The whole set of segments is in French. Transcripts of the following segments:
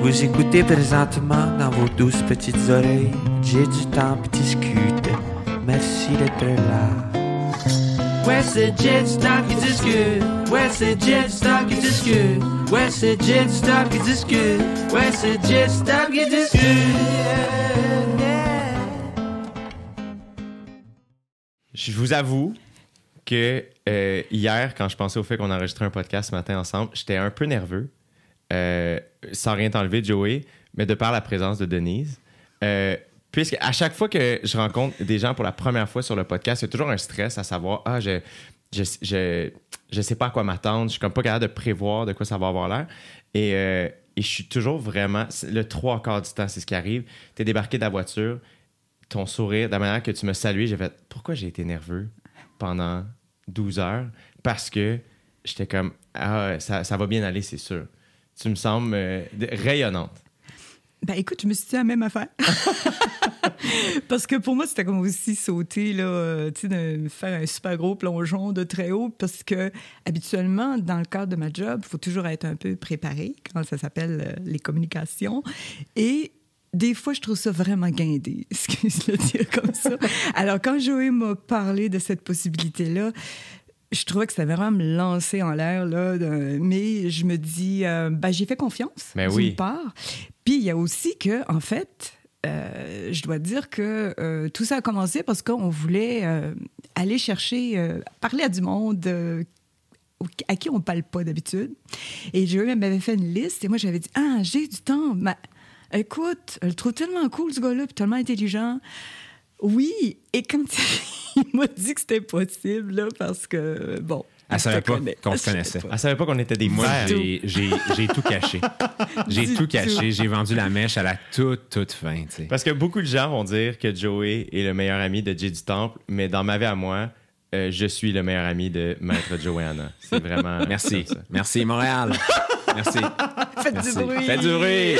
Vous écoutez présentement dans vos douces petites oreilles. J'ai du temps pour discuter. Merci d'être là. Ouais, c'est Jet Stock, il discute. Ouais, c'est Jet Stock, il discute. Ouais, c'est Jet Stock, il discute. Ouais, c'est Jet Stock, il discute. Je vous avoue que euh, hier, quand je pensais au fait qu'on enregistrait un podcast ce matin ensemble, j'étais un peu nerveux. Euh, sans rien t'enlever, Joey, mais de par la présence de Denise. Euh, puisque à chaque fois que je rencontre des gens pour la première fois sur le podcast, il y a toujours un stress à savoir ah je je, je, je sais pas à quoi m'attendre, je suis comme pas capable de prévoir de quoi ça va avoir l'air et, euh, et je suis toujours vraiment le trois quarts du temps c'est ce qui arrive. Tu es débarqué de la voiture, ton sourire, de la manière que tu me saluais, j'ai fait pourquoi j'ai été nerveux pendant 12 heures? Parce que j'étais comme ah ça, ça va bien aller c'est sûr. Tu me sembles euh, rayonnante. Ben écoute, je me suis dit la même affaire. Parce que pour moi, c'était comme aussi sauter, là, euh, tu sais, faire un super gros plongeon de très haut. Parce que habituellement, dans le cadre de ma job, il faut toujours être un peu préparé quand ça s'appelle euh, les communications. Et des fois, je trouve ça vraiment guindé, excuse le dire comme ça. Alors, quand Joey m'a parlé de cette possibilité-là, je trouvais que ça avait vraiment me lancer en l'air, là. de- mais je me dis, euh, ben, j'ai fait confiance, Ben d'une oui. part. Puis il y a aussi que, en fait, euh, je dois dire que euh, tout ça a commencé parce qu'on voulait euh, aller chercher, parler à du monde à qui on ne parle pas d'habitude. Et Joey m'avait fait une liste et moi, j'avais dit Ah, j'ai du temps. Mais, écoute, je le trouve tellement cool, ce gars-là, puis tellement intelligent. Oui, et quand il m'a dit que c'était possible, là, parce que, bon. Elle je savait pas qu'on Je se connaissait. pas. Elle savait pas qu'on était des Moi, j'ai- tout caché. J'ai tout caché. J'ai vendu la mèche à la toute, toute fin. Parce que beaucoup de gens vont dire que Joey est le meilleur ami de Jay du Temple, mais dans ma vie à moi, euh, je suis le meilleur ami de Maître Joanna. C'est vraiment. Merci. Merci, Montréal. Merci. Faites Merci. du bruit. Faites du bruit.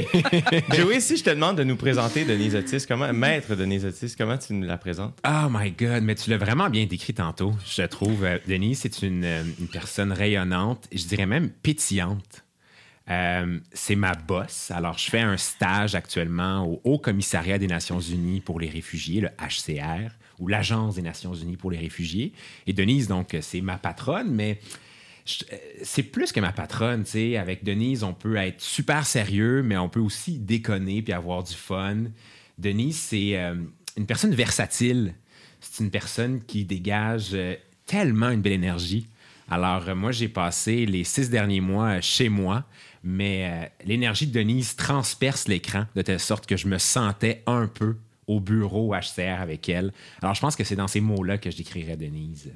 Joey, si je te demande de nous présenter Denise Otis, comment, Maître Denise Otis, comment tu nous la présentes? Oh my God, mais tu l'as vraiment bien décrit tantôt, je trouve. Euh, Denise, c'est une, euh, une personne rayonnante, je dirais même pétillante. Euh, c'est ma boss. Alors, je fais un stage actuellement au Haut Commissariat des Nations Unies pour les réfugiés, le HCR, ou l'Agence des Nations Unies pour les réfugiés. Et Denise, donc, c'est ma patronne, mais euh, c'est plus que ma patronne, tu sais. Avec Denise, on peut être super sérieux, mais on peut aussi déconner puis avoir du fun. Denise, c'est euh, une personne versatile. C'est une personne qui dégage euh, tellement une belle énergie. Alors, euh, moi, j'ai passé les six derniers mois euh, chez moi, mais euh, l'énergie de Denise transperce l'écran de telle sorte que je me sentais un peu au bureau HCR avec elle. Alors, je pense que c'est dans ces mots-là que je décrirais Denise.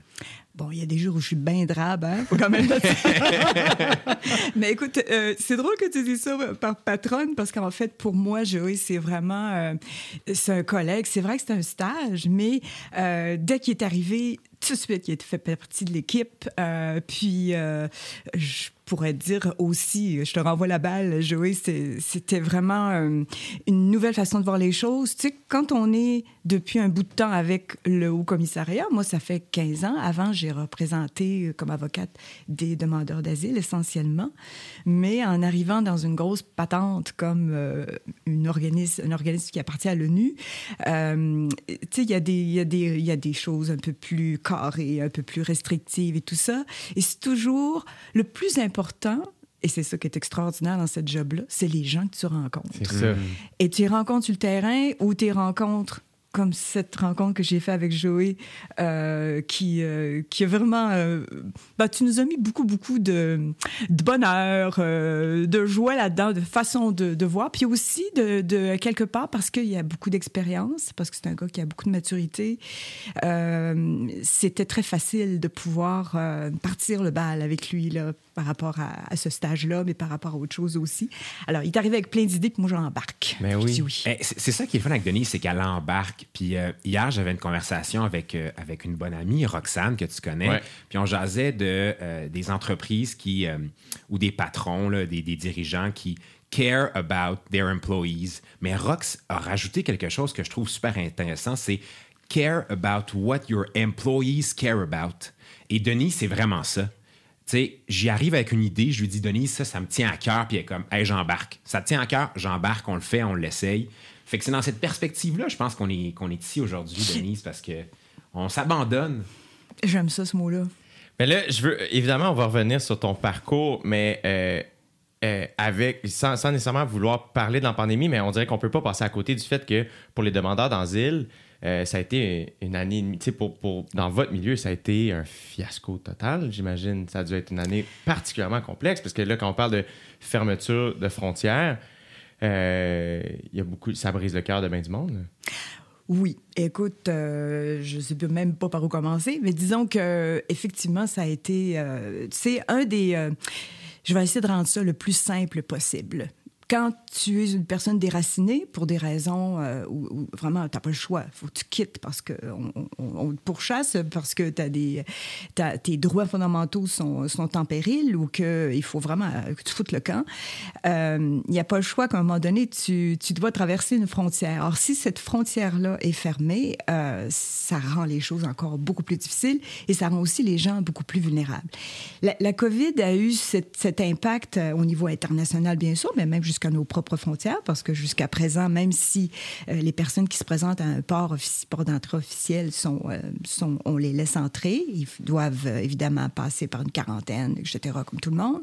Bon, il y a des jours où je suis bien drabe, hein? Faut quand même le dire. Mais écoute, euh, c'est drôle que tu dis ça par patronne parce qu'en fait, pour moi, Joey, c'est vraiment. euh, c'est un collègue. C'est vrai que c'est un stage, mais euh, dès qu'il est arrivé, tout de suite, il a fait partie de l'équipe. Puis, je pourrais dire aussi, je te renvoie la balle, Joey, c'était vraiment euh, une nouvelle façon de voir les choses. Tu sais, quand on est depuis un bout de temps avec le Haut Commissariat, moi, ça fait 15 ans. Avant, j'ai représenté euh, comme avocate des demandeurs d'asile essentiellement. Mais en arrivant dans une grosse patente comme euh, une organisme, un organisme qui appartient à l'ONU, tu sais, il y, y, y a des choses un peu plus carrées, un peu plus restrictives et tout ça. Et c'est toujours le plus important. Et c'est ça qui est extraordinaire dans cette job-là, c'est les gens que tu rencontres. C'est ça. Et tu les rencontres sur le terrain ou tu les rencontres comme cette rencontre que j'ai faite avec Joey, euh, qui, euh, qui a vraiment... euh, bah, tu nous as mis beaucoup, beaucoup de, de bonheur, euh, de joie là-dedans, de façon de, de voir, puis aussi de, de quelque part parce qu'il y a beaucoup d'expérience, parce que c'est un gars qui a beaucoup de maturité. C'était très facile de pouvoir partir le bal avec lui là, par rapport à, à ce stage-là, mais par rapport à autre chose aussi. Alors, il est arrivé avec plein d'idées que moi, j'embarque. Mais Je oui. oui. Eh, c'est ça qui est fun avec Denise, c'est qu'elle embarque. Puis euh, hier, j'avais une conversation avec, euh, avec une bonne amie, Roxane, que tu connais. Ouais. Puis on jasait de, euh, des entreprises qui, ou des patrons, là, des, des dirigeants qui care about their employees. Mais Rox a rajouté quelque chose que je trouve super intéressant, c'est care about what your employees care about. Et Denis, c'est vraiment ça. sais, j'y arrive avec une idée, je lui dis, Denise, ça, ça me tient à cœur, puis elle est comme, hey, j'embarque. Ça te tient à cœur, j'embarque, on le fait, on l'essaye. Fait que c'est dans cette perspective-là, je pense qu'on est, qu'on est ici aujourd'hui, Denise, parce que on s'abandonne. J'aime ça, ce mot-là. Mais là, je veux. Évidemment, on va revenir sur ton parcours, mais euh, euh, avec, sans, sans nécessairement vouloir parler de la pandémie, mais on dirait qu'on peut pas passer à côté du fait que pour les demandeurs d'asile, euh, ça a été une année, tu sais, pour, pour- dans votre milieu, ça a été un fiasco total, j'imagine. Ça a dû être une année particulièrement complexe parce que là, quand on parle de fermeture de frontières, euh, ça brise le cœur de bien du monde. Oui, écoute, euh, je sais plus même pas par où commencer, mais disons que effectivement, ça a été, euh, c'est un des. euh, je vais essayer de rendre ça le plus simple possible. Quand tu es une personne déracinée pour des raisons euh, où, vraiment tu n'as pas le choix, faut que tu quittes parce qu'on on, te pourchasse, parce que t'as des, t'as- tes droits fondamentaux sont, sont en péril ou qu'il faut vraiment euh, que tu foutes le camp, euh, il n'y a pas le choix qu'à un moment donné, tu, tu dois traverser une frontière. Alors, si cette frontière-là est fermée, euh, ça rend les choses encore beaucoup plus difficiles et ça rend aussi les gens beaucoup plus vulnérables. La, COVID a eu cet, impact euh, au niveau international, bien sûr, mais même jusqu'à nos propres frontières, parce que jusqu'à présent, même si euh, les personnes qui se présentent à un port, port d'entrée officiel sont, euh, sont, on les laisse entrer, ils doivent euh, évidemment passer par une quarantaine, etc., comme tout le monde.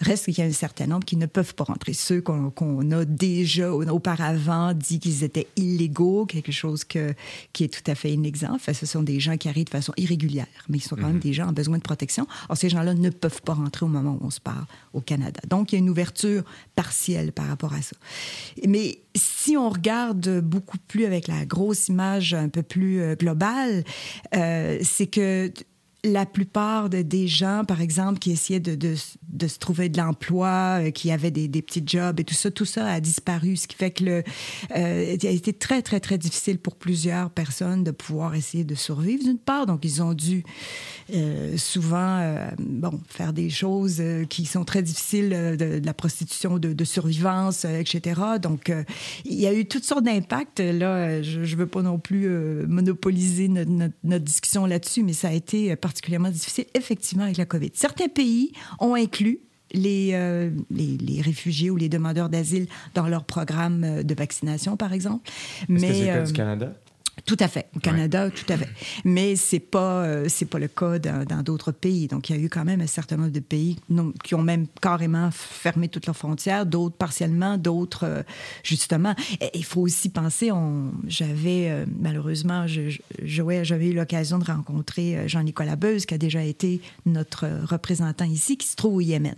Reste qu'il y a un certain nombre qui ne peuvent pas rentrer. Ceux qu'on a déjà au- auparavant dit qu'ils étaient illégaux, quelque chose que, qui est tout à fait inexemple. Fait, ce sont des gens qui arrivent de façon irrégulière, mais ils sont quand même des gens en besoin de protection. Or, ces gens-là ne peuvent pas rentrer au moment où on se parle Canada. Donc, il y a une ouverture partielle par rapport à ça. Mais si on regarde beaucoup plus avec la grosse image un peu plus euh, globale, euh, c'est que la plupart de- des gens, par exemple, qui essayaient de, de, se trouver de l'emploi, euh, qui avaient des, des petits jobs et tout ça, tout ça a disparu, ce qui fait que le, euh, il a été très, très, très difficile pour plusieurs personnes de pouvoir essayer de survivre, d'une part. Donc, ils ont dû euh, souvent, bon, faire des choses qui sont très difficiles, de, la prostitution de, survivance, etc. Donc, il y a eu toutes sortes d'impacts. Là, je ne veux pas non plus monopoliser notre, notre- discussion là-dessus, mais ça a été euh, particulièrement difficile, effectivement, avec la COVID. Certains pays ont inclus les, euh, les, les réfugiés ou les demandeurs d'asile dans leur programme euh, de vaccination, par exemple. Est-ce que c'est le cas euh, du Canada? Tout à fait. Au Canada, tout à fait. Mais c'est pas euh, c'est pas le cas dans d'autres pays. Donc il y a eu quand même un certain nombre de pays non- qui ont même carrément fermé toutes leurs frontières, d'autres partiellement, d'autres euh, justement. Il faut aussi penser. On j'avais euh, malheureusement jouais- j'avais eu l'occasion de rencontrer Jean-Nicolas Beuse qui a déjà été notre représentant ici, qui se trouve au Yémen.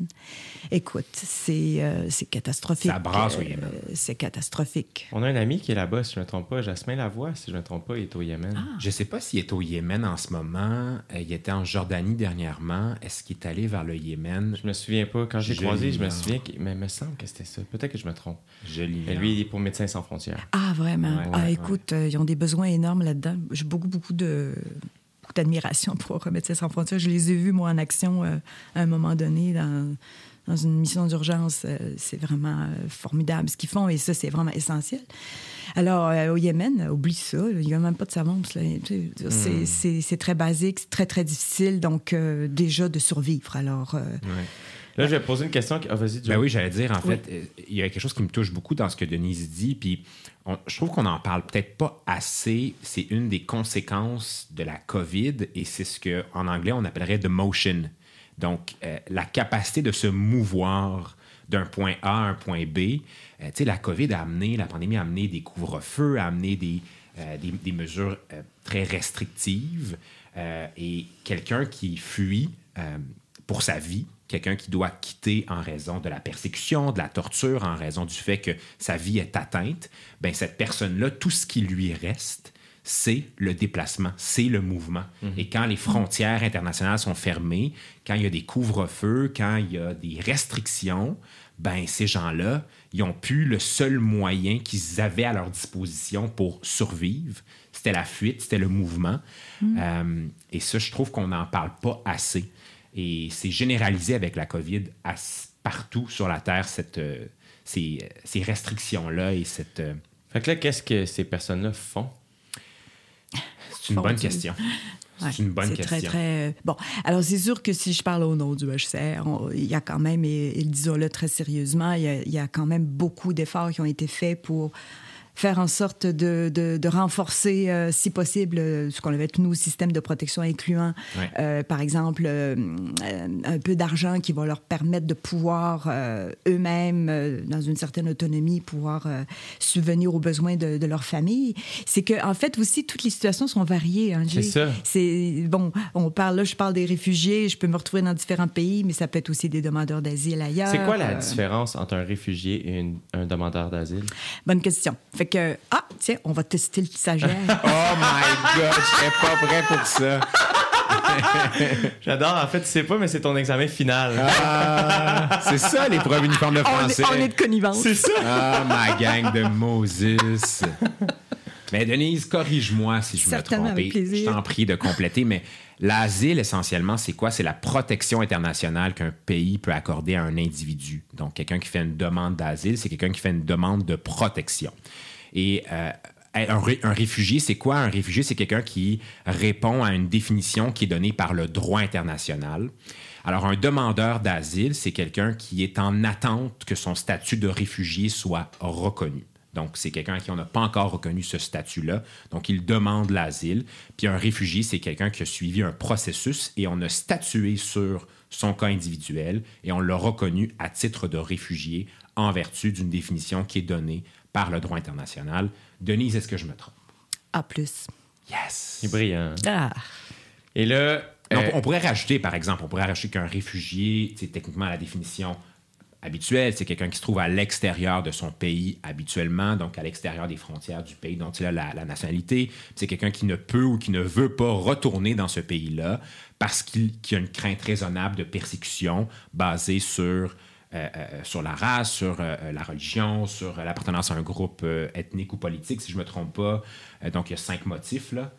Écoute, c'est c'est catastrophique. Ça brasse au Yémen. C'est catastrophique. On a un ami qui est là-bas, si je ne me trompe pas, Jasmin Lavoie, si je me trompe pas, il est au Yémen. Ah. Je sais pas s'il est au Yémen en ce moment. Euh, il était en Jordanie dernièrement. Est-ce qu'il est allé vers le Yémen? Je me souviens pas. Quand j'ai Je croisé, je me souviens qu'il mais il me semble que c'était ça. Peut-être que je me trompe. Je lis. Mais lui, il est pour Médecins sans frontières. Ah, vraiment? Ouais, ah, ouais, écoute, euh, ils ont des besoins énormes là-dedans. J'ai beaucoup, beaucoup de beaucoup d'admiration pour Médecins sans frontières. Je les ai vus, moi, en action euh, à un moment donné dans, dans une mission d'urgence. Euh, c'est vraiment euh, formidable ce qu'ils font et ça, c'est vraiment essentiel. Alors, euh, au Yémen, euh, oublie ça. Il n'y a même pas de tu sais, C'est très basique, c'est très, très difficile. Donc, euh, déjà, de survivre. Alors, euh, Ouais. Là, je vais poser une question. Ah, vas-y. Ben oui, j'allais dire, en Oui. fait, il y a quelque chose qui me touche beaucoup dans ce que Denise dit, puis on- je trouve qu'on n'en parle peut-être pas assez. C'est une des conséquences de la COVID, et c'est ce qu'en anglais, on appellerait the motion. Donc, euh, la capacité de se mouvoir d'un point A à un point B. Euh, tu sais, la COVID a amené, la pandémie a amené des couvre-feux, a amené des, euh, des, des mesures euh, très restrictives. Euh, et quelqu'un qui fuit pour sa vie, quelqu'un qui doit quitter en raison de la persécution, de la torture, en raison du fait que sa vie est atteinte, ben cette personne-là, tout ce qui lui reste, c'est le déplacement, c'est le mouvement. Et quand les frontières internationales sont fermées, quand il y a des couvre-feux, quand il y a des restrictions, ben ces gens-là, ils ont plus le seul moyen qu'ils avaient à leur disposition pour survivre. C'était la fuite, c'était le mouvement. Euh, et ça, je trouve qu'on n'en parle pas assez. Et c'est généralisé avec la COVID à- partout sur la Terre, cette, euh, ces, ces restrictions-là et cette... euh, Fait que là, qu'est-ce que ces personnes-là font? c'est une bonne question. C'est une bonne c'est question. Très, très... Bon, alors c'est sûr que si je parle au nom du HCR, on- il y a quand même, et, et disons-le très sérieusement, il y, a, il y a quand même beaucoup d'efforts qui ont été faits pour faire en sorte de, de- de renforcer, euh, si possible, euh, ce qu'on avait tous nos systèmes de protection incluant, Ouais. euh, par exemple, euh, un peu d'argent qui va leur permettre de pouvoir eux-mêmes, dans une certaine autonomie, pouvoir subvenir aux besoins de, de leur famille. C'est que, en fait, aussi, toutes les situations sont variées. hein, C'est ça. C'est bon, on parle là, je parle des réfugiés, je peux me retrouver dans différents pays, mais ça peut être aussi des demandeurs d'asile ailleurs. C'est quoi la différence entre un réfugié et une- un demandeur d'asile? Bonne question. Fait que ah, tiens, on va tester le stagiaire. Oh my God, je serais pas prêt pour ça. J'adore. En fait, tu sais pas, mais c'est ton examen final. Ah, c'est ça, l'épreuve uniforme de on, est, français. on est de connivence. C'est ça. Ah, ma gang de Moses. Mais Denise, corrige-moi si je me trompe. Je t'en prie de compléter, mais l'asile, essentiellement, c'est quoi? C'est la protection internationale qu'un pays peut accorder à un individu. Donc, quelqu'un qui fait une demande d'asile, c'est quelqu'un qui fait une demande de protection. Et euh, un, ré- un réfugié, c'est quoi? Un réfugié, c'est quelqu'un qui répond à une définition qui est donnée par le droit international. Alors, un demandeur d'asile, c'est quelqu'un qui est en attente que son statut de réfugié soit reconnu. Donc, c'est quelqu'un qui on n'a pas encore reconnu ce statut-là. Donc, il demande l'asile. Puis, un réfugié, c'est quelqu'un qui a suivi un processus et on a statué sur son cas individuel et on l'a reconnu à titre de réfugié en vertu d'une définition qui est donnée par le droit international. Denise, est-ce que je me trompe? A plus. Yes! C'est brillant. Ah. Et là, euh, on pourrait rajouter, par exemple, on pourrait rajouter qu'un réfugié, c'est techniquement la définition habituelle, c'est quelqu'un qui se trouve à l'extérieur de son pays habituellement, donc à l'extérieur des frontières du pays dont il a la, la nationalité. C'est quelqu'un qui ne peut ou qui ne veut pas retourner dans ce pays-là parce qu'il y a une crainte raisonnable de persécution basée sur, sur la race, sur euh, la religion, sur euh, l'appartenance à un groupe euh, ethnique ou politique, si je ne me trompe pas. Euh, donc, il y a cinq motifs, là.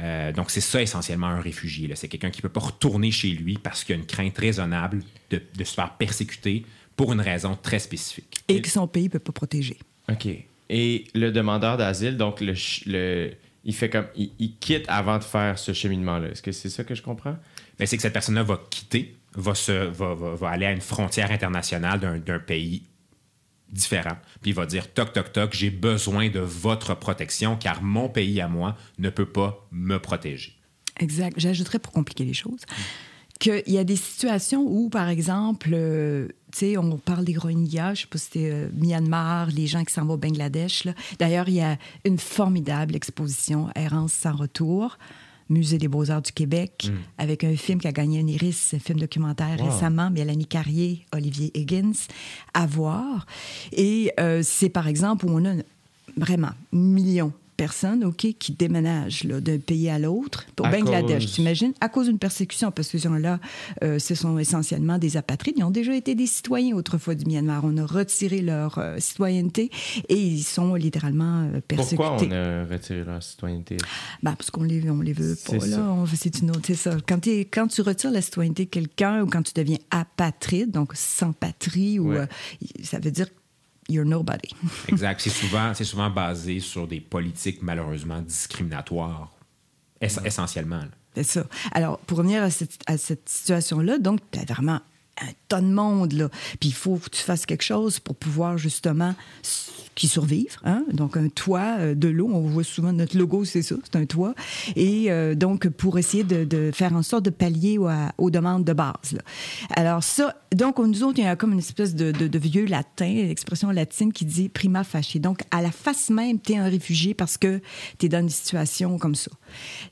Euh, donc, c'est ça essentiellement un réfugié. C'est quelqu'un qui ne peut pas retourner chez lui parce qu'il y a une crainte raisonnable de, de se faire persécuter pour une raison très spécifique. Et que son pays ne peut pas protéger. OK. Et le demandeur d'asile, donc, le, ch- le- il fait comme. Il, il quitte avant de faire ce cheminement-là. Est-ce que c'est ça que je comprends? Mais c'est que cette personne-là va quitter, va, se, va, va- va aller à une frontière internationale d'un, pays différent, puis il va dire toc toc toc, j'ai besoin de votre protection car mon pays à moi ne peut pas me protéger. Exact. J'ajouterais pour compliquer les choses qu'il y a des situations où, par exemple, euh, tu sais, on parle des Rohingyas, je sais pas si c'était euh, Myanmar, les gens qui s'en vont au Bangladesh. D'ailleurs, il y a une formidable exposition, Errance sans retour, Musée des beaux-arts du Québec, avec un film qui a gagné un Iris, un film documentaire Wow. récemment, Mélanie Carrier, Olivier Higgins, à voir. Et euh, c'est, par exemple, où on a vraiment millions personnes, OK, qui déménagent d'un pays à l'autre. Au À Bangladesh, cause- t'imagines? À cause d'une persécution, parce que ces gens-là, euh, ce sont essentiellement des apatrides. Ils ont déjà été des citoyens autrefois du Myanmar. On a retiré leur euh, citoyenneté et ils sont littéralement euh, persécutés. Pourquoi on a retiré leur citoyenneté? Ben, parce qu'on les, on les veut pas. C'est une autre, c'est ça. Quand, quand tu retires la citoyenneté de quelqu'un ou quand tu deviens apatride, donc sans patrie, ou, Ouais. ça veut dire you're nobody. Exact. C'est souvent, c'est souvent basé sur des politiques malheureusement discriminatoires, ess- essentiellement. C'est ça. Alors, pour revenir à cette, à cette situation-là, donc, tu as vraiment un tonne de monde, là. Puis il faut que tu fasses quelque chose pour pouvoir, justement, qui survivre. Hein? Donc, un toit, euh, de l'eau, on voit souvent notre logo, c'est ça, c'est un toit. Et euh, donc, pour essayer de, faire en sorte de pallier aux, demandes de base. là. Alors, ça, donc, nous autres, il y a comme une espèce de vieux latin, l'expression latine qui dit prima facie. Donc, à la face même, tu es un réfugié parce que tu es dans une situation comme ça.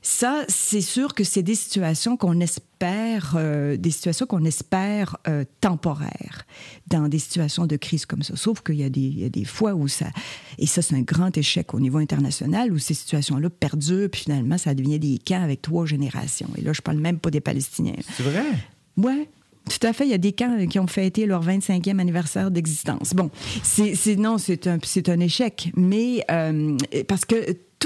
Ça, c'est sûr que c'est des situations qu'on espère, euh, des situations qu'on espère euh, temporaires dans des situations de crise comme ça. Sauf qu'il y, a des- il y a des fois où ça, et ça c'est un grand échec au niveau international, où ces situations-là perdurent, puis finalement ça devient des camps avec trois générations. Et là, je parle même pas des Palestiniens. C'est vrai? Ouais. Tout à fait. Il y a des camps qui ont fêté leur 25e anniversaire d'existence. Bon, c'est, c'est- non, c'est un, un échec. Mais euh, parce que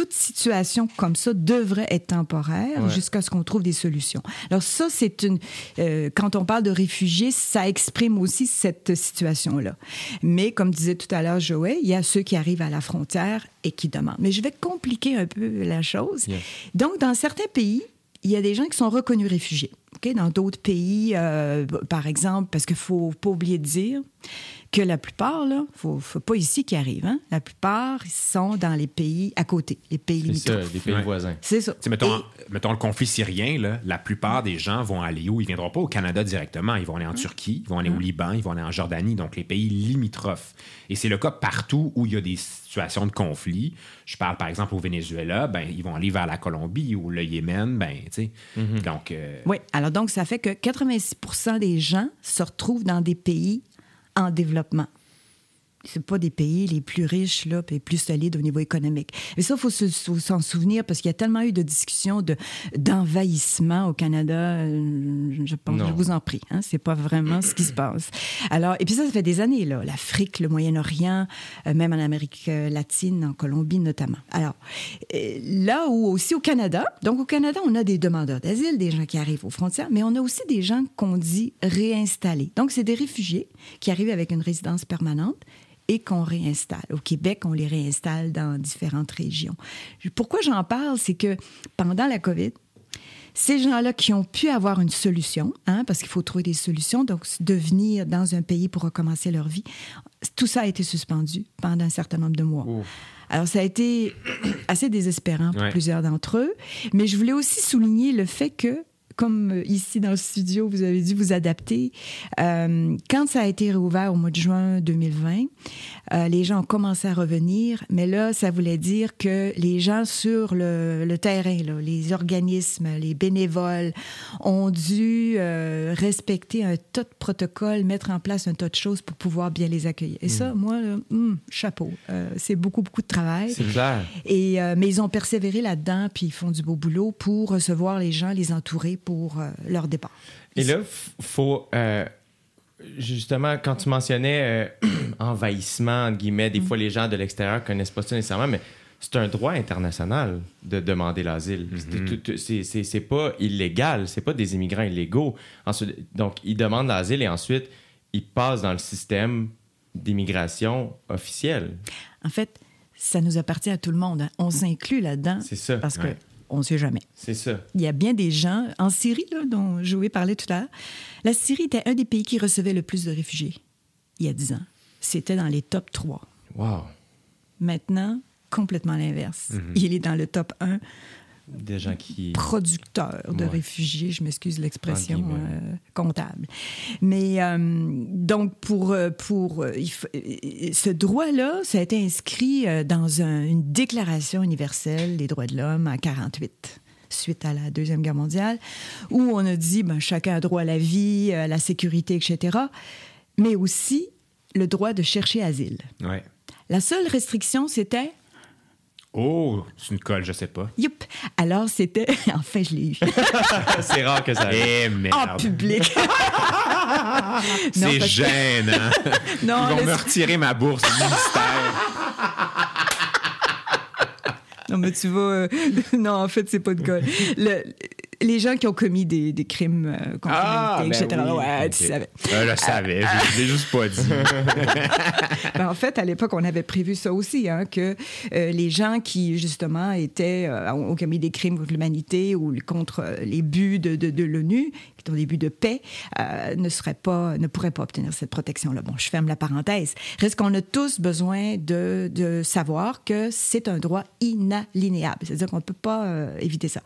toute situation comme ça devrait être temporaire Ouais. jusqu'à ce qu'on trouve des solutions. Alors ça, c'est une... euh, quand on parle de réfugiés, ça exprime aussi cette situation-là. Mais comme disait tout à l'heure Joël, il y a ceux qui arrivent à la frontière et qui demandent. Mais je vais compliquer un peu la chose. Donc, dans certains pays, il y a des gens qui sont reconnus réfugiés. Dans d'autres pays, euh, par exemple, parce qu'il ne faut pas oublier de dire que la plupart, là, faut, faut pas ici qu'ils arrivent. Hein? La plupart, ils sont dans les pays à côté, les pays C'est ça, limitrophes. les pays Ouais. voisins. C'est ça. Tu sais, mettons, Et- mettons le conflit syrien, là, la plupart des gens vont aller où? Ils ne viendront pas au Canada directement. Ils vont aller en Turquie, ils vont aller au Liban, ils vont aller en Jordanie, donc les pays limitrophes. Et c'est le cas partout où il y a des situations de conflit. Je parle par exemple au Venezuela, ben, ils vont aller vers la Colombie ou le Yémen. Ben, tu sais. Donc, euh, Oui, alors donc ça fait que 86% des gens se retrouvent dans des pays en développement. C'est pas des pays les plus riches là, les plus solides au niveau économique. Et ça, il faut se- faut s'en souvenir parce qu'il y a tellement eu de discussions de, d'envahissement au Canada. euh, Je pense, Non. je vous en prie, hein, c'est pas vraiment ce qui se passe. Alors, et puis ça, ça fait des années là, l'Afrique, le Moyen-Orient, euh, même en Amérique euh, latine, en Colombie notamment. Alors, là où aussi au Canada, donc au Canada, on a des demandeurs d'asile, des gens qui arrivent aux frontières, mais on a aussi des gens qu'on dit réinstallés. Donc, c'est des réfugiés qui arrivent avec une résidence permanente et qu'on réinstalle. Au Québec, on les réinstalle dans différentes régions. Pourquoi j'en parle, c'est que pendant la COVID, ces gens-là qui ont pu avoir une solution, hein, parce qu'il faut trouver des solutions, donc de venir dans un pays pour recommencer leur vie, tout ça a été suspendu pendant un certain nombre de mois. Alors, ça a été assez désespérant pour Ouais. plusieurs d'entre eux, mais je voulais aussi souligner le fait que, comme euh, ici dans le studio, vous avez dû vous adapter, euh, quand ça a été réouvert au mois de juin 2020, euh, les gens ont commencé à revenir, mais là, ça voulait dire que les gens sur le, le terrain, là, les organismes, les bénévoles, ont dû euh, respecter un tas de protocoles, mettre en place un tas de choses pour pouvoir bien les accueillir. Et ça, moi, là, hum, chapeau. Euh, c'est beaucoup, beaucoup de travail. C'est clair. Et, euh, mais ils ont persévéré là-dedans, puis ils font du beau boulot pour recevoir les gens, les entourer pour euh, leur départ. Et là, faut. euh, justement, quand tu mentionnais euh, envahissement, entre guillemets, des fois les gens de l'extérieur connaissent pas ça nécessairement, mais c'est un droit international de demander l'asile. C'est- tout- tout- C'est pas illégal, c'est pas des immigrants illégaux. Ensuite, donc, ils demandent l'asile et ensuite, ils passent dans le système d'immigration officiel. En fait, ça nous appartient à tout le monde. On s'inclut là-dedans C'est ça. parce que. On ne sait jamais. C'est ça. Il y a bien des gens en Syrie, là, dont Joey parlait tout à l'heure. La Syrie était un des pays qui recevait le plus de réfugiés il y a 10 ans. C'était dans les top 3. Wow. Maintenant, complètement l'inverse. Mhm. Il est dans le top 1 Des gens qui. producteur de Ouais. réfugiés, je m'excuse l'expression euh, comptable. Mais euh, donc, pour, euh, pour il faut- ce droit-là, ça a été inscrit dans un- une déclaration universelle des droits de l'homme en 48 suite à la Deuxième Guerre mondiale, où on a dit ben, chacun a droit à la vie, à la sécurité, etc., mais aussi le droit de chercher asile. ouais. La seule restriction, c'était Oh, c'est une colle, je sais pas. Youp! Alors, c'était. Enfin, je l'ai eu. c'est rare que ça arrive. Eh, en public. C'est gênant. Non, Ils vont le- me retirer ma bourse du ministère. Non, mais tu vas. euh, non, en fait, c'est pas de cas. Le- Les gens qui ont commis des, des crimes euh, contre Ah, l'humanité, ben etc. oui. Ouais, Ok. tu savais. Euh, je le savais, je l'ai juste pas dit. Ben, en fait, à l'époque, on avait prévu ça aussi, hein, que euh, les gens qui, justement, étaient, euh, ont commis des crimes contre l'humanité ou contre euh, les buts de, de, de l'ONU, qui sont des buts de paix, euh, ne, seraient pas, ne pourraient pas obtenir cette protection-là. Bon, je ferme la parenthèse. Reste qu'on a tous besoin de, de savoir que c'est un droit inalinéable. C'est-à-dire qu'on ne peut pas éviter ça.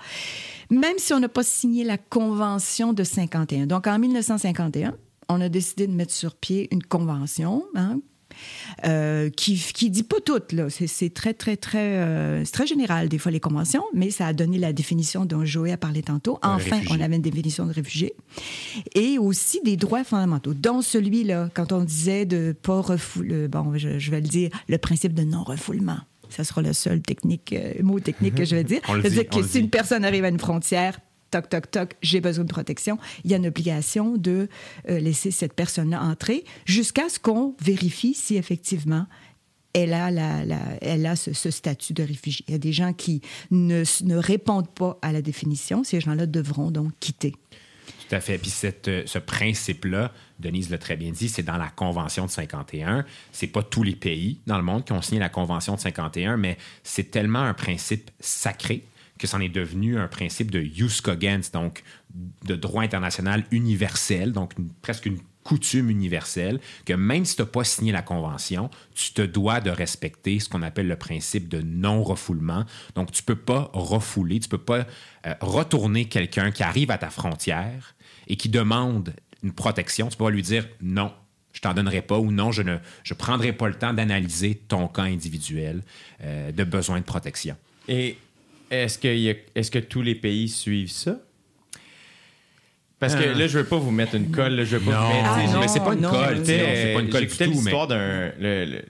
Même si on n'a pas signé la Convention de 51. Donc, en 1951, on a décidé de mettre sur pied une convention hein, euh, qui, qui dit pas tout, là. C'est, très, très, très, euh, c'est très général, des fois, les conventions, mais ça a donné la définition dont Joey a parlé tantôt. Enfin, on avait une définition de réfugié. Et aussi des droits fondamentaux, dont celui-là, quand on disait de pas refouler, bon, je, je vais le dire, le principe de non-refoulement. Ça sera le seul technique, euh, mot technique que je vais dire. C'est-à-dire que si dit. une personne arrive à une frontière, toc, toc, toc, j'ai besoin de protection, il y a une obligation de euh, laisser cette personne-là entrer jusqu'à ce qu'on vérifie si effectivement elle a, elle a ce, statut de réfugié. Il y a des gens qui ne, répondent pas à la définition. Ces gens-là devront donc quitter. Tout à fait. Puis euh, ce principe-là, Denise l'a très bien dit, c'est dans la Convention de 51. C'est pas tous les pays dans le monde qui ont signé la Convention de 51, mais c'est tellement un principe sacré que c'en est devenu un principe de jus cogens, donc de droit international universel, donc presque une coutume universelle, que même si tu n'as pas signé la convention, tu te dois de respecter ce qu'on appelle le principe de non-refoulement. Donc, tu ne peux pas refouler, tu ne peux pas euh, retourner quelqu'un qui arrive à ta frontière et qui demande une protection. Tu peux pas lui dire non, je t'en donnerai pas ou non, je ne je prendrai pas le temps d'analyser ton cas individuel euh, de besoin de protection. Et est-ce que, il y a- est-ce que tous les pays suivent ça? Parce que Euh. là, je veux pas vous mettre une colle, là, je veux pas Non. vous mettre. Ah, non, mais c'est pas une non, colle, c'est pas une colle J'écoutais du tout, mais l'histoire d'un. Le,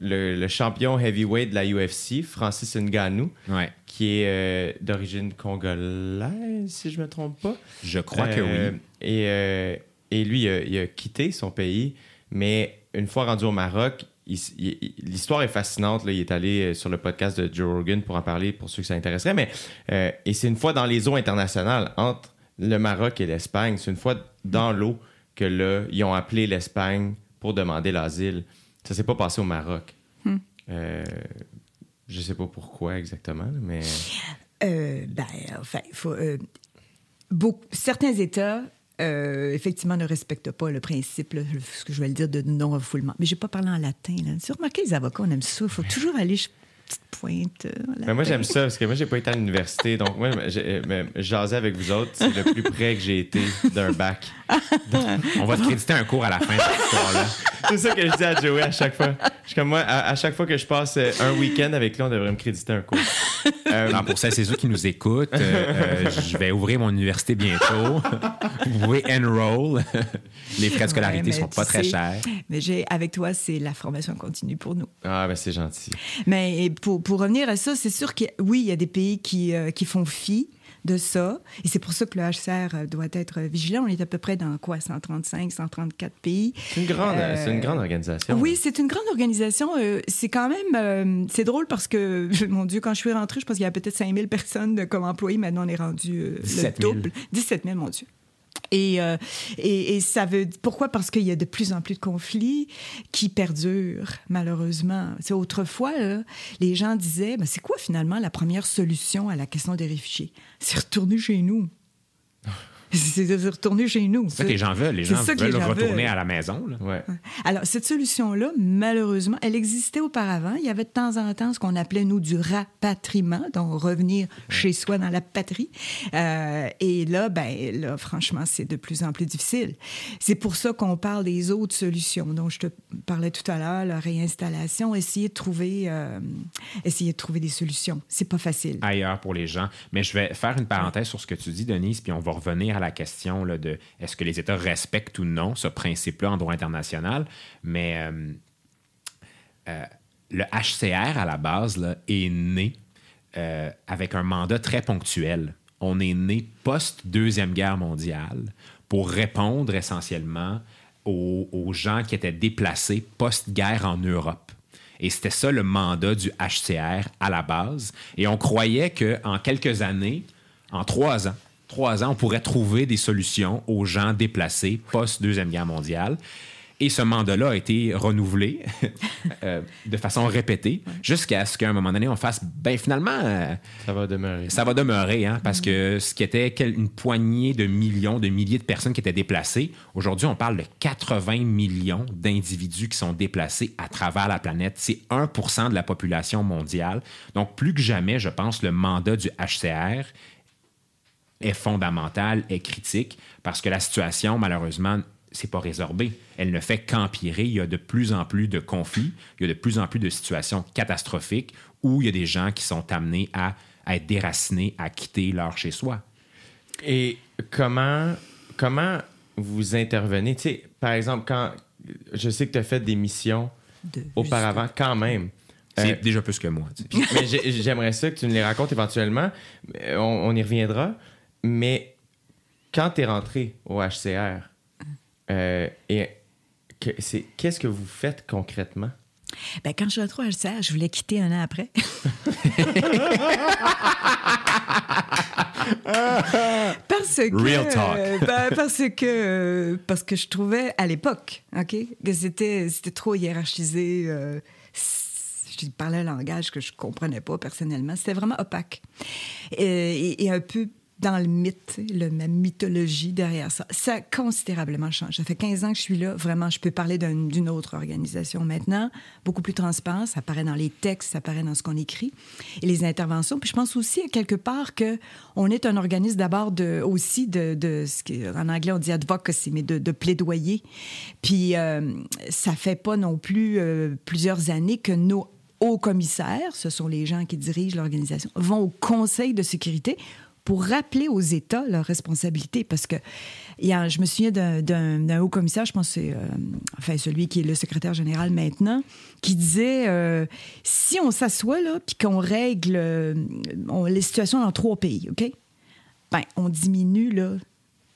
le, le, champion heavyweight de la UFC, Francis Ngannou, Ouais. qui est euh, d'origine congolaise, si je me trompe pas. Je crois que Euh, oui. Et, euh, et lui, il a, il a quitté son pays, mais une fois rendu au Maroc, l'histoire est fascinante. là. Il est allé euh, sur le podcast de Joe Rogan pour en parler pour ceux que ça intéresserait. Mais, euh, et c'est une fois dans les eaux internationales entre le Maroc et l'Espagne. C'est une fois dans l'eau que là, ils ont appelé l'Espagne pour demander l'asile. Ça s'est pas passé au Maroc. Euh, je sais pas pourquoi exactement, mais. Euh, ben, enfin, faut. beaucoup- certains États, euh, effectivement, ne respectent pas le principe, ce que je vais le dire, de non-refoulement. Mais je n'ai pas parlé en latin. Là. Les avocats, on aime ça. Il faut toujours aller petite pointe. euh, Ben, moi, j'aime ça parce que moi, j'ai pas été à l'université. Donc, moi, mais jaser avec vous autres, c'est le plus près que j'ai été d'un bac. On va te créditer un cours à la fin de cette histoire-là. C'est ça que je dis à Joey à chaque fois. Je suis comme moi, à, à chaque fois que je passe euh, un week-end avec lui, on devrait me créditer un cours. Euh, Alors, pour celles et ceux qui nous écoutent, euh, euh, je vais ouvrir mon université bientôt. Vous pouvez enroll. Les frais de scolarité Ouais, mais sont pas très sais, chers. Mais j'ai, avec toi, c'est la formation continue pour nous. Ah, ben c'est gentil. Mais pour, pour revenir à ça, c'est sûr que oui, il y a des pays qui, euh, qui font fi de ça. Et c'est pour ça que le HCR doit être vigilant. On est à peu près dans quoi, 135, 134 pays. C'est une grande, Euh, c'est une grande organisation. Oui, c'est une grande organisation. Euh, c'est quand même, euh, c'est drôle parce que, mon Dieu, quand je suis rentrée, je pense qu'il y a peut-être 5000 personnes comme employés. Maintenant, on est rendu euh, 17 le 000. double. 17 000, mon Dieu. Et, euh, et, et ça veut pourquoi? Parce qu'il y a de plus en plus de conflits qui perdurent malheureusement. C'est autrefois les gens disaient ben, c'est quoi finalement la première solution à la question des réfugiés? C'est retourner chez nous. c'est de retourner chez nous. C'est ça que les gens veulent. Les gens veulent les gens retourner veulent. à la maison. là. Ouais. Alors, cette solution-là, malheureusement, elle existait auparavant. Il y avait de temps en temps ce qu'on appelait, nous, du rapatriement, donc revenir chez soi dans la patrie. Euh, et là, ben, là, franchement, c'est de plus en plus difficile. C'est pour ça qu'on parle des autres solutions dont je te parlais tout à l'heure, la réinstallation, essayer de trouver, euh, essayer de trouver des solutions. C'est pas facile. ailleurs pour les gens. Mais je vais faire une parenthèse sur ce que tu dis, Denise, puis on va revenir la question là, de est-ce que les États respectent ou non ce principe-là en droit international. Mais euh, euh, le HCR, à la base, là, est né euh, avec un mandat très ponctuel. On est né post-Deuxième Guerre mondiale pour répondre essentiellement aux, aux gens qui étaient déplacés post-guerre en Europe. Et c'était ça le mandat du HCR à la base. Et on croyait qu'en quelques années, en trois ans, trois ans, on pourrait trouver des solutions aux gens déplacés post-Deuxième Guerre mondiale. Et ce mandat-là a été renouvelé euh, de façon répétée jusqu'à ce qu'à un moment donné, on fasse, ben finalement, euh, Ça va demeurer. ça va demeurer, hein, parce que ce qui était une poignée de millions, de milliers de personnes qui étaient déplacées, aujourd'hui, on parle de 80 millions d'individus qui sont déplacés à travers la planète. C'est 1% de la population mondiale. Donc, plus que jamais, je pense, le mandat du HCR est fondamental, est critique, parce que la situation, malheureusement, c'est pas résorbé. Elle ne fait qu'empirer. Il y a de plus en plus de conflits, il y a de plus en plus de situations catastrophiques où il y a des gens qui sont amenés à, à être déracinés, à quitter leur chez-soi. Et comment, comment vous intervenez? Tu sais, par exemple, quand je sais que tu as fait des missions De- auparavant, quand même. C'est Euh, déjà plus que moi. tu sais. mais j'ai- j'aimerais ça que tu nous les racontes éventuellement. Euh, On, on y reviendra. Mais quand tu es rentré au HCR, euh, et que- c'est- qu'est-ce que vous faites concrètement? Ben, quand je suis rentrée au HCR, je voulais quitter un an après. parce que Real talk. ben, parce que parce que je trouvais à l'époque, ok, que c'était c'était trop hiérarchisé. euh, Je parlais un langage que je comprenais pas personnellement. C'était vraiment opaque. Et, et un peu dans le mythe, la mythologie derrière ça. Ça a considérablement changé. Ça fait 15 ans que je suis là. Vraiment, je peux parler d'une autre organisation maintenant, beaucoup plus transparent. Ça apparaît dans les textes, ça apparaît dans ce qu'on écrit et les interventions. Puis je pense aussi à quelque part que on est un organisme d'abord aussi de, ce qu'en anglais on dit advocacy, mais de, de plaidoyer. Puis euh, ça fait pas non plus euh, plusieurs années que nos hauts commissaires, ce sont les gens qui dirigent l'organisation, vont au Conseil de sécurité pour rappeler aux États leurs responsabilités. Parce que y a, je me souviens d'un haut commissaire, je pense que c'est euh, enfin, celui qui est le secrétaire général maintenant, qui disait euh, si on s'assoit là, puis qu'on règle euh, les situations dans trois pays, OK? Ben, on diminue là,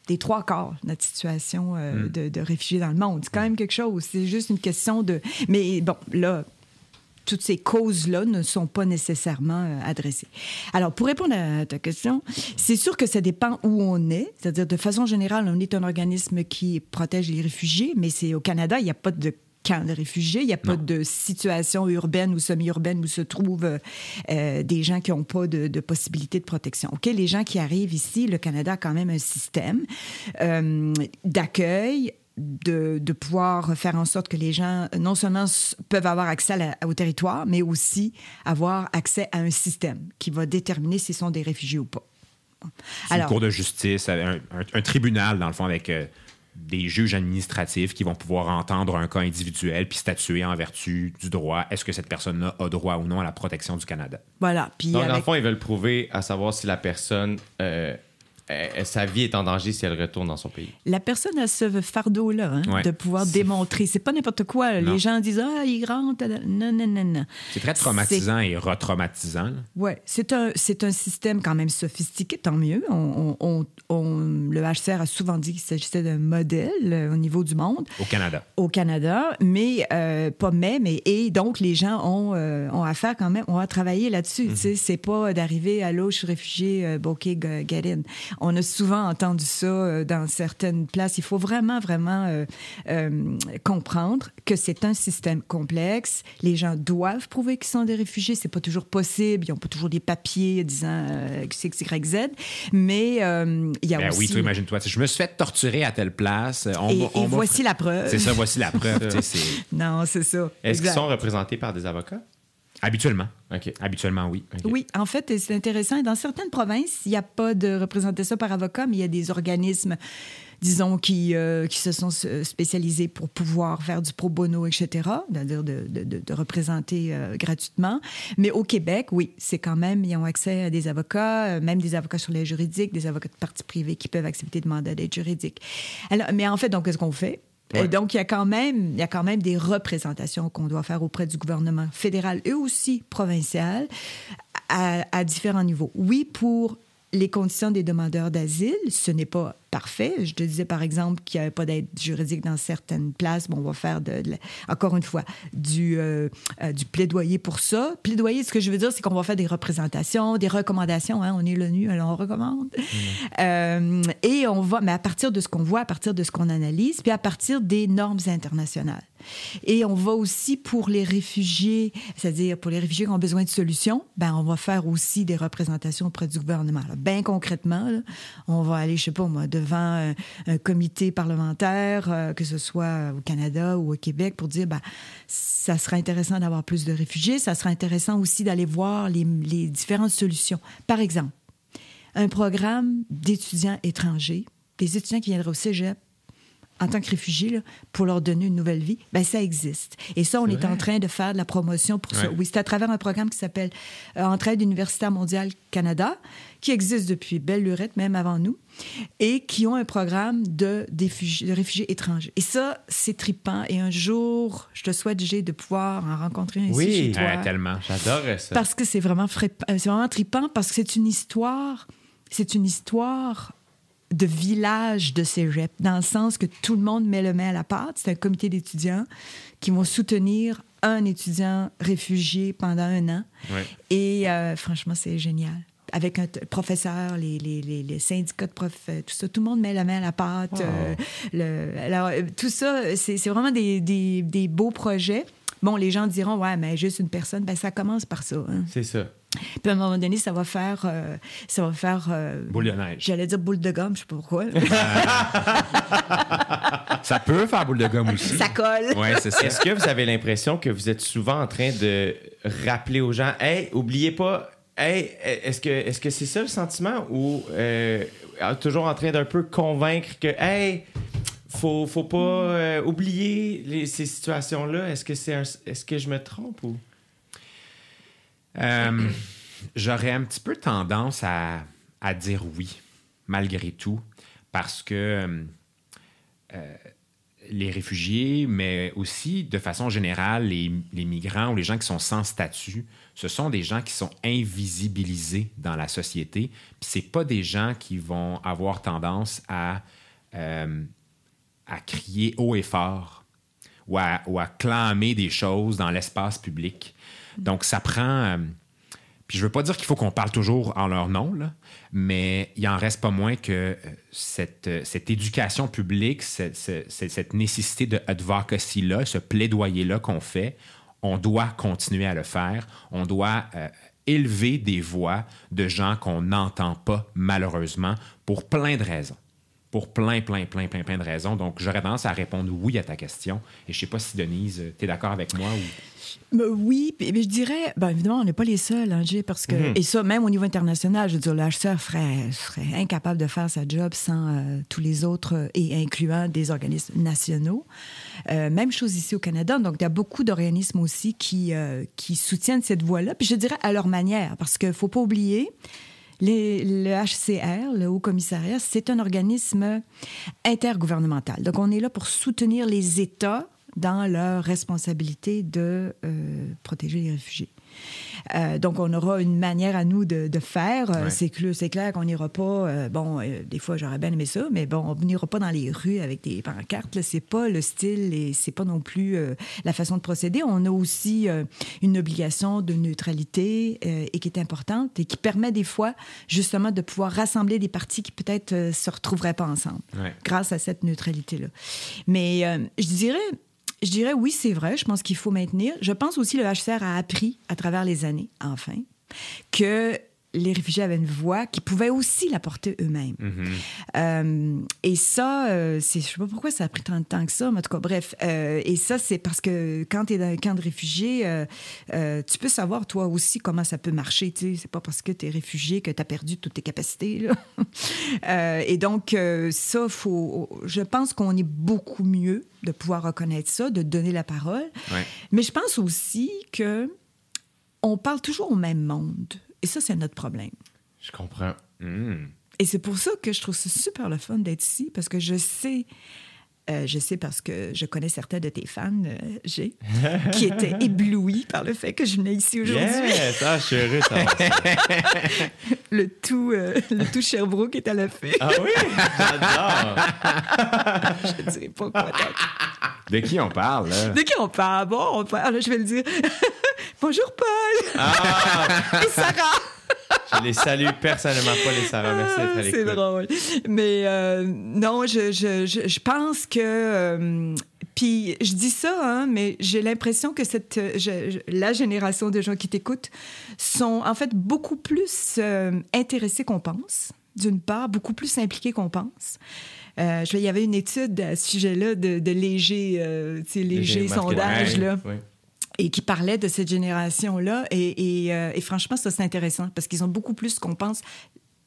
des trois quarts notre situation mm. de, de réfugiés dans le monde. C'est quand même quelque chose. C'est juste une question de. Mais bon, là, toutes ces causes-là ne sont pas nécessairement euh, adressées. Alors, pour répondre à ta question, c'est sûr que ça dépend où on est. C'est-à-dire, de façon générale, on est un organisme qui protège les réfugiés, mais c'est au Canada, il n'y a pas de camp de réfugiés, il n'y a pas de situation urbaine ou semi-urbaine où se trouvent euh, des gens qui n'ont pas de, possibilité de protection. OK, les gens qui arrivent ici, le Canada a quand même un système euh, d'accueil de, pouvoir faire en sorte que les gens, non seulement peuvent avoir accès au territoire, mais aussi avoir accès à un système qui va déterminer s'ils sont des réfugiés ou pas. Alors, une cour de justice, un, tribunal, dans le fond, avec euh, des juges administratifs qui vont pouvoir entendre un cas individuel puis statuer en vertu du droit. Est-ce que cette personne-là a droit ou non à la protection du Canada? Voilà. Puis Donc, dans le fond, ils veulent prouver à savoir si la personne euh, sa vie est en danger si elle retourne dans son pays. La personne a ce fardeau-là hein, de pouvoir démontrer. C'est pas n'importe quoi. Les gens disent Ah, il rentre. Non, non, non, non. C'est très traumatisant et retraumatisant. Oui, c'est un, un système quand même sophistiqué, tant mieux. On, on, on, le HCR a souvent dit qu'il s'agissait d'un modèle euh, au niveau du monde. Au Canada. Au Canada, mais euh, pas mais, mais et donc les gens ont, euh, ont affaire quand même, ont à travailler là-dessus. Mm -hmm. C'est pas d'arriver à l'eau, je suis réfugié, euh, OK, get in. On a souvent entendu ça euh, dans certaines places. Il faut vraiment, vraiment euh, euh, comprendre que c'est un système complexe. Les gens doivent prouver qu'ils sont des réfugiés. C'est pas toujours possible. Ils n'ont pas toujours des papiers disant que c'est Y, Z. Mais il y a ben aussi... Oui, toi, imagine-toi. Je me suis fait torturer à telle place. On, et, on et voici la preuve. C'est ça, voici la preuve. non, c'est ça. Est-ce qu'ils sont représentés par des avocats? Habituellement. OK. Habituellement, oui. Oui, en fait, c'est intéressant. Dans certaines provinces, il n'y a pas de représentation par avocat, mais il y a des organismes, disons, qui, euh, qui se sont spécialisés pour pouvoir faire du pro bono, etc., c'est-à-dire de, de, de, représenter euh, gratuitement. Mais au Québec, oui, c'est quand même, ils ont accès à des avocats, euh, même des avocats sur les juridiques, des avocats de parties privées qui peuvent accepter de mandat d'aide juridique. Alors, mais en fait, donc, qu'est-ce qu'on fait? Et donc, il y, a quand même, il y a quand même des représentations qu'on doit faire auprès du gouvernement fédéral et aussi provincial à, à différents niveaux. Oui, pour les conditions des demandeurs d'asile, ce n'est pas parfait. Je te disais, par exemple, qu'il n'y avait pas d'aide juridique dans certaines places. Bon, on va faire, de, encore une fois, du, euh, euh, du plaidoyer pour ça. Plaidoyer, ce que je veux dire, c'est qu'on va faire des représentations, des recommandations. Hein. On est l'ONU, alors on recommande. Mmh. Euh, et on va, mais à partir de ce qu'on voit, à partir de ce qu'on analyse, puis à partir des normes internationales. Et on va aussi pour les réfugiés, c'est-à-dire pour les réfugiés qui ont besoin de solutions, ben on va faire aussi des représentations auprès du gouvernement. bien concrètement, on va aller, je sais pas moi, de devant un, un comité parlementaire, euh, que ce soit au Canada ou au Québec, pour dire, ben, ça serait intéressant d'avoir plus de réfugiés, ça serait intéressant aussi d'aller voir les, les différentes solutions. Par exemple, un programme d'étudiants étrangers, des étudiants qui viendraient au cégep, en tant que réfugiés là, pour leur donner une nouvelle vie, ben ça existe. Et ça, on est, est en train de faire de la promotion pour ça. Oui, c'est à travers un programme qui s'appelle euh, Entraide universitaire mondiale Canada, qui existe depuis belle lurette, même avant nous, et qui ont un programme de, de réfugiés étrangers. Et ça, c'est tripant. Et un jour, je te souhaite, Gé, de pouvoir en rencontrer un oui, ici chez toi. Oui, tellement. J'adore ça. Parce que c'est vraiment, c'est vraiment tripant, parce que c'est une histoire, c'est une histoire de village de cégep, dans le sens que tout le monde met le main à la pâte. C'est un comité d'étudiants qui vont soutenir un étudiant réfugié pendant un an. Ouais. Et euh, franchement, c'est génial. Avec un professeur, les, les, les, les, syndicats de profs, tout ça, tout le monde met la main à la pâte. Wow. Euh, le, alors, tout ça, c'est vraiment des, des, des beaux projets. bon, les gens diront, ouais, mais juste une personne, ben ça commence par ça. hein. C'est ça. Puis à un moment donné, ça va faire, euh, ça va faire. euh, Boule de neige. J'allais dire boule de gomme, je sais pas pourquoi. Ça peut faire boule de gomme aussi. ça colle. Ouais, c'est ça. Est-ce que vous avez l'impression que vous êtes souvent en train de rappeler aux gens, hey, oubliez pas, hey, est-ce que est-ce que c'est ça le sentiment ou euh, toujours en train d'un peu convaincre que, hey, faut faut pas euh, oublier les- ces situations-là? Est-ce que c'est un- est-ce que je me trompe ou? Euh, J'aurais un petit peu tendance à, à dire oui, malgré tout, parce que euh, euh, les réfugiés, mais aussi de façon générale, les, les migrants ou les gens qui sont sans statut, ce sont des gens qui sont invisibilisés dans la société. Puis c'est pas des gens qui vont avoir tendance à, euh, à crier haut et fort ou à, ou à clamer des choses dans l'espace public. Donc, ça prend. euh, puis je veux pas dire qu'il faut qu'on parle toujours en leur nom, mais il en reste pas moins que euh, cette, euh, cette éducation publique, cette, nécessité de advocacy-là, ce plaidoyer-là qu'on fait, on doit continuer à le faire. On doit élever des voix de gens qu'on n'entend pas, malheureusement, pour plein de raisons. Pour plein, plein, plein, plein, plein de raisons. Donc, j'aurais tendance à répondre oui à ta question. Et je sais pas si, Denise, tu es d'accord avec moi ou... Oui, mais je dirais, ben évidemment, on n'est pas les seuls, hein, Jay, parce que, Mhm. et ça, même au niveau international, je veux dire, le HCR ferait, serait incapable de faire sa job sans euh, tous les autres, euh, et incluant des organismes nationaux. Euh, même chose ici au Canada. Donc, il y a beaucoup d'organismes aussi qui, qui soutiennent cette voie-là, puis je dirais à leur manière, parce qu'il ne faut pas oublier, les- le HCR, le Haut Commissariat, c'est un organisme intergouvernemental. Donc, on est là pour soutenir les États dans leur responsabilité de euh, protéger les réfugiés. Euh, donc, on aura une manière à nous de, de faire. Euh, Ouais. C'est clair, qu'on n'ira pas. euh, bon, euh, des fois, j'aurais bien aimé ça, mais bon, on n'ira pas dans les rues avec des pancartes. C'est pas le style et c'est pas non plus la façon de procéder. On a aussi une obligation de neutralité et qui est importante et qui permet des fois, justement, de pouvoir rassembler des partis qui peut-être se retrouveraient pas ensemble Ouais. grâce à cette neutralité-là. Mais je dirais, je dirais oui, c'est vrai. Je pense qu'il faut maintenir. Je pense aussi que le HCR a appris à travers les années, enfin, que les réfugiés avaient une voix qui pouvait aussi la porter eux-mêmes. Euh, et ça, euh, c'est, je sais pas pourquoi ça a pris tant de temps que ça, mais en tout cas, bref. Euh, et ça, c'est parce que quand tu es dans un camp de réfugiés, euh, tu peux savoir toi aussi comment ça peut marcher. Tu sais, c'est pas parce que tu es réfugié que tu as perdu toutes tes capacités. là. Et donc, ça, faut, je pense qu'on est beaucoup mieux de pouvoir reconnaître ça, de donner la parole. Ouais. Mais je pense aussi que on parle toujours au même monde. Et ça, c'est notre problème. Je comprends. Hmm. Et c'est pour ça que je trouve ça super le fun d'être ici, parce que je sais, euh, je sais parce que je connais certains de tes fans, euh, J'ai, qui étaient éblouis par le fait que je venais ici aujourd'hui. Yes! Ah, je suis heureux. Le tout, euh, le tout Sherbrooke est à la fée. Ah oui? J'adore! Je ne dirais pas quoi. De qui on parle, là? De qui on parle? Bon, on parle, je vais le dire. Bonjour Paul Ah! et Sarah. Je les salue personnellement, Paul et Sarah. Merci d'être à Ah, C'est drôle. Mais euh, non, je, je, je, je pense que. euh, puis je dis ça, hein, mais j'ai l'impression que cette, euh, la génération de gens qui t'écoutent sont en fait beaucoup plus euh, intéressés qu'on pense, d'une part, beaucoup plus impliqués qu'on pense. Je- il y avait une étude à ce sujet-là de, de léger, léger sondage, là oui. Et qui parlait de cette génération-là. Et, et, euh, et franchement, ça, c'est intéressant parce qu'ils ont beaucoup plus qu'on pense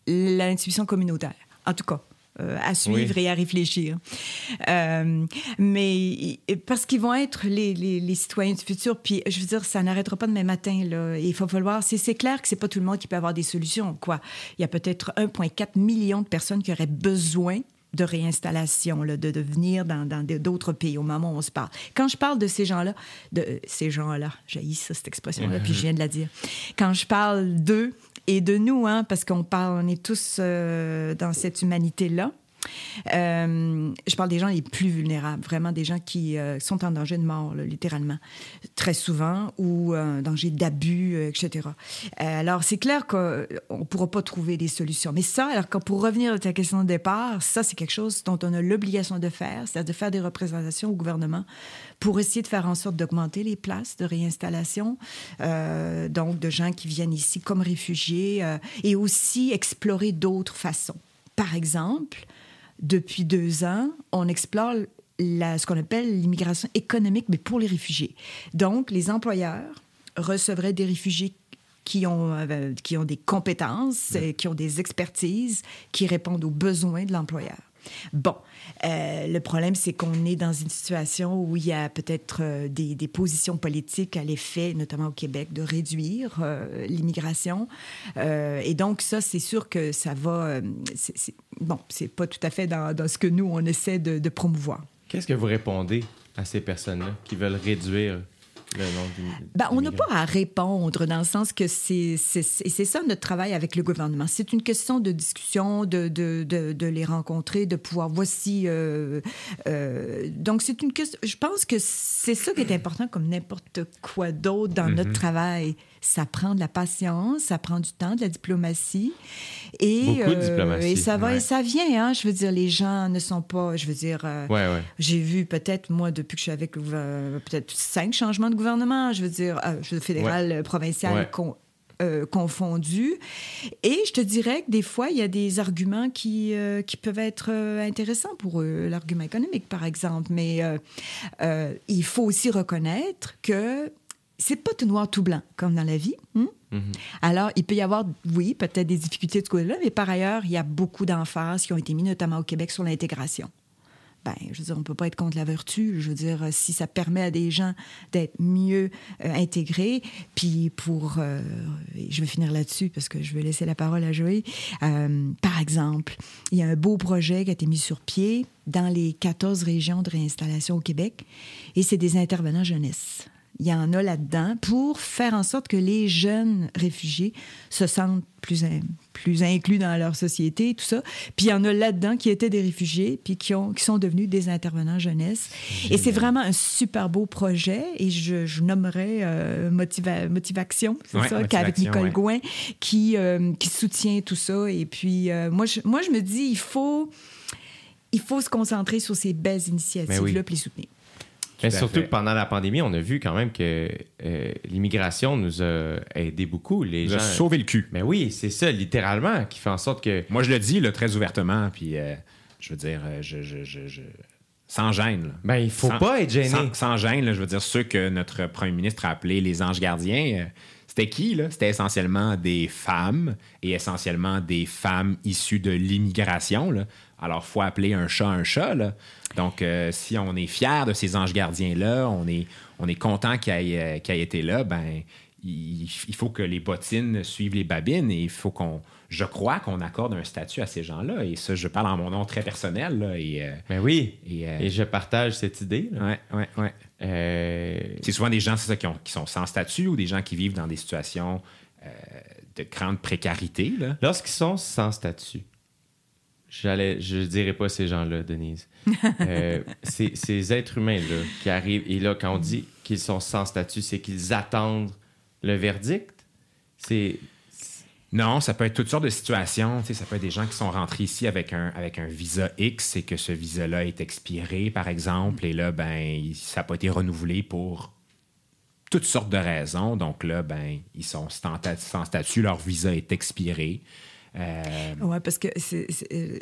l'intuition communautaire, en tout cas. euh, à suivre Oui. et à réfléchir. Euh, mais parce qu'ils vont être les, les, les citoyens du futur, puis je veux dire, ça n'arrêtera pas demain matin. Là. Il faut falloir. C'est c'est clair que c'est pas tout le monde qui peut avoir des solutions. Quoi. Il y a peut-être 1,4 million de personnes qui auraient besoin de réinstallation, là, de, de venir dans d'autres pays au moment où on se parle. Quand je parle de ces gens-là, de ces gens-là, j'ai ça, cette expression-là, puis je viens de la dire. Quand je parle d'eux et de nous, hein, parce qu'on parle, on est tous euh, dans cette humanité-là, Euh, je parle des gens les plus vulnérables, vraiment des gens qui euh, sont en danger de mort, littéralement, très souvent, ou en danger d'abus, euh, etc. alors, c'est clair qu'on ne pourra pas trouver des solutions. Mais ça, alors que pour revenir à ta question de départ, ça, c'est quelque chose dont on a l'obligation de faire, c'est-à-dire de faire des représentations au gouvernement pour essayer de faire en sorte d'augmenter les places de réinstallation, donc de gens qui viennent ici comme réfugiés, et aussi explorer d'autres façons. Par exemple, depuis deux ans, on explore la, ce qu'on appelle l'immigration économique, mais pour les réfugiés. Donc, les employeurs recevraient des réfugiés qui ont, euh, qui ont des compétences, qui ont des expertises, qui répondent aux besoins de l'employeur. Bon, euh, le problème, c'est qu'on est dans une situation où il y a peut-être euh, des, positions politiques à l'effet, notamment au Québec, de réduire euh, l'immigration. et donc, ça, c'est sûr que ça va. bon, c'est pas tout à fait dans, ce que nous, on essaie de, de promouvoir. Qu'est-ce que vous répondez à ces personnes-là qui veulent réduire ben, on n'a pas à répondre dans le sens que c'est ça notre travail avec le gouvernement. C'est une question de discussion, de, de, de, de, les rencontrer, de pouvoir voici. Euh, euh, donc c'est une question. Je pense que c'est ça qui est important comme n'importe quoi d'autre dans notre mm-hmm. travail ça prend de la patience, ça prend du temps, de la diplomatie. Et, euh, et ça va et ça vient. Hein? Je veux dire, les gens ne sont pas. Je veux dire, euh, j'ai vu peut-être, moi, depuis que je suis avec peut-être cinq changements de gouvernement, je veux dire, euh, fédéral, provincial, confondus. Et je te dirais que des fois, il y a des arguments qui, qui peuvent être intéressants pour eux, l'argument économique, par exemple. Mais il faut aussi reconnaître que c'est pas tout noir, tout blanc, comme dans la vie. Hein? Mm-hmm. Alors, il peut y avoir, oui, peut-être des difficultés de ce côté-là, mais par ailleurs, il y a beaucoup d'emphases qui ont été mis, notamment au Québec, sur l'intégration. Ben, je veux dire, on ne peut pas être contre la vertu. Je veux dire, si ça permet à des gens d'être mieux euh, intégrés, puis pour... Euh, je vais finir là-dessus parce que je vais laisser la parole à Joey. Euh, par exemple, il y a un beau projet qui a été mis sur pied dans les 14 régions de réinstallation au Québec, et c'est des intervenants jeunesse il y en a là-dedans pour faire en sorte que les jeunes réfugiés se sentent plus, plus inclus dans leur société, tout ça. Puis il y en a là-dedans qui étaient des réfugiés, puis qui, ont, qui sont devenus des intervenants jeunesse. Et c'est vraiment un super beau projet, et je, je nommerais euh, Motivation, c'est ça, avec Nicole Gouin, qui, euh, qui soutient tout ça. Et puis, euh, moi, je, moi, je me dis, il faut, il faut se concentrer sur ces belles initiatives-là, puis les soutenir. Mais surtout que pendant la pandémie, on a vu quand même que euh, l'immigration nous a aidé beaucoup. Les gens... a sauvé le cul. Mais oui, c'est ça, littéralement, qui fait en sorte que. Moi, je le dis là, très ouvertement, puis euh, je veux dire, euh, je, je, je, sans gêne. Là. Ben, il faut pas être gêné. Sans, gêne, là, je veux dire, ceux que notre premier ministre a appelés les anges gardiens. c'était qui, là? C'était essentiellement des femmes et essentiellement des femmes issues de l'immigration. Alors, faut appeler un chat un chat. Là. Donc, euh, si on est fier de ces anges gardiens-là, on est, on est content qu'ils aient, euh, été là, ben il, faut que les bottines suivent les babines et il faut qu'on, je crois qu'on accorde un statut à ces gens-là. Et ça, je parle en mon nom très personnel. Là, et, euh, ben oui, et, je partage cette idée. Oui, oui, oui. C'est souvent des gens ça, qui, qui, sont sans statut ou des gens qui vivent dans des situations de grande précarité. Lorsqu'ils sont sans statut, J'allais, je dirais pas ces gens-là, Denise. Euh, ces êtres humains-là qui arrivent, et là, quand on dit qu'ils sont sans statut, c'est qu'ils attendent le verdict? C'est. Non, ça peut être toutes sortes de situations. Tu sais, ça peut être des gens qui sont rentrés ici avec un, avec un visa X et que ce visa-là est expiré, par exemple, et là, ben, ça n'a pas été renouvelé pour toutes sortes de raisons. Donc là, ben, ils sont sans statut, leur visa est expiré. Euh... Oui, parce que c'est, euh,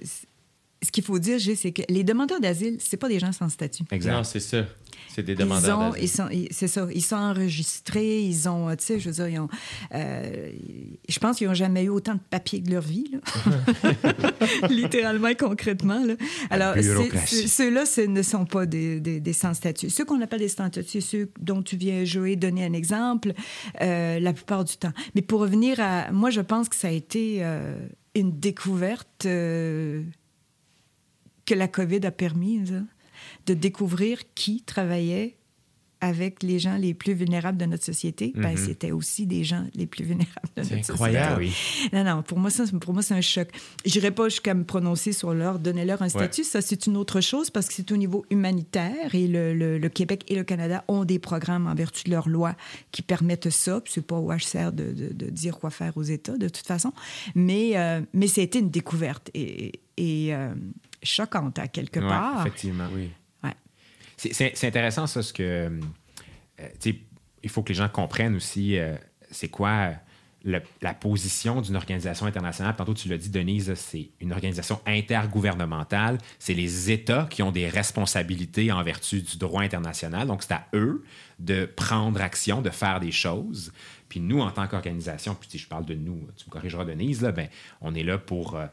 ce qu'il faut dire, c'est que les demandeurs d'asile, c'est pas des gens sans statut. Exact. c'est ça. C'est des demandeurs d'asile. C'est ça. Ils sont enregistrés. Ils ont, tu sais, je veux dire, ils ont, euh, je pense qu'ils n'ont jamais eu autant de papiers de leur vie, là. littéralement et concrètement. Là. Alors, ceux-là ne sont pas des, des, sans-statut. Ceux qu'on appelle des sans-statut, ceux dont tu viens jouer, donner un exemple, euh, la plupart du temps. Mais pour revenir à... Moi, je pense que ça a été euh, une découverte que la COVID a permis de découvrir qui travaillait avec les gens les plus vulnérables de notre société, ben, Mhm. c'était aussi des gens les plus vulnérables de C'est notre incroyable. société. Ah oui. Non, non, pour moi, ça, pour moi, c'est un choc. Je n'irai pas jusqu'à me prononcer sur leur, donner-leur un statut. Ça, c'est une autre chose parce que c'est au niveau humanitaire et le, le- le Québec et le Canada ont des programmes en vertu de leur loi qui permettent ça. C'est pas au HCR de, de- de dire quoi faire aux États, de toute façon. Mais, euh, mais ça a été une découverte et, et, euh, choquante à quelque Ouais, part. effectivement. Oui. Ouais. C'est- C'est c'est intéressant, ça, ce que. euh, tu sais, il faut que les gens comprennent aussi euh, c'est quoi euh, le- la position d'une organisation internationale. Tantôt, tu l'as dit, Denise, c'est une organisation intergouvernementale. C'est les États qui ont des responsabilités en vertu du droit international. Donc, c'est à eux de prendre action, de faire des choses. Puis nous, en tant qu'organisation, puis si je parle de nous, tu me corrigeras, Denise, là, ben, on est là pour. euh,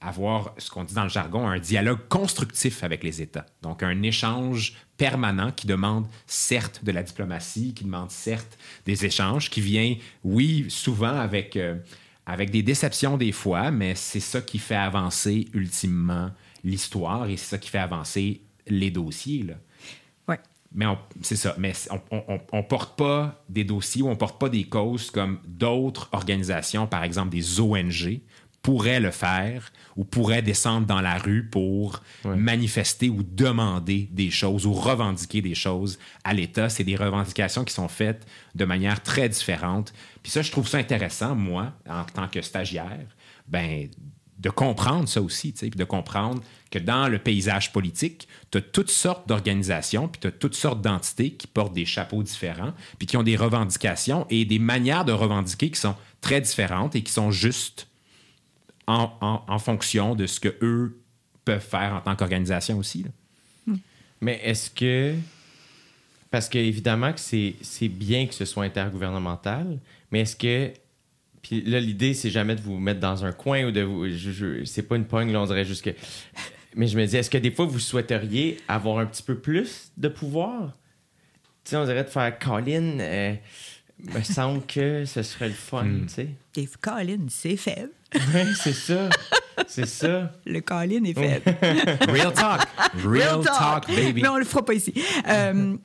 avoir ce qu'on dit dans le jargon, un dialogue constructif avec les États. Donc, un échange permanent qui demande certes de la diplomatie, qui demande certes des échanges, qui vient, oui, souvent avec, euh, avec des déceptions des fois, mais c'est ça qui fait avancer ultimement l'histoire et c'est ça qui fait avancer les dossiers. Là. Ouais. Mais c'est ça. Mais on, on porte pas des dossiers ou on porte pas des causes comme d'autres organisations, par exemple des ONG, pourraient le faire ou pourraient descendre dans la rue pour manifester ou demander des choses ou revendiquer des choses à l'État. C'est des revendications qui sont faites de manière très différente. Puis ça, je trouve ça intéressant, moi, en tant que stagiaire, ben, de comprendre ça aussi, puis de comprendre que dans le paysage politique, tu as toutes sortes d'organisations, puis tu as toutes sortes d'entités qui portent des chapeaux différents, puis qui ont des revendications et des manières de revendiquer qui sont très différentes et qui sont justes en, en- en fonction de ce que eux peuvent faire en tant qu'organisation aussi. là. Mais est-ce que. Parce que évidemment que c'est c'est bien que ce soit intergouvernemental, mais est-ce que. Puis là, l'idée, c'est jamais de vous mettre dans un coin ou de vous. je- je- c'est pas une pogne, là, on dirait juste que. Mais je me dis, est-ce que des fois, vous souhaiteriez avoir un petit peu plus de pouvoir? Tu sais, on dirait de faire Colin, euh, me semble que ce serait le fun, tu sais. Colin, c'est faible. Ouais, c'est ça. C'est ça. Le Colin est faible. Real talk! Real, talk, baby! Mais on le fera pas ici. Euh,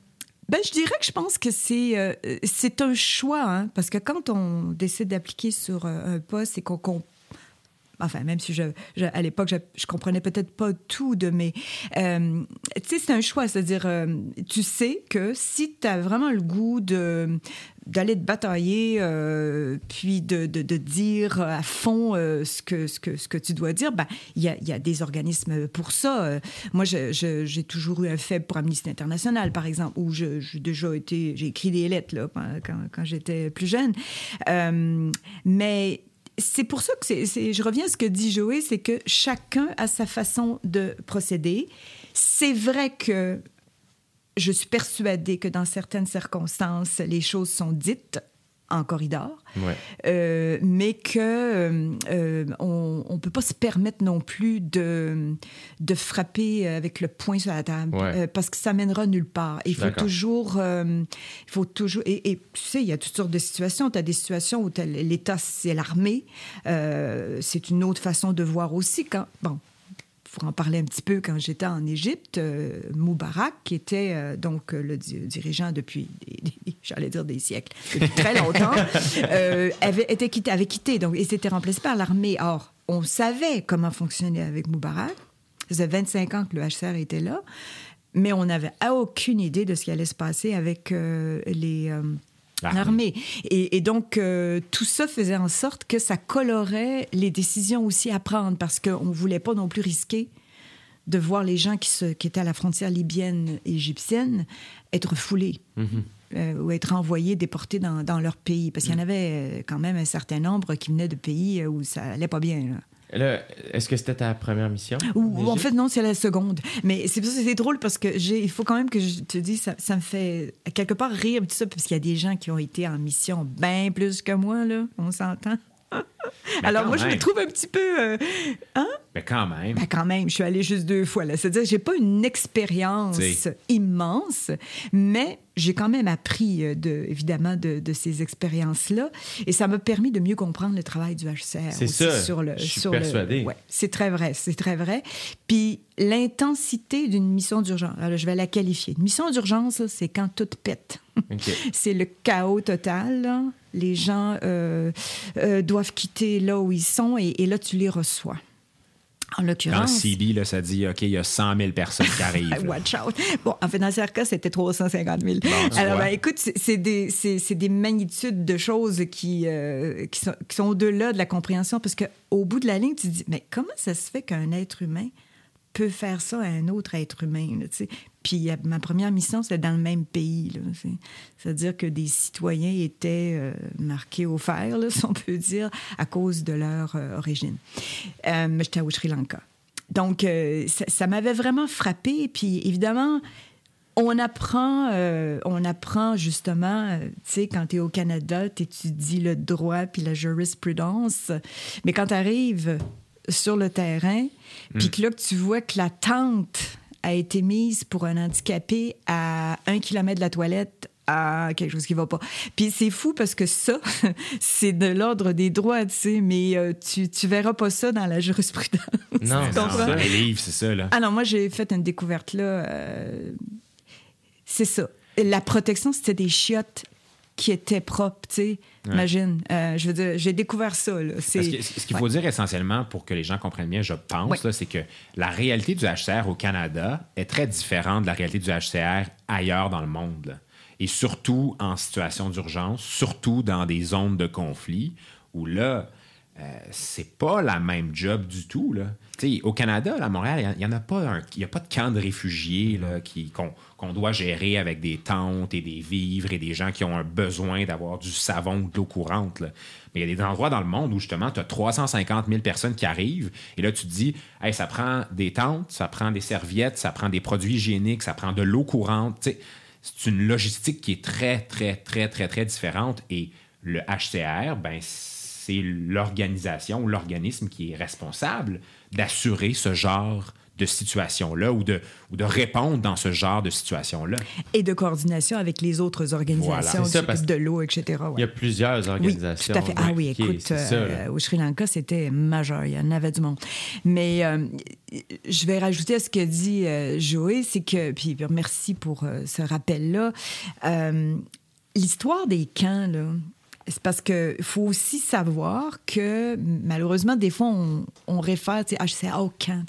ben, je dirais que je pense que c'est euh, c'est un choix, hein, parce que quand on décide d'appliquer sur euh, un poste et qu'on Enfin, même si je, je- à l'époque, je, je comprenais peut-être pas tout de mes... euh, tu sais, c'est un choix, c'est-à-dire, euh, tu sais que si tu as vraiment le goût de d'aller te batailler, euh, puis de, de, dire à fond euh, ce, que, ce, que, ce que tu dois dire, ben, il y, a, y a des organismes pour ça. Euh, moi, j'ai toujours eu un faible pour Amnesty International, par exemple, où j'ai déjà été... J'ai écrit des lettres là, quand, quand j'étais plus jeune. Mais c'est pour ça que c'est- je reviens à ce que dit Joé, c'est que chacun a sa façon de procéder. C'est vrai que je suis persuadée que dans certaines circonstances, les choses sont dites en corridor, Ouais. euh, mais que euh, euh, on ne peut pas se permettre non plus de, de frapper avec le poing sur la table Ouais. euh, parce que ça mènera nulle part. Il faut toujours, il faut toujours, et, et tu sais, il y a toutes sortes de situations. Tu as des situations où l'État c'est l'armée, c'est une autre façon de voir aussi quand bon pour en parler un petit peu, quand j'étais en Égypte, euh, Moubarak, qui était euh, donc euh, le di- dirigeant depuis, j'allais dire des siècles, depuis très longtemps, euh, avait, été quitté, avait quitté donc, et s'était remplacé par l'armée. Or, on savait comment fonctionner avec Moubarak. Ça faisait 25 ans que le HCR était là, mais on n'avait aucune idée de ce qui allait se passer avec les... L'armée. L'armée. Et, et donc, euh, tout ça faisait en sorte que ça colorait les décisions aussi à prendre parce qu'on ne voulait pas non plus risquer de voir les gens qui, se, qui étaient à la frontière libyenne et égyptienne être foulés euh, ou être envoyés, déportés dans, dans leur pays. Parce qu'il y en avait euh, quand même un certain nombre qui venaient de pays où ça allait pas bien. là. Là, est-ce que c'était ta première mission? Ou, en fait, non, c'est la seconde. Mais c'est pour ça que c'est drôle parce que j'ai, il faut quand même que je te dise, ça, ça me fait quelque part rire, tout ça, parce qu'il y a des gens qui ont été en mission bien plus que moi, là, on s'entend. Alors moi, je me trouve un petit peu... euh, hein? Mais quand même. Ben, quand même, je suis allée juste deux fois. là. C'est-à-dire que j'ai pas une expérience immense, mais j'ai quand même appris, euh, de, évidemment, de, de ces expériences-là. Et ça m'a permis de mieux comprendre le travail du HCR. C'est ça. Sur le, Je suis sur le- persuadé. ouais, c'est très vrai, c'est très vrai. Puis l'intensité d'une mission d'urgence, alors je vais la qualifier. Une mission d'urgence, c'est quand tout pète. OK. C'est le chaos total. là. Les gens euh, euh, doivent quitter là où ils sont et, et là, tu les reçois. En l'occurrence. CB, là, ça dit, OK, il y a 100 000 personnes qui arrivent. Watch out. Bon, en fait, dans ce cas, c'était 350 000. tu Alors, ben, écoute, c'est- des, des magnitudes de choses qui, euh, qui sont, qui sont au-delà de la compréhension parce qu'au bout de la ligne, tu te dis, mais comment ça se fait qu'un être humain peut faire ça à un autre être humain? là? Puis euh, ma première mission, c'était dans le même pays. C'est-à-dire que des citoyens étaient euh, marqués au fer, si on peut dire, à cause de leur euh, origine. Euh, J'étais au Sri Lanka. Donc, ça, m'avait vraiment frappé. Puis, évidemment, on apprend, on apprend justement, tu sais, quand tu es au Canada, tu étudies le droit puis la jurisprudence. Mais quand tu arrives sur le terrain, puis que là, que tu vois que la tente a été mise pour un handicapé à un kilomètre de la toilette, à quelque chose qui va pas. Puis c'est fou parce que ça, c'est de l'ordre des droits, tu sais, mais euh, tu, tu verras pas ça dans la jurisprudence. Non, c'est ça. Les livres, c'est ça, là. Ah non, moi, j'ai fait une découverte là. euh, c'est ça. La protection, c'était des chiottes qui étaient propres, tu sais. Imagine. Euh, je veux dire, j'ai découvert ça, là. C'est- Parce que ce qu'il faut Ouais. dire essentiellement pour que les gens comprennent bien, je pense, là, c'est que la réalité du HCR au Canada est très différente de la réalité du HCR ailleurs dans le monde. là. Et surtout en situation d'urgence, surtout dans des zones de conflit où là, euh, c'est pas la même job du tout. Là. Au Canada, à Montréal, il n'y a, pas un- y a pas de camp de réfugiés là, qui- qu'on qu'on doit gérer avec des tentes et des vivres et des gens qui ont un besoin d'avoir du savon ou de l'eau courante. là. Mais il y a des endroits dans le monde où justement, tu as 350 000 personnes qui arrivent et là, tu te dis, hey, ça prend des tentes, ça prend des serviettes, ça prend des produits hygiéniques, ça prend de l'eau courante. C'est une logistique qui est très, très, très, très, très différente. Et le HCR, ben, c'est l'organisation ou l'organisme qui est responsable d'assurer ce genre de situation-là ou de, ou de répondre dans ce genre de situation-là. Et de coordination avec les autres organisations Voilà. C'est ça, de l'eau, etc. ouais. Il y a plusieurs Oui, organisations. tout à fait. Ah oui, écoute, c'est ça, euh, au Sri Lanka, c'était majeur. Il y en avait du monde. Mais euh, je vais rajouter à ce que dit euh, Joé, c'est que, puis merci pour euh, ce rappel-là, euh, l'histoire des camps, là, c'est parce qu'il faut aussi savoir que, malheureusement, des fois, on, on réfère tu sais, ah, je sais, ah, au camp.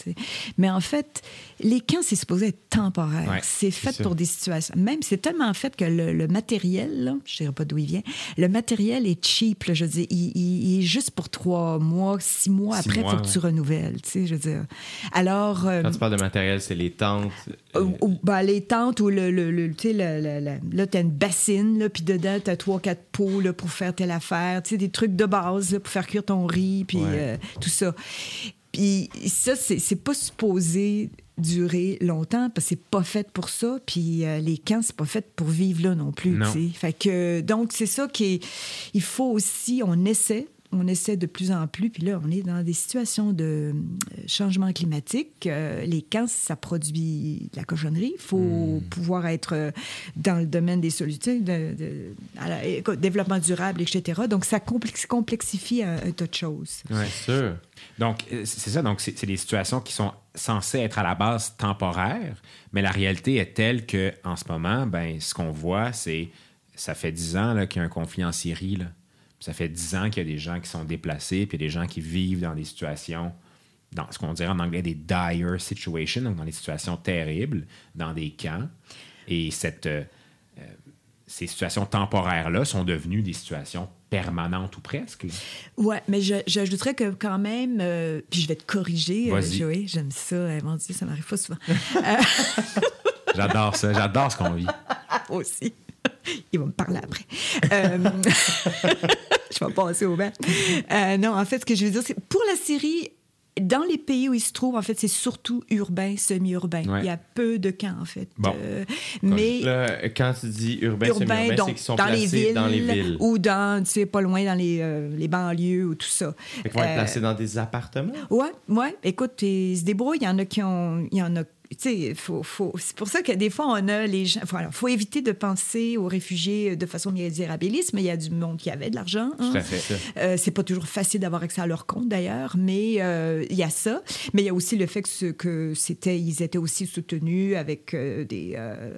Mais en fait, les camps, c'est supposé être temporaire. Ouais, c'est fait pour des situations. Même, c'est tellement fait que le, le matériel, là, je ne dirais pas d'où il vient, le matériel est cheap. là, je veux dire, il, il- il est juste pour trois mois, six mois. Six Après, il faut que tu renouvelles. Tu sais, je veux dire. Alors. euh, Quand tu parles de matériel, c'est les tentes. Ou- ou, ben, les tentes où le, le, le- tu sais, là, t'as une bassine, là, puis dedans, t'as trois, quatre pots là, pour faire telle affaire, tu sais, des trucs de base là, pour faire cuire ton riz, puis Ouais. euh, tout ça. Puis ça, c'est c'est pas supposé durer longtemps parce que c'est pas fait pour ça. Puis euh, les camps, c'est pas fait pour vivre là non plus. Non. Fait que, donc, c'est ça qui. Il faut aussi... On essaie on essaie de plus en plus, puis là, on est dans des situations de euh, changement climatique. Euh, les camps, ça produit de la cochonnerie. Il faut pouvoir être euh, dans le domaine des solutions, de, de- à la- écoute, développement durable, etc. Donc, ça complex- complexifie un, un tas de choses. C'est sûr. Donc, c'est ça. Donc, c'est des situations qui sont censées être à la base temporaires, mais la réalité est telle que en ce moment, ben, ce qu'on voit, c'est ça fait dix ans là, qu'il y a un conflit en Syrie. Là. Ça fait dix ans qu'il y a des gens qui sont déplacés, puis il y a des gens qui vivent dans des situations, dans ce qu'on dirait en anglais des dire situations, donc dans des situations terribles, dans des camps. Et cette, euh, euh, ces situations temporaires-là sont devenues des situations permanentes ou presque. Ouais, mais j'ajouterais que quand même, euh, puis je vais te corriger, euh. Joey, j'aime ça. Euh, mon Dieu, ça m'arrive pas souvent. J'adore ça. J'adore ce qu'on vit. aussi. Il va me parler après. Euh, je vais passer au banc. Euh, non, en fait, ce que je veux dire, c'est pour la série, dans les pays où il se trouve, en fait, c'est surtout urbain, semi-urbain. Ouais. Il y a peu de camps, en fait. Bon. Euh, mais Là, quand tu dis urbain, urbain, semi-urbain, c'est qu'ils sont dans les, placés villes, dans les villes. ou dans, tu sais, pas loin dans les, euh, les banlieues ou tout ça. Fait qu'ils vont être Euh, placés dans des appartements? Ouais, ouais. Écoute, ils se débrouillent. Il y en a qui ont. Il y en a. Faut, faut, c'est pour ça que des fois, on a les gens. Voilà, faut éviter de penser aux réfugiés de façon misérabiliste, mais il y a du monde qui avait de l'argent. hein. Euh, c'est pas toujours facile d'avoir accès à leur compte d'ailleurs, mais euh, il y a ça. Mais il y a aussi le fait que, ce- que c'était, ils étaient aussi soutenus avec euh, des, euh,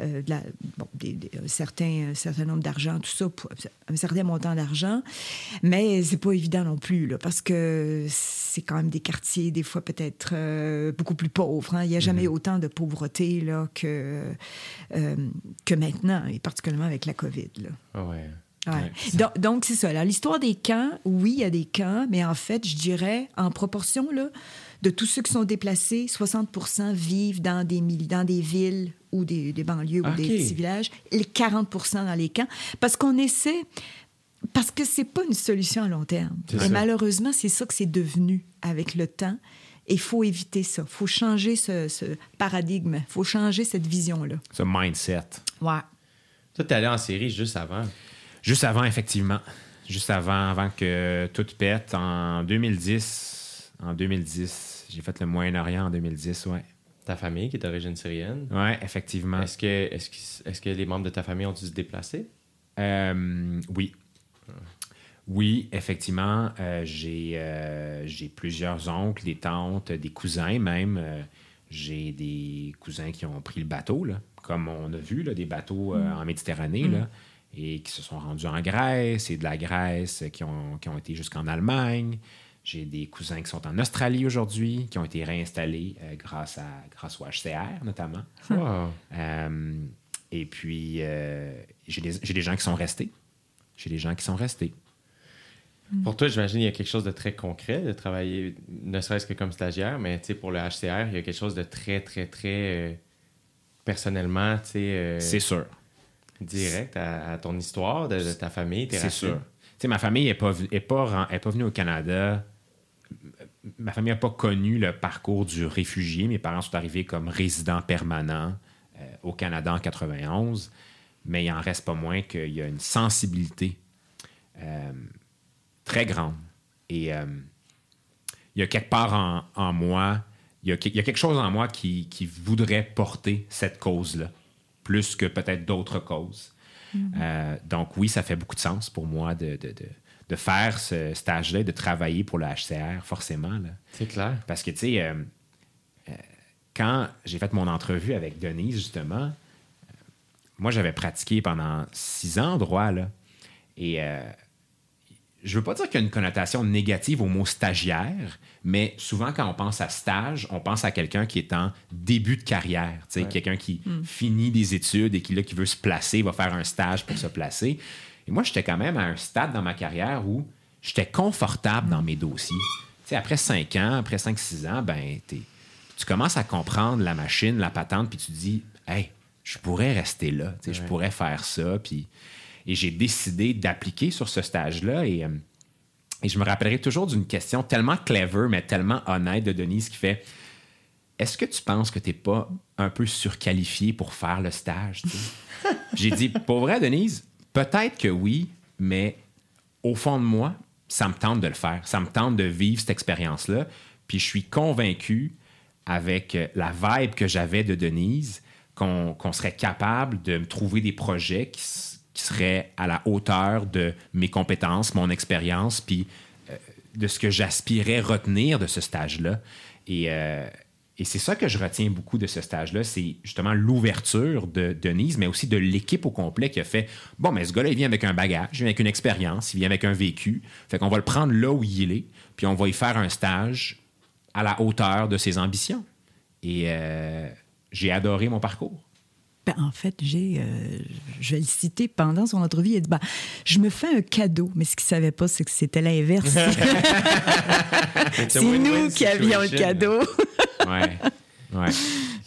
euh, de la- bon, des, des- un certain, nombre d'argent, tout ça, pour- un certain montant d'argent. Mais c'est pas évident non plus, là, parce que c'est quand même des quartiers, des fois peut-être euh, beaucoup plus pauvres. hein. Il n'y a jamais autant de pauvreté là, que, euh, que maintenant, et particulièrement avec la COVID. Là. Ah Ouais. Ouais. Ouais, donc, donc, c'est ça. L'histoire des camps, oui, il y a des camps, mais en fait, je dirais, en proportion, là, de tous ceux qui sont déplacés, 60 vivent dans des, dans des villes ou des, des banlieues ou des petits villages, et 40 dans les camps, parce qu'on essaie, parce que c'est pas une solution à long terme. Et malheureusement, c'est ça que c'est devenu avec le temps. Et il faut éviter ça. Il faut changer ce, ce paradigme. Il faut changer cette vision-là. Ce mindset. Ouais. Toi, t'es allé en série juste avant? Juste avant, effectivement. Juste avant, avant que tout pète. En 2010, en 2010, j'ai fait le Moyen-Orient en 2010, ouais. Ta famille qui est d'origine syrienne? Ouais, effectivement. Est-ce que, est que, est que les membres de ta famille ont dû se déplacer? Euh, oui. Oui, effectivement, euh, j'ai euh, j'ai plusieurs oncles, des tantes, des cousins même. Euh, j'ai des cousins qui ont pris le bateau, là, comme on a vu, là, des bateaux euh, en Méditerranée, là, et qui se sont rendus en Grèce, et de la Grèce qui ont, qui ont été jusqu'en Allemagne. J'ai des cousins qui sont en Australie aujourd'hui, qui ont été réinstallés grâce, à, grâce au HCR, notamment. Wow. Euh, et puis, j'ai des, j'ai des gens qui sont restés. J'ai des gens qui sont restés. Pour toi, j'imagine qu'il y a quelque chose de très concret de travailler, ne serait-ce que comme stagiaire, mais pour le HCR, il y a quelque chose de très, très, très euh, personnellement, tu sais, euh, C'est sûr. direct à, à ton histoire, de, de ta famille, tes C'est sûr. Tu sais, ma famille n'est pas, est pas, ren- est pas venue au Canada. Ma famille n'a pas connu le parcours du réfugié. Mes parents sont arrivés comme résidents permanents euh, au Canada en 91. Mais il en reste pas moins qu'il y a une sensibilité euh, très grande. Et euh, il y a quelque part en, en moi, il y, a, que- il y a quelque chose en moi qui, qui voudrait porter cette cause-là, plus que peut-être d'autres causes. Euh, donc oui, ça fait beaucoup de sens pour moi de, de- de- de faire ce stage-là, de travailler pour le HCR, forcément. là. C'est clair. Parce que, tu sais, euh, euh, quand j'ai fait mon entrevue avec Denise, justement, euh, moi, j'avais pratiqué pendant six ans en droit, là. Et euh, je veux pas dire qu'il y a une connotation négative au mot stagiaire, mais souvent, quand on pense à stage, on pense à quelqu'un qui est en début de carrière, quelqu'un qui finit des études et qui, là, qui veut se placer, va faire un stage pour se placer. Et moi, j'étais quand même à un stade dans ma carrière où j'étais confortable dans mes dossiers. Après cinq ans, après cinq, six ans, ben, tu commences à comprendre la machine, la patente, puis tu te dis, hey, je pourrais rester là, je pourrais faire ça. Puis, et j'ai décidé d'appliquer sur ce stage-là. Et, euh, et je me rappellerai toujours d'une question tellement clever, mais tellement honnête de Denise qui fait Est-ce que tu penses que tu n'es pas un peu surqualifié pour faire le stage? J'ai dit Pour vrai, Denise, peut-être que oui, mais au fond de moi, ça me tente de le faire. Ça me tente de vivre cette expérience-là. Puis je suis convaincu, avec euh, la vibe que j'avais de Denise, qu'on serait capable de me trouver des projets qui, qui seraient à la hauteur de mes compétences, mon expérience, puis euh, de ce que j'aspirais retenir de ce stage-là. Et, euh, et c'est ça que je retiens beaucoup de ce stage-là, c'est justement l'ouverture de Denise, mais aussi de l'équipe au complet qui a fait bon, mais ce gars-là, il vient avec un bagage, il vient avec une expérience, il vient avec un vécu. Fait qu'on va le prendre là où il est, puis on va y faire un stage à la hauteur de ses ambitions. Et euh, j'ai adoré mon parcours. Ben, en fait, j'ai, euh, je vais le citer pendant son entrevue. Il a dit ben, Je me fais un cadeau. Mais ce qu'il ne savait pas, c'est que c'était l'inverse. c'est nous qui avions le cadeau. Ouais. ouais.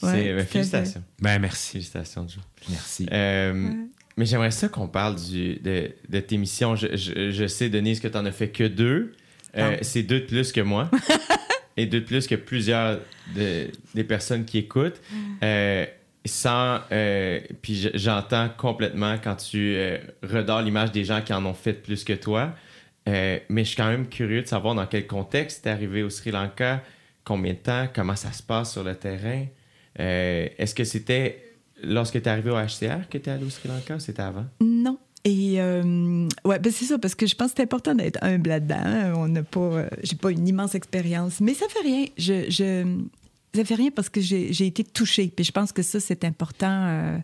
Euh, félicitations. Ben, merci. Félicitations, Joe. Merci. Euh, Mais j'aimerais ça qu'on parle du, de, de tes missions. Je, je- je sais, Denise, que tu n'en as fait que deux. Euh, Ah. c'est deux de plus que moi. et de plus que plusieurs de- des personnes qui écoutent. Euh, sans, euh, puis j'entends complètement quand tu euh, redors l'image des gens qui en ont fait plus que toi. Euh, mais je suis quand même curieux de savoir dans quel contexte t'es arrivé au Sri Lanka, combien de temps, comment ça se passe sur le terrain. Euh, Est-ce que c'était lorsque tu es arrivé au HCR que tu es allé au Sri Lanka ou c'était avant? Non. Et euh, ouais, ben c'est ça, parce que je pense que c'est important d'être humble là-dedans. hein. On n'a pas, j'ai pas une immense expérience, mais ça fait rien. Je, je, ça fait rien parce que j'ai été touchée. Puis je pense que ça, c'est important euh,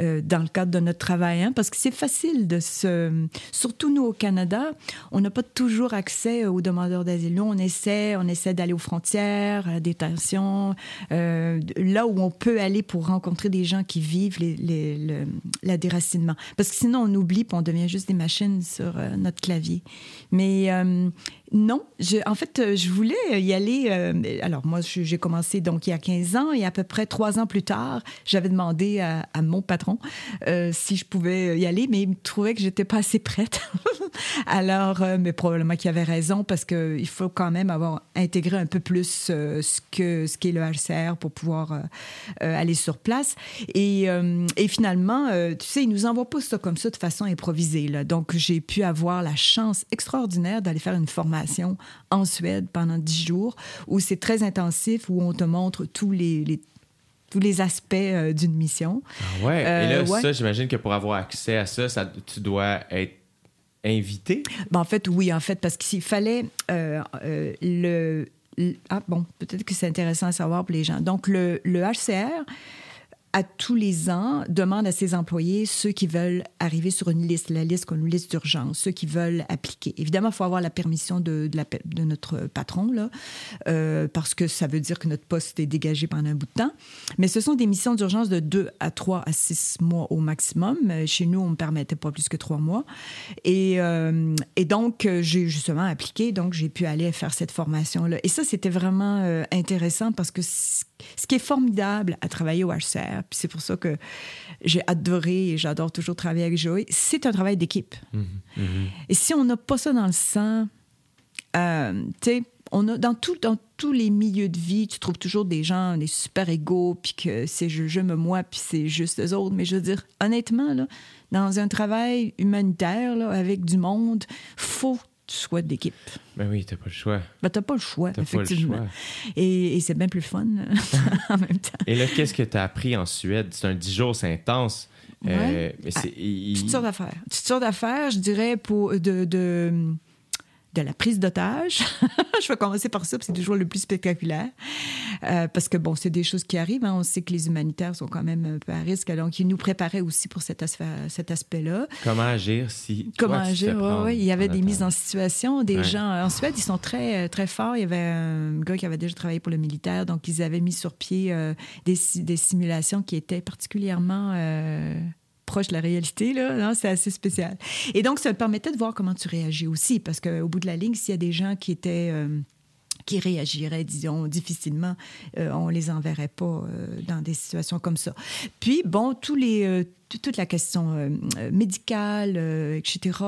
euh, dans le cadre de notre travail, hein, parce que c'est facile de se. Surtout nous au Canada, on n'a pas toujours accès aux demandeurs d'asile. Nous, on essaie, on essaie d'aller aux frontières, à la détention, euh, là où on peut aller pour rencontrer des gens qui vivent les, le, la déracinement. Parce que sinon, on oublie puis on devient juste des machines sur euh, notre clavier. Mais euh, non, je, en fait, euh, je voulais y aller. euh, alors, moi, j'ai commencé donc il y a 15 ans et à peu près trois ans plus tard, j'avais demandé à, à mon patron euh, si je pouvais y aller, mais il me trouvait que j'étais pas assez prête. alors, euh, mais probablement qu'il avait raison parce qu'il faut quand même avoir intégré un peu plus euh, ce que ce qu'est le HCR pour pouvoir euh, aller sur place. Et, et finalement, tu sais, ils nous envoient pas ça comme ça de façon improvisée. Là. Donc, j'ai pu avoir la chance extraordinaire d'aller faire une formation en Suède pendant dix jours où c'est très intensif, où on te montre tous les, les- tous les aspects euh, d'une mission. Ah ouais? Euh, Et là, ouais. ça, j'imagine que pour avoir accès à ça, ça tu dois être invité? Ben, en fait, oui, en fait, parce qu'il fallait euh, euh, le, le- Ah, bon, peut-être que c'est intéressant à savoir pour les gens. Donc, le, le HCR, à tous les ans, demande à ses employés ceux qui veulent arriver sur une liste, la liste une liste d'urgence, ceux qui veulent appliquer. Évidemment, il faut avoir la permission de, de, notre patron, là, euh, parce que ça veut dire que notre poste est dégagé pendant un bout de temps. Mais ce sont des missions d'urgence de 2 à 3 à 6 mois au maximum. Euh, Chez nous, on ne me permettait pas plus que 3 mois. Et, euh, et donc, j'ai justement appliqué, donc j'ai pu aller faire cette formation-là. Et ça, c'était vraiment intéressant parce que ce qui est formidable à travailler au HCR, puis c'est pour ça que j'ai adoré et j'adore toujours travailler avec Joey, c'est un travail d'équipe. Et si on n'a pas ça dans le sang, euh, tu sais, on a dans, tout, dans tous les milieux de vie, tu trouves toujours des gens, des super égaux, puis que c'est je, je me moi, puis c'est juste eux autres. Mais je veux dire, honnêtement, là, dans un travail humanitaire là, avec du monde, faut tu sois d'équipe. Ben oui, t'as pas le choix. Ben, t'as pas le choix, T'as pas le effectivement. choix. Et, et c'est bien plus fun en même temps. Et là, qu'est-ce que tu as appris en Suède? C'est un 10 jours, c'est intense. Euh, Ouais. mais c'est. il- Toutes sortes d'affaires. Toutes sortes d'affaires, je dirais, pour de, de, de la prise d'otage. je vais commencer par ça, puis c'est toujours le plus spectaculaire. Euh, parce que, bon, c'est des choses qui arrivent. hein. On sait que les humanitaires sont quand même un peu à risque. Donc, ils nous préparaient aussi pour cet, aspe- cet aspect-là. Comment agir si. Comment toi, agir? Ouais, ouais. Il y avait des mises en situation. Des Ouais. gens. En Suède, ils sont très, euh, très forts. Il y avait un gars qui avait déjà travaillé pour le militaire. Donc, ils avaient mis sur pied euh, des, si- des simulations qui étaient particulièrement. euh, proches de la réalité, c'est assez spécial. Et donc, ça te permettait de voir comment tu réagis aussi, parce qu'au bout de la ligne, s'il y a des gens qui étaient euh, qui réagiraient, disons, difficilement, euh, on les enverrait pas euh, dans des situations comme ça. Puis, bon, les, euh, toute la question médicale, etc.,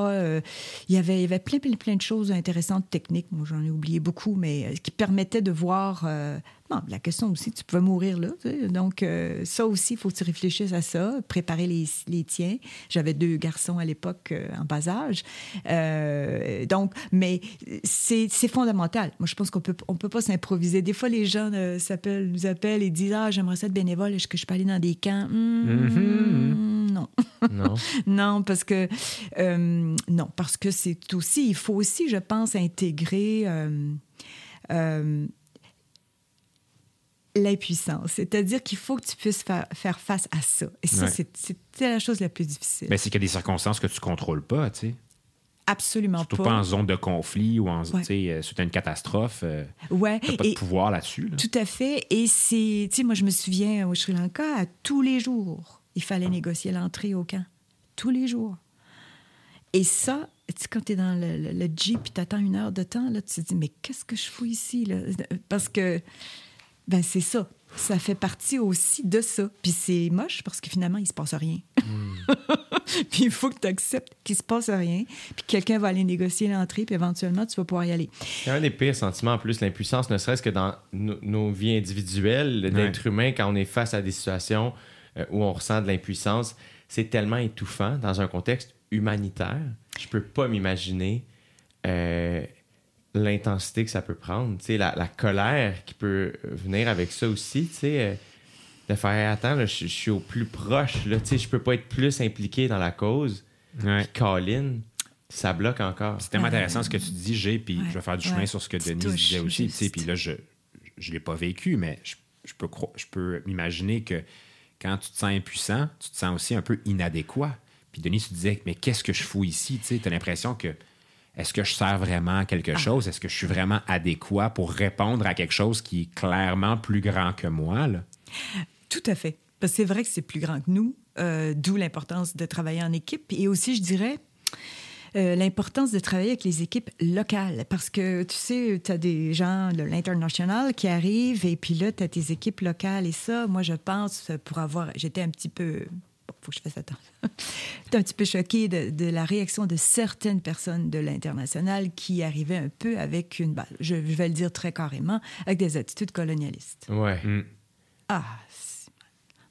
il y avait, y avait plein, plein, plein de choses intéressantes, techniques, moi j'en ai oublié beaucoup, mais qui permettaient de voir... bon, la question aussi, tu pouvais mourir là. tu sais. Donc, euh, ça aussi, il faut que tu réfléchisses à ça, préparer les, les tiens. J'avais deux garçons à l'époque euh, en bas âge. Euh, donc, mais c'est fondamental. Moi, je pense qu'on peut, on peut pas s'improviser. Des fois, les gens s'appellent, nous appellent et disent Ah, j'aimerais ça être bénévole, est-ce que je peux aller dans des camps Hmm, Non. Non. Non, parce que non, parce que c'est aussi, il faut aussi, je pense, intégrer euh, l'impuissance. C'est-à-dire qu'il faut que tu puisses faire, faire face à ça. Et ça, Ouais. c'est- c'est la chose la plus difficile. Ben, c'est qu'il y a des circonstances que tu contrôles pas, tu sais. Absolument Surtout pas. pas. en zone de conflit ou en, Ouais. tu sais, euh, suite à une catastrophe. euh, Ouais. pas Et- de pouvoir là-dessus. là. Tout à fait. Et c'est, tu sais, moi, je me souviens au Sri Lanka, à tous les jours, il fallait négocier l'entrée au camp. Tous les jours. Et ça, tu sais, quand tu es dans le, le- le Jeep et tu attends une heure de temps, là, tu te dis, mais qu'est-ce que je fous ici? Là? Parce que, ben, c'est ça. ça fait partie aussi de ça. Puis c'est moche parce que finalement, il se passe rien. puis il faut que tu acceptes qu'il se passe rien, puis quelqu'un va aller négocier l'entrée, puis éventuellement, tu vas pouvoir y aller. C'est un des pires sentiments, en plus, l'impuissance, ne serait-ce que dans no- nos vies individuelles d'être humain, quand on est face à des situations euh, où on ressent de l'impuissance, c'est tellement étouffant dans un contexte humanitaire. Je peux pas m'imaginer euh, l'intensité que ça peut prendre, tu sais, la, la colère qui peut venir avec ça aussi, tu sais, euh, de faire attends, je suis au plus proche, là, tu sais, je peux pas être plus impliqué dans la cause. Ouais. Puis Colin, ça bloque encore. C'est tellement intéressant ce que tu dis, J'ai, puis Ouais, je vais faire du chemin ouais. sur ce que Denise touches, disait aussi. tu sais, juste. Puis là, je ne l'ai pas vécu, mais je, je peux, cro- je peux m'imaginer que quand tu te sens impuissant, tu te sens aussi un peu inadéquat. Puis Denise, tu disais, mais qu'est-ce que je fous ici? Tu as l'impression que est-ce que je sers vraiment à quelque chose? Est-ce que je suis vraiment adéquat pour répondre à quelque chose qui est clairement plus grand que moi? Là? Tout à fait. Parce que c'est vrai que c'est plus grand que nous, euh, d'où l'importance de travailler en équipe. Et aussi, je dirais, euh, l'importance de travailler avec les équipes locales. Parce que, tu sais, tu as des gens de l'international qui arrivent et puis là, tu as tes équipes locales. Et ça, moi, je pense, pour avoir... J'étais un petit peu... Bon, faut que je fasse attention. J'étais un petit peu choquée de, de la réaction de certaines personnes de l'international qui arrivaient un peu avec une... ben, je, je vais le dire très carrément, avec des attitudes colonialistes. Ouais. Ah, c'est-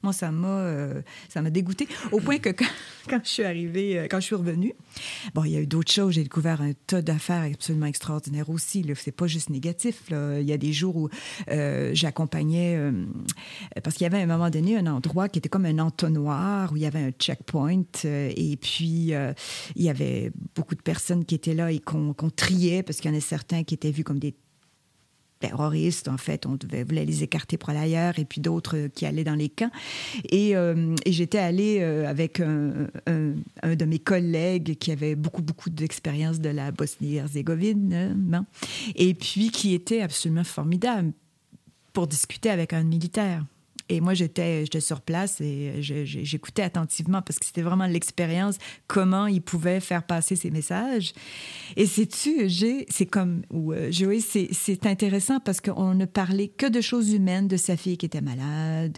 moi, ça m'a, euh, ça m'a dégoûté au point que quand, je suis arrivée, euh, quand je suis revenue, bon, il y a eu d'autres choses. J'ai découvert un tas d'affaires absolument extraordinaires aussi. Là. C'est pas juste négatif. Il y a des jours où euh, j'accompagnais, euh, parce qu'il y avait à un moment donné un endroit qui était comme un entonnoir où il y avait un checkpoint et puis il y avait beaucoup de personnes qui étaient là et qu'on, qu'on triait parce qu'il y en a certains qui étaient vus comme des terroristes, en fait. On devait, voulait les écarter pour aller ailleurs, et puis d'autres euh, qui allaient dans les camps. Et, euh, j'étais allée euh, avec un, de mes collègues qui avait beaucoup, beaucoup d'expérience de la Bosnie-Herzégovine, bon, et puis qui était absolument formidable pour discuter avec un militaire. Et moi, j'étais, sur place et j'écoutais attentivement parce que c'était vraiment l'expérience, comment il pouvait faire passer ses messages. Et sais-tu, c'est comme, ou euh, c'est, intéressant parce qu'on ne parlait que de choses humaines, de sa fille qui était malade,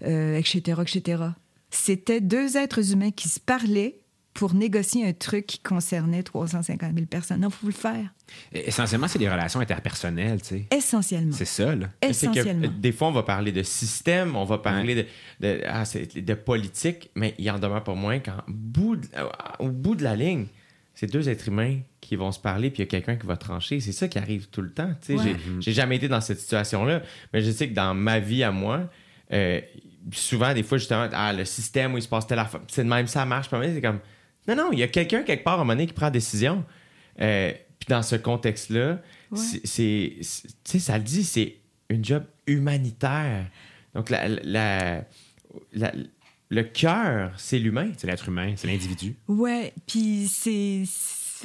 etc., etc. C'était deux êtres humains qui se parlaient pour négocier un truc qui concernait 350 000 personnes. Non, il faut le faire. Et Essentiellement, c'est des relations interpersonnelles, tu sais. Essentiellement. C'est ça, là. Que, Essentiellement. euh, des fois, on va parler de système, on va parler de, de, ah, de politique, mais il en demeure pas moins qu'au bout, de- euh, au bout de la ligne, c'est deux êtres humains qui vont se parler, puis il y a quelqu'un qui va trancher. C'est ça qui arrive tout le temps. tu sais. Ouais. J'ai- jamais été dans cette situation-là, mais je sais que dans ma vie à moi, euh, souvent, des fois, justement, ah, le système où il se passe telle affaire, c'est de même, ça marche. Puis c'est comme, non, non, il y a quelqu'un quelque part à un moment donné qui prend la décision. Euh, puis dans ce contexte-là, Ouais. c'est- tu sais, ça le dit, c'est une job humanitaire. Donc, la, la- la- le cœur, c'est l'humain. C'est l'être humain, c'est l'individu. Ouais, puis c'est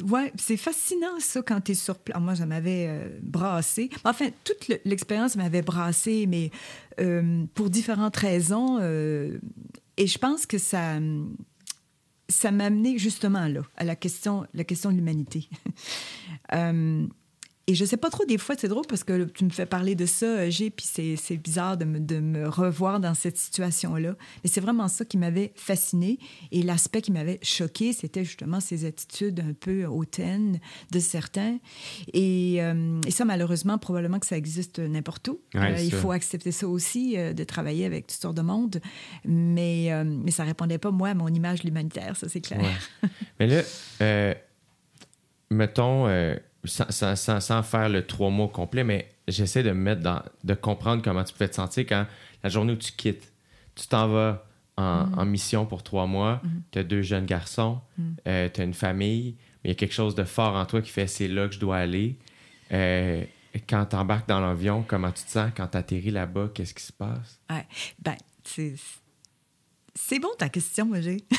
ouais, c'est fascinant ça quand tu es sur place. Moi, ça m'avait euh, brassé. Enfin, toute le- l'expérience m'avait brassé, mais euh, pour différentes raisons. euh, et je pense que ça ça m'a amené justement là à la question la question de l'humanité. Euh, et je sais pas trop, des fois, c'est drôle parce que tu me fais parler de ça, J'ai, puis c'est bizarre de me, de me revoir dans cette situation-là. Mais c'est vraiment ça qui m'avait fasciné. Et l'aspect qui m'avait choqué, c'était justement ces attitudes un peu hautaines de certains. Et, euh, et ça, malheureusement, probablement que ça existe n'importe où. Ouais, Euh, il faut accepter ça aussi, euh, de travailler avec toutes sortes de monde. Mais, euh, mais ça répondait pas, moi, à mon image de l'humanitaire, ça, c'est clair. Ouais. Mais là, euh, mettons, euh, sans, sans- sans- sans faire le trois mots complet, mais j'essaie de me mettre dans, de comprendre comment tu peux te sentir quand la journée où tu quittes, tu t'en vas en, en mission pour trois mois, tu as deux jeunes garçons, tu as une famille, mais il y a quelque chose de fort en toi qui fait c'est là que je dois aller. Euh, quand tu embarques dans l'avion, comment tu te sens? Quand tu atterris là-bas, qu'est-ce qui se passe? Ouais. Ben, c'est. C'est bon ta question, Roger.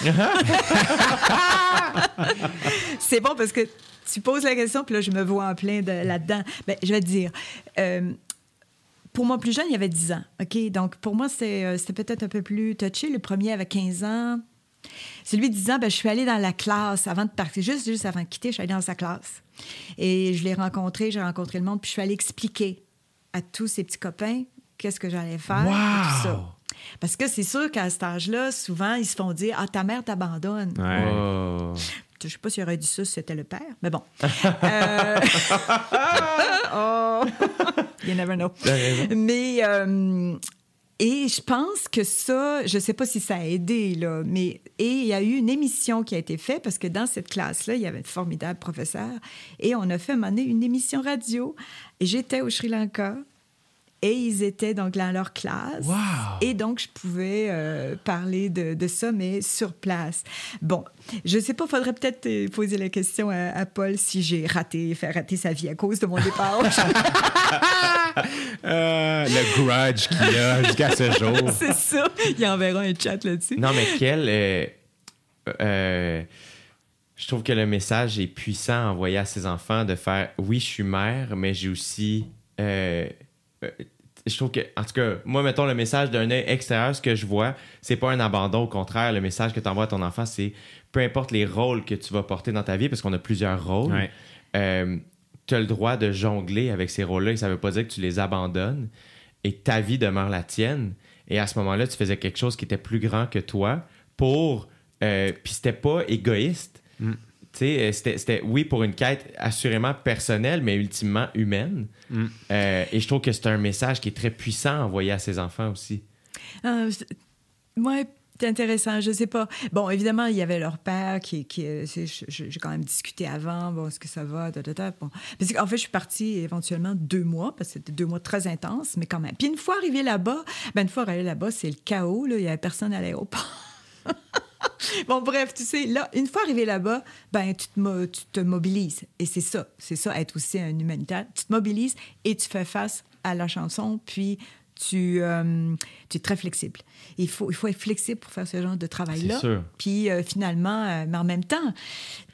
c'est bon parce que tu poses la question, puis là, je me vois en plein de, là-dedans. Ben, je vais te dire. euh, pour moi, plus jeune, il y avait 10 ans. OK? Donc, pour moi, c'est, euh, c'était peut-être un peu plus touché. Le premier avait 15 ans. Celui de 10 ans, ben, je suis allée dans la classe avant de partir. Juste, juste avant de quitter, je suis allée dans sa classe. Et je l'ai rencontré, j'ai rencontré le monde, puis je suis allée expliquer à tous ses petits copains qu'est-ce que j'allais faire, et tout ça. Parce que c'est sûr qu'à cet âge-là, souvent, ils se font dire Ah, ta mère t'abandonne. Ouais. Oh. Je sais pas s'il aurait dit ça si c'était le père, mais bon. Euh, oh. You never know. Mais euh, et je pense que ça, je sais pas si ça a aidé là, mais et il y a eu une émission qui a été faite parce que dans cette classe-là, il y avait un formidable professeur et on a fait à un moment donné, une émission radio. Et j'étais au Sri Lanka. Et ils étaient donc dans leur classe. Wow! Et donc, je pouvais euh, parler de, de ça, mais sur place. Bon, je sais pas, faudrait peut-être poser la question à, à Paul si j'ai raté, fait rater sa vie à cause de mon départ. Euh, le grudge qu'il a jusqu'à ce jour. C'est ça. Il enverra un chat là-dessus. Non, mais quel. euh, je trouve que le message est puissant envoyé à ses enfants de faire oui, je suis mère, mais j'ai aussi. euh, je trouve que, en tout cas, moi, mettons le message d'un œil extérieur, ce que je vois, c'est pas un abandon. Au contraire, le message que tu envoies à ton enfant, c'est peu importe les rôles que tu vas porter dans ta vie, parce qu'on a plusieurs rôles, Ouais. tu as le droit de jongler avec ces rôles-là et ça veut pas dire que tu les abandonnes et ta vie demeure la tienne. Et à ce moment-là, tu faisais quelque chose qui était plus grand que toi pour. Euh, Puis c'était pas égoïste. Euh, c'était, c'était, oui, pour une quête assurément personnelle, mais ultimement humaine. Euh, et je trouve que c'est un message qui est très puissant envoyé à ses enfants aussi. C'est- ouais, c'est intéressant, je sais pas. Bon, évidemment, il y avait leur père qui, qui euh, j'ai quand même discuté avant, bon, est-ce que ça va, ta, ta, ta, bon. Parce qu'en fait, je suis partie éventuellement deux mois, parce que c'était deux mois très intenses, mais quand même. Puis une fois arrivé là-bas, ben une fois arrivé là-bas, c'est le chaos, là, il y avait personne à l'aéroport. Bon, bref, tu sais, là, une fois arrivé là-bas, ben, tu te, mo- tu te mobilises. Et c'est ça, c'est ça, être aussi un humanitaire. Tu te mobilises et tu fais face à la chanson, puis tu, euh, tu es très flexible. Il faut, il faut être flexible pour faire ce genre de travail-là. Puis euh, finalement, euh, mais en même temps,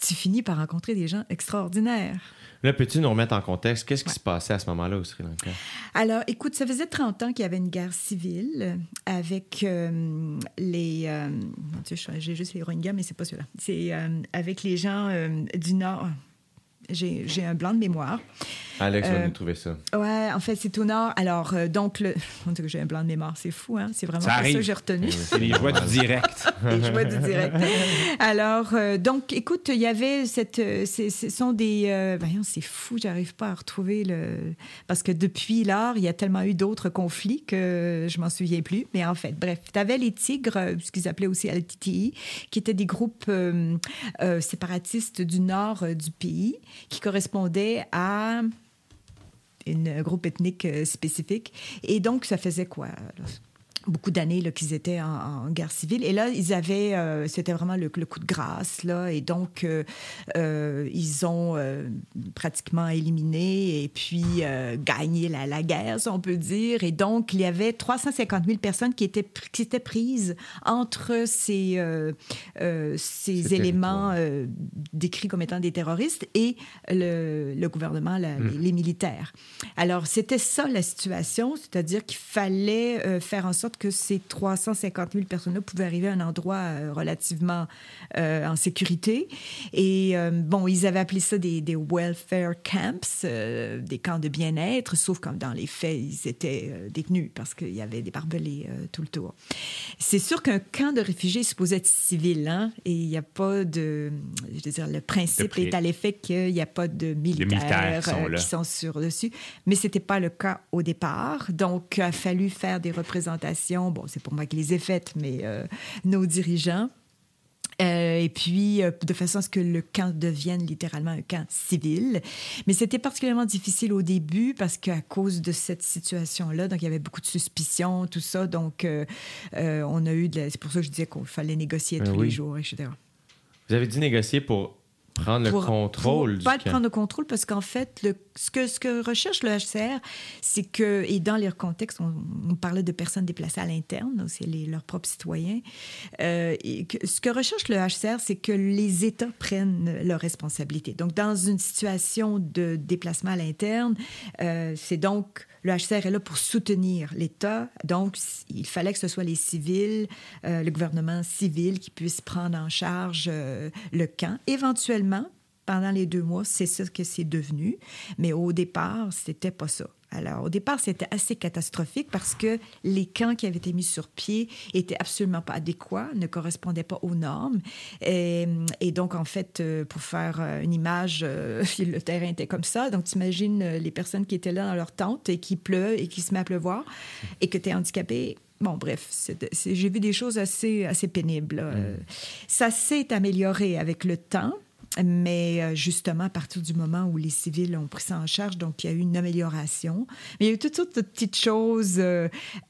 tu finis par rencontrer des gens extraordinaires. Là, peux-tu nous remettre en contexte? Qu'est-ce qui se passait à ce moment-là au Sri Lanka? Alors, écoute, ça faisait 30 ans qu'il y avait une guerre civile avec euh, les... euh, mon Dieu, je- j'ai juste les Rohingyas, mais c'est pas ceux-là. C'est euh, avec les gens euh, du Nord. J'ai j'ai un blanc de mémoire. Alex va Euh, nous trouver ça. Ouais, en fait, c'est au Nord. Alors, euh, donc, le... On dit que j'ai un blanc de mémoire, c'est fou, hein? C'est vraiment Ça ça arrive. que j'ai retenu. C'est les joies du direct. Les joies du direct. Alors, euh, donc, écoute, il y avait cette. c'est- Ce sont des. euh, voyons, c'est fou, j'arrive pas à retrouver le. Parce que depuis lors, il y a tellement eu d'autres conflits que je m'en souviens plus. Mais en fait, bref, tu avais les Tigres, ce qu'ils appelaient aussi LTTI, qui étaient des groupes euh, euh, séparatistes du nord euh, du pays, qui correspondaient à un groupe ethnique euh, spécifique. Et donc, ça faisait quoi? Beaucoup d'années qu'ils étaient en, en guerre civile. Et là, ils avaient, euh, c'était vraiment le, le coup de grâce, là. Et donc, euh, euh, ils ont pratiquement éliminé et puis gagné la, la guerre, si on peut dire. Et donc, il y avait 350 000 personnes qui étaient, qui étaient prises entre ces, ces éléments décrits comme étant des terroristes et le, le gouvernement, la- les, les militaires. Alors, c'était ça la situation, c'est-à-dire qu'il fallait faire en sorte que ces 350 000 personnes-là pouvaient arriver à un endroit euh, relativement euh, en sécurité. Et euh, bon, ils avaient appelé ça des, des welfare camps, euh, des camps de bien-être, sauf comme dans les faits, ils étaient détenus parce qu'il y avait des barbelés tout le tour. C'est sûr qu'un camp de réfugiés est supposé être civil, hein, et il n'y a pas de... Je veux dire, le principe est à l'effet qu'il n'y a pas de militaires, sont qui sont sur dessus. Mais ce n'était pas le cas au départ. Donc, il a fallu faire des représentations. Bon, c'est pour moi qui les ai faites, mais euh, nos dirigeants. Euh, et puis, euh, de façon à ce que le camp devienne littéralement un camp civil. Mais c'était particulièrement difficile au début parce qu'à cause de cette situation-là, donc il y avait beaucoup de suspicions, tout ça. Donc, euh, on a eu de la- C'est pour ça que je disais qu'il fallait négocier Ben tous oui. les jours, etc. Vous avez dû négocier pour prendre Pour- le contrôle pour du pas camp. prendre le contrôle parce qu'en fait, le, ce, que, recherche le HCR, c'est que, et dans leur contexte, on, parlait de personnes déplacées à l'interne, c'est leurs propres citoyens. Euh, ce que recherche le HCR, c'est que les États prennent leurs responsabilités. Donc, dans une situation de déplacement à l'interne, euh, c'est donc le HCR est là pour soutenir l'État. Donc, il fallait que ce soit les civils, euh, le gouvernement civil qui puisse prendre en charge le camp. Éventuellement, pendant les deux mois, c'est ça que c'est devenu. Mais au départ, c'était pas ça. Alors, au départ, c'était assez catastrophique parce que les camps qui avaient été mis sur pied étaient absolument pas adéquats, ne correspondaient pas aux normes. Et, et donc, en fait, euh, pour faire euh, une image, euh, le terrain était comme ça. Donc, tu imagines les personnes qui étaient là dans leur tente et qui pleut et qui se met à pleuvoir et que tu es handicapé. Bon, bref, j'ai vu des choses assez, assez pénibles. là. Euh, Ça s'est amélioré avec le temps. Mais euh, justement, à partir du moment où les civils ont pris ça en charge, donc il y a eu une amélioration. Mais il y a eu toutes sortes de petites choses euh,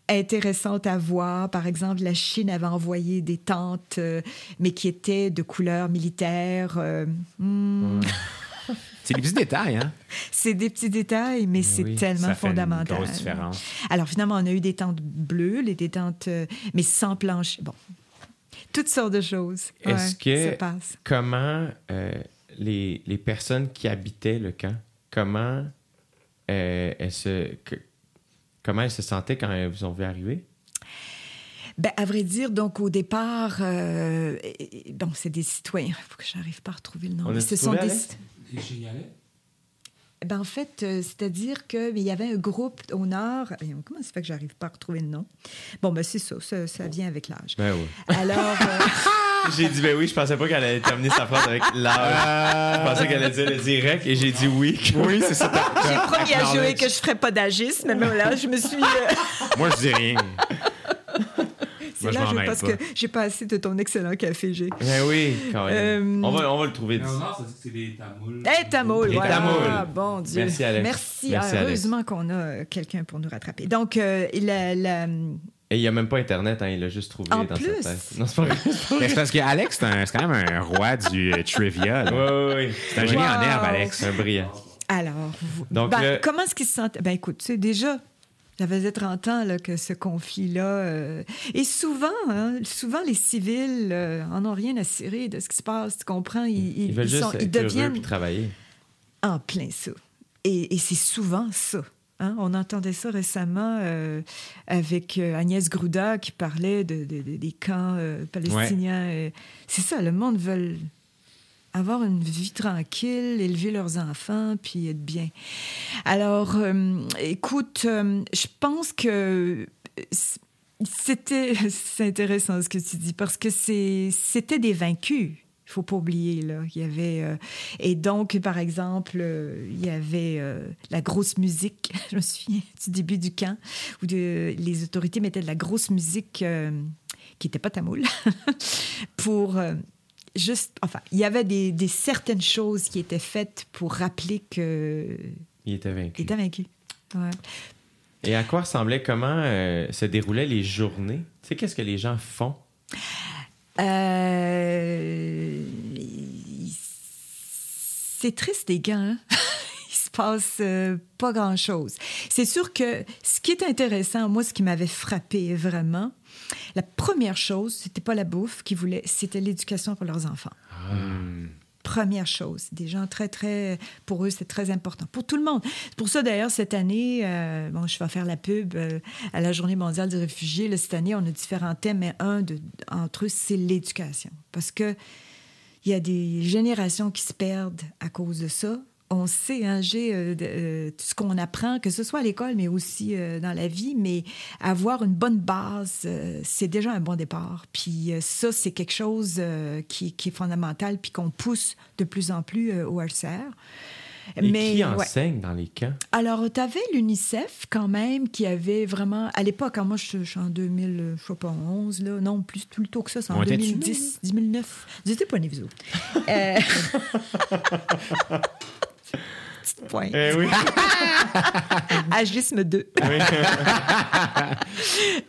intéressantes à voir. Par exemple, la Chine avait envoyé des tentes, euh, mais qui étaient de couleur militaire. euh, hmm, C'est des petits détails, hein? C'est des petits détails, mais c'est oui, tellement Ça fait une fondamental. grosse différence. Alors finalement, on a eu des tentes bleues, les des tentes, mais sans planche. Bon, toutes sortes de choses. Est-ce Ouais, que- ça passe. Comment euh, les, les personnes qui habitaient le camp, comment euh, elles se que- comment elles se sentaient quand elles vous ont vu arriver? Ben, à vrai dire, donc au départ, euh, bon, c'est des citoyens. Il faut que j'arrive pas à retrouver le nom. On Mais a ce sont des. Ben, en fait, euh, c'est-à-dire qu'il y avait un groupe au nord. Comment ça fait que j'arrive pas à retrouver le nom? Bon, ben, c'est ça, ça, ça vient avec l'âge. Ben oui. Alors, euh, J'ai dit ben oui, je pensais pas qu'elle allait terminer sa phrase avec l'âge. Je pensais qu'elle allait dire le direct et j'ai dit oui. Oui, c'est ça. j'ai promis à Joey que je ferais pas d'agisme, mais là, je me suis. euh, Moi, je dis rien. C'est Moi, je là, m'en je- mêle parce pas. que j'ai pas assez de ton excellent café, j'ai. Ben oui, Caroline. Euh, on, va, on va le trouver. Mais ça dit que c'est des tamouls. Eh, tamoul, Les voilà. tamouls. Ah, bon Dieu. Merci, Alex. Merci. Ah, heureusement qu'on a quelqu'un pour nous rattraper. Donc, euh, la, la- Et il n'y a même pas Internet, hein, il l'a juste trouvé En dans plus? sa tête. Non, c'est pas vrai. Mais c'est parce qu'Alex, c'est quand même un roi du euh, trivia. là. Oui, oui, oui. C'est un génie en herbe, Alex. C'est un brillant. Alors, vous- Donc, ben, le- comment est-ce qu'il se sentait? Ben, écoute, tu sais, déjà, ça faisait 30 ans là, que ce conflit-là. euh, Et souvent, hein, souvent, les civils euh, en ont rien à cirer de ce qui se passe. Tu comprends? Ils, ils- Ils veulent ils juste sont- ils être deviennent puis travailler. en plein ça. Et, et c'est souvent ça. hein? On entendait ça récemment euh, avec euh, Agnès Grouda qui parlait de, de- de- des camps palestiniens. C'est ça, le monde veut avoir une vie tranquille, élever leurs enfants, puis être bien. Alors, euh, écoute, euh, je pense que c- c'était c'est intéressant ce que tu dis parce que c'était des vaincus. Il faut pas oublier là, il y avait euh, et donc par exemple euh, il y avait euh, la grosse musique. Je me souviens du début du camp où les autorités mettaient de la grosse musique euh, qui n'était pas tamoul pour euh, juste enfin il y avait des, des certaines choses qui étaient faites pour rappeler que Il était vaincu. il était vaincu. Ouais. Et à quoi ressemblaient, comment euh, se déroulaient les journées? Tu sais, qu'est-ce que les gens font? Euh, C'est triste, les gars. hein? Il se passe euh, pas grand-chose. C'est sûr que ce qui est intéressant, moi, ce qui m'avait frappé vraiment, la première chose, c'était pas la bouffe qu'ils voulaient, c'était l'éducation pour leurs enfants. Première chose. Des gens très, très. Pour eux, c'est très important. Pour tout le monde. C'est pour ça, d'ailleurs, cette année, euh, bon, je vais faire la pub euh, à la Journée mondiale des réfugiés. Là, cette année, on a différents thèmes, mais un de, entre eux, c'est l'éducation. Parce que il y a des générations qui se perdent à cause de ça. On sait, hein, j'ai euh, euh, tout ce qu'on apprend, que ce soit à l'école, mais aussi euh, dans la vie, mais avoir une bonne base, c'est déjà un bon départ. Puis ça, c'est quelque chose qui, qui est fondamental, puis qu'on pousse de plus en plus au HCR. Et qui ouais. enseigne dans les camps? Alors, tu avais l'UNICEF quand même qui avait vraiment. À l'époque, hein, moi, je, je suis en 2000, euh, je sais pas, 11, là. Non, plus, plus tôt que ça, c'est en On était-tu 2010, 2009. Vous étiez pas vous. Euh... Petite pointe. Eh oui. Agisme 2.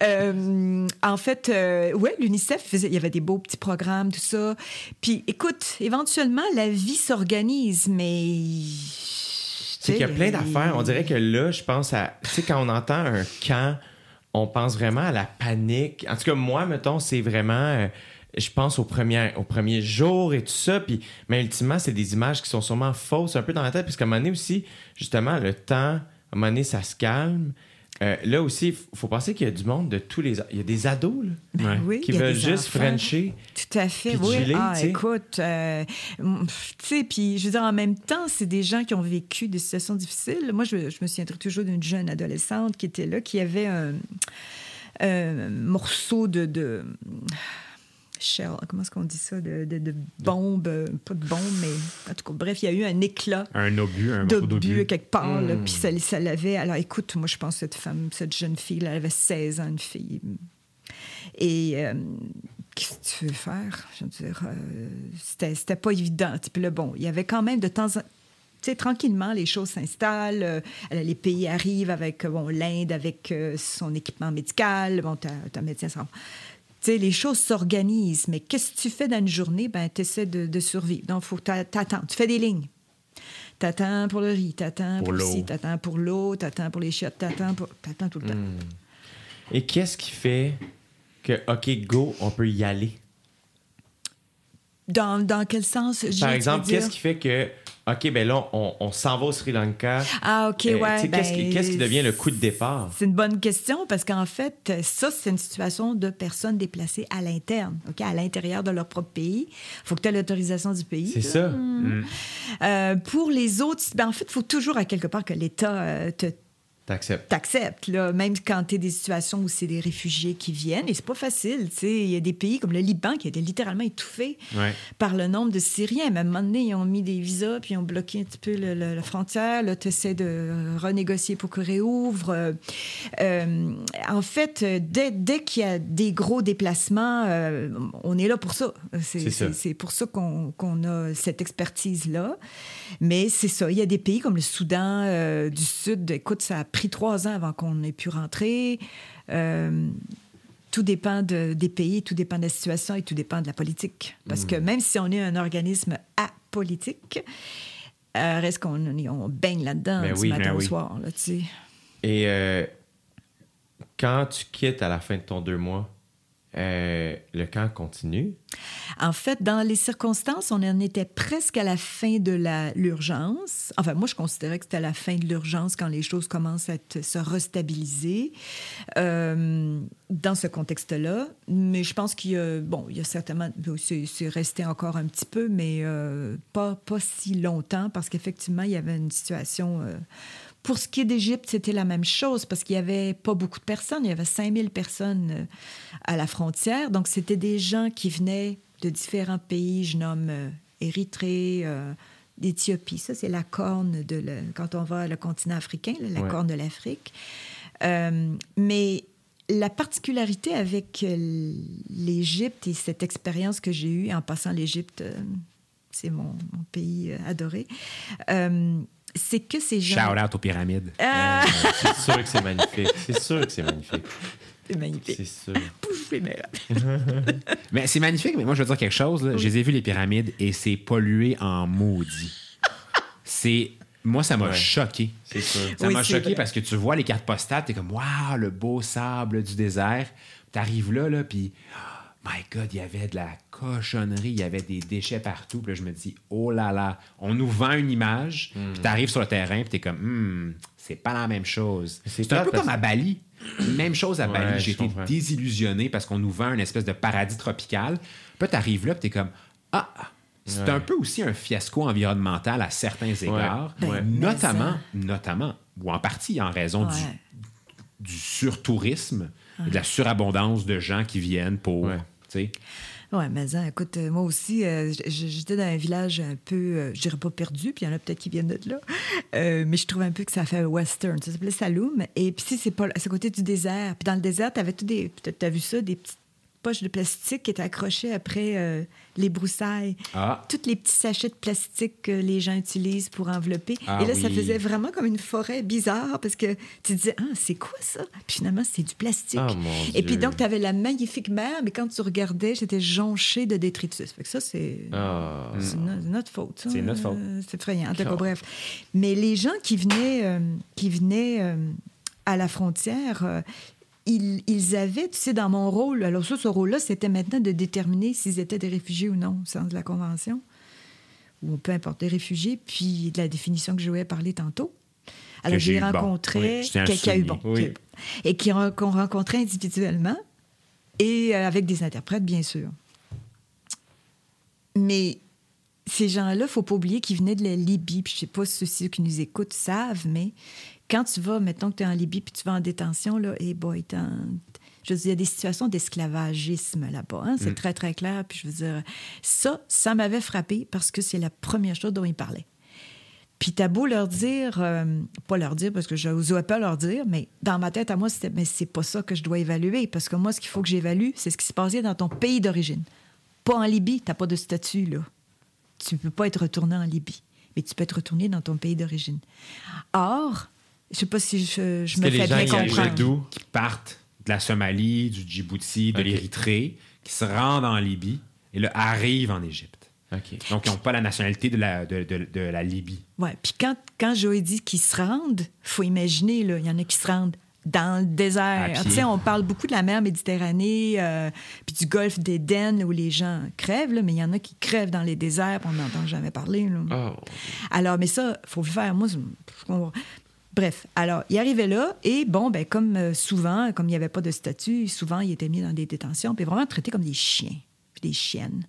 Euh, en fait, euh, ouais, l'UNICEF il y avait des beaux petits programmes, tout ça. Puis, écoute, éventuellement, la vie s'organise, mais. C'est qu'il y a plein d'affaires. On dirait que là, je pense à. Tu sais, quand on entend un camp, on pense vraiment à la panique. En tout cas, moi, mettons, c'est vraiment. euh, je pense au premier, au premier jour et tout ça. Puis, mais ultimement, c'est des images qui sont sûrement fausses un peu dans la tête. Parce qu'à un moment donné aussi, justement, le temps, à un moment donné, ça se calme. Euh, là aussi, il faut penser qu'il y a du monde de tous les. Il y a des ados là, Ben Ouais. oui, qui veulent juste enfants. Frencher. Tout à fait, oui. ah, tu sais. écoute, euh, tu sais, puis je veux dire, en même temps, c'est des gens qui ont vécu des situations difficiles. Moi, je, je me souviendrai toujours d'une jeune adolescente qui était là, qui avait un, un morceau de. de shell, comment est-ce qu'on dit ça? De, de, de bombe, euh, pas de bombe, mais en tout cas, bref, il y a eu un éclat Un obus, un d'obus quelque part, là, Hmm. puis ça, ça l'avait. Alors, écoute, moi, je pense que cette femme, cette jeune fille, là, elle avait 16 ans, une fille. Et euh, qu'est-ce que tu veux faire? Je veux dire, euh, c'était, c'était pas évident. Puis là, bon, il y avait quand même de temps en tu sais, tranquillement, les choses s'installent. euh, les pays arrivent avec bon, l'Inde, avec euh, son équipement médical. Bon, un médecin sais, les choses s'organisent. Mais qu'est-ce que tu fais dans une journée? Ben, tu essaies de, de survivre. Donc, faut t'attends. Tu fais des lignes. T'attends pour le riz, t'attends Pour pour, l'eau. ci, t'attends pour l'eau, t'attends pour les chiottes, t'attends pour... T'attends tout le temps. Et qu'est-ce qui fait que, OK, go, on peut y aller? Dans, dans quel sens? Par exemple, qu'est-ce qui fait que, OK, ben là, on, on s'en va au Sri Lanka. Ah, OK, Euh, ouais. qu'est-ce, qui, ben, qu'est-ce qui devient le coup de départ? C'est une bonne question parce qu'en fait, ça, c'est une situation de personnes déplacées à l'interne, OK, à l'intérieur de leur propre pays. Il faut que tu aies l'autorisation du pays. C'est ça. Euh, pour les autres, ben, en fait, il faut toujours à quelque part que l'État euh, te T'acceptes. t'acceptes, là, même quand tu es des situations où c'est des réfugiés qui viennent. Et c'est pas facile, tu sais. Il y a des pays comme le Liban qui a été littéralement étouffé Ouais. par le nombre de Syriens. À un moment donné, ils ont mis des visas, puis ils ont bloqué un petit peu le- le- la frontière. Là, tu essaies de renégocier pour qu'ils réouvrent. Euh, euh, en fait, euh, dès, dès qu'il y a des gros déplacements, euh, on est là pour ça. C'est pour ça qu'on qu'on a cette expertise-là. Mais c'est ça. Il y a des pays comme le Soudan euh, du Sud. Écoute, ça a pris trois ans avant qu'on ait pu rentrer. Euh, tout dépend de- des pays, tout dépend de la situation et tout dépend de la politique. Parce que même si on est un organisme apolitique, euh, reste qu'on on baigne là-dedans Ben du oui, matin ben au oui. soir. Là, tu sais. Et euh, quand tu quittes à la fin de ton deux mois, euh, le camp continue. En fait, dans les circonstances, on en était presque à la fin de l'urgence. Enfin, moi, je considérais que c'était la fin de l'urgence quand les choses commencent à se restabiliser euh, dans ce contexte-là. Mais je pense qu'il y a, bon, il y a certainement, c'est resté encore un petit peu, mais euh, pas, pas si longtemps parce qu'effectivement, il y avait une situation... pour ce qui est d'Égypte, c'était la même chose parce qu'il n'y avait pas beaucoup de personnes. Il y avait 5000 personnes euh, à la frontière. Donc, c'était des gens qui venaient de différents pays. Je nomme euh, Érythrée, euh, d'Éthiopie. Ça, c'est la corne de... le- quand on va à le continent africain, là, la Ouais. corne de l'Afrique. Euh, mais la particularité avec l'Égypte et cette expérience que j'ai eue en passant l'Égypte, c'est mon, mon pays adoré, c'est que ces gens... Shout out aux pyramides. Ah, C'est sûr que c'est magnifique. C'est sûr que c'est magnifique. c'est magnifique. C'est sûr. Pouf, les. Mais c'est magnifique, mais moi, je veux dire quelque chose. là. Je les ai vus, les pyramides, et c'est pollué en maudit. C'est. Moi, ça m'a Ouais. choqué. C'est sûr. Ça Oui, m'a choqué vrai. parce que tu vois les cartes postales, t'es comme, waouh, le beau sable du désert. T'arrives là, là, puis, my God, il y avait de la cochonnerie, il y avait des déchets partout. Puis là, je me dis, oh là là, on nous vend une image, puis t'arrives sur le terrain, puis t'es comme, Hmm, c'est pas la même chose. C'est un peu parce- comme à Bali. Même chose à Ouais, Bali. je J'ai été comprends. désillusionné parce qu'on nous vend une espèce de paradis tropical. Puis là, t'arrives là, puis t'es comme, ah, c'est Ouais. un peu aussi un fiasco environnemental à certains égards, Ouais. notamment, notamment, ou en partie en raison du, Ouais. du surtourisme de la surabondance de gens qui viennent pour, Ouais. Sais. Oui, mais hein, écoute, euh, moi aussi, euh, j'étais dans un village un peu, euh, je dirais pas perdu, puis il y en a peut-être qui viennent de là, Euh, mais je trouve un peu que ça fait western. Ça s'appelait Saloum. Et puis, si c'est pas, à côté du désert. Puis dans le désert, tu avais tout des, peut-être t'as vu ça, des petites poches de plastique qui étaient accrochées après euh, les broussailles. Ah. Tous les petits sachets de plastique que les gens utilisent pour envelopper. Ah Et là, ça faisait vraiment comme une forêt bizarre parce que tu disais, ah, c'est quoi ça? Puis finalement, c'est du plastique. Ah, Et puis donc, tu avais la magnifique mer, mais quand tu regardais, j'étais jonchée de détritus. Fait que ça, c'est Ah. no- notre faute. C'est notre faute. Euh, c'est effrayant. En tout cas, Oh. bref. Mais les gens qui venaient, euh, qui venaient euh, à la frontière, ils, ils avaient, tu sais, dans mon rôle, alors ça, ce rôle-là, c'était maintenant de déterminer s'ils étaient des réfugiés ou non, au sens de la Convention, ou peu importe, des réfugiés, puis de la définition que je vais parler tantôt. Alors, j'ai j'ai eu bon. rencontré Oui, quelqu'un eu bon. Oui. Et qui qu'on rencontrait individuellement et euh, avec des interprètes, bien sûr. Mais ces gens-là, faut pas oublier qu'ils venaient de la Libye. Puis je sais pas si ceux qui nous écoutent savent, mais quand tu vas, mettons que tu es en Libye puis tu vas en détention, là, et boy, t'en- je veux dire, il y a des situations d'esclavagisme là-bas. hein, C'est très, très clair. Puis je veux dire, ça, ça m'avait frappé parce que c'est la première chose dont ils parlaient. Puis t'as beau leur dire, euh, pas leur dire parce que je n'osais pas leur dire, mais dans ma tête à moi, c'était, mais c'est pas ça que je dois évaluer parce que moi, ce qu'il faut que j'évalue, c'est ce qui se passait dans ton pays d'origine. Pas en Libye, t'as pas de statut, là. Tu peux pas être retourné en Libye, mais tu peux être retourné dans ton pays d'origine. Or, je sais pas si je, je me que fais les gens bien y comprendre. arrivaient d'où? qui partent de la Somalie, du Djibouti, de l'Érythrée, qui se rendent en Libye et là arrivent en Égypte. OK. Donc, ils n'ont pas la nationalité de la, de, de- de la Libye. Ouais. Puis quand, quand Joey dit qu'ils se rendent, faut imaginer, là, il y en a qui se rendent dans le désert. pied. Tu sais, on parle beaucoup de la mer Méditerranée, euh, puis du golfe d'Éden, où les gens crèvent, là, mais il y en a qui crèvent dans les déserts, puis on n'entend jamais parler. là. Oh. Alors, mais ça, faut le faire. Moi, je- je comprends. Bref, alors, il arrivait là, et bon, ben, comme euh, souvent, comme il n'y avait pas de statut, souvent, il était mis dans des détentions, puis vraiment traité comme des chiens, puis des chiennes.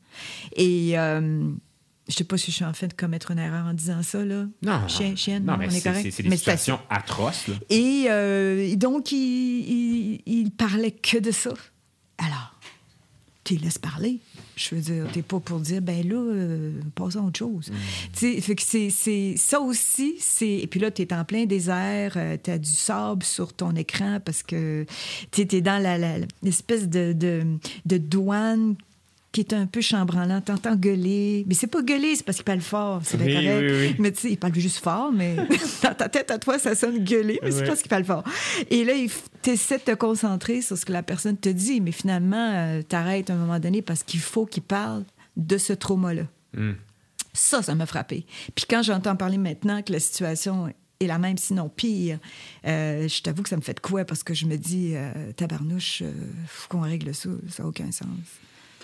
Et euh, je sais pas si je suis en train de commettre une erreur en disant ça, là. Non, Chien, chienne, non, non, mais on est c'est- correct. c'est des Mais situations atroces. là. et euh, donc, il, il, il parlait que de ça. Alors, tu les laisses parler. Je veux dire, t'es pas pour dire, ben là, euh, passons à autre chose. Tu sais, fait que c'est, c'est- ça aussi, c'est... Et puis là, t'es en plein désert, euh, t'as du sable sur ton écran parce que tu t'es dans la, la- l'espèce de, de, de douane qui est un peu chambranlant. T'entends gueuler. Mais c'est pas gueuler, c'est parce qu'il parle fort. C'est Oui, correct. oui, oui. Mais tu sais, il parle juste fort, mais dans ta tête à toi, ça sonne gueuler, mais c'est parce qu'il parle fort. Et là, tu essaies de te concentrer sur ce que la personne te dit, mais finalement, euh, t'arrêtes à un moment donné parce qu'il faut qu'il parle de ce trauma-là. Ça, ça m'a frappé. Puis quand j'entends parler maintenant que la situation est la même, sinon pire, euh, je t'avoue que ça me fait de quoi parce que je me dis, euh, tabarnouche, euh, faut qu'on règle ça. Ça n'a aucun sens.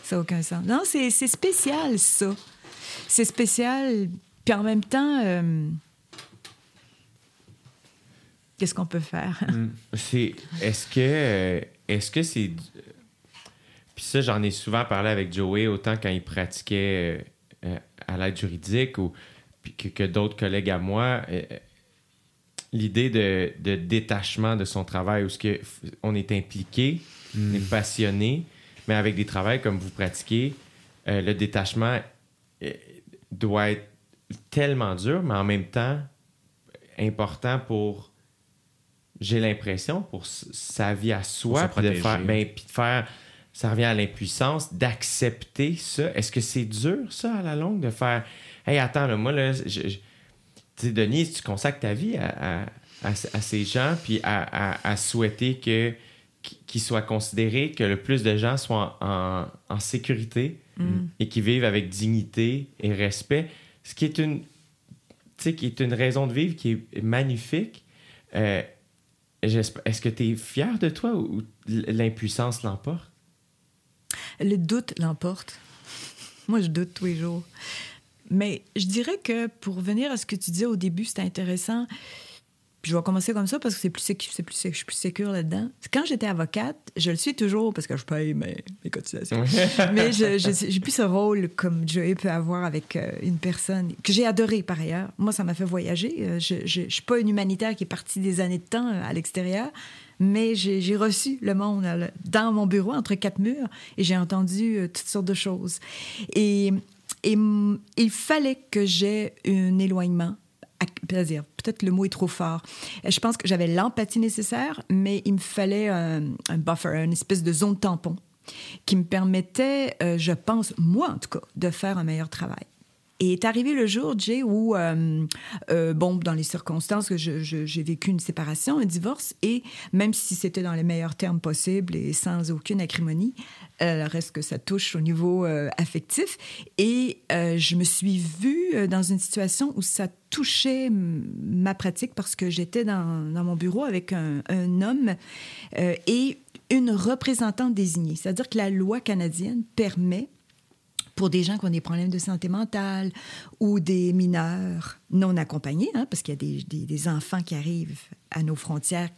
Ça n'a aucun sens. Non, c'est c'est spécial, ça. C'est spécial. Puis en même temps, euh, qu'est-ce qu'on peut faire? C'est est-ce que euh, est-ce que c'est puis ça j'en ai souvent parlé avec Joey autant quand il pratiquait euh, à l'aide juridique ou puis que, que d'autres collègues à moi euh, l'idée de, de détachement de son travail où ce que on est impliqué on est passionné mais avec des travails comme vous pratiquez euh, le détachement euh, doit être tellement dur mais en même temps important pour j'ai l'impression pour sa vie à soi puis de faire ben, puis de faire ça revient à l'impuissance d'accepter ça. Est-ce que c'est dur ça à la longue de faire hey attends là, moi là je, je- Denis tu consacres ta vie à, à, à- à ces gens puis à souhaiter que qu'ils soient considérés que le plus de gens soient en, en sécurité et qui vivent avec dignité et respect ce qui est une qui est une raison de vivre qui est magnifique. Euh, Est-ce que tu es fier de toi ou ou l'impuissance l'emporte? Le doute l'emporte. Moi, je doute tous les jours. Mais je dirais que pour revenir à ce que tu disais au début, c'était intéressant. Puis je vais commencer comme ça parce que c'est plus, c'est plus, je suis plus sécure là-dedans. Quand j'étais avocate, je le suis toujours parce que je paye mes, mes cotisations. Mais je- j'ai plus ce rôle comme Joey peut avoir avec euh, une personne que j'ai adoré par ailleurs. Moi, ça m'a fait voyager. Euh, Je, je suis pas une humanitaire qui est partie des années de temps euh, à l'extérieur, mais j'ai reçu le monde dans mon bureau entre quatre murs et j'ai entendu toutes sortes de choses. Et, et il fallait que j'aie un éloignement peut-être le mot est trop fort. Euh, Je pense que j'avais l'empathie nécessaire, mais il me fallait un, un buffer, une espèce de zone tampon qui me permettait, euh, je pense, moi en tout cas, de faire un meilleur travail. Et est arrivé le jour, Jay, où, euh, euh, bon, dans les circonstances que j'ai vécu une séparation, un divorce, et même si c'était dans les meilleurs termes possibles et sans aucune acrimonie, euh, reste que ça touche au niveau euh, affectif. Et je me suis vue dans une situation où ça touchait ma pratique parce que j'étais dans, mon bureau avec un, homme et une représentante désignée. C'est-à-dire que la loi canadienne permet pour des gens qui ont des problèmes de santé mentale ou des mineurs non accompagnés, hein, parce qu'il y a des, des- des enfants qui arrivent à nos frontières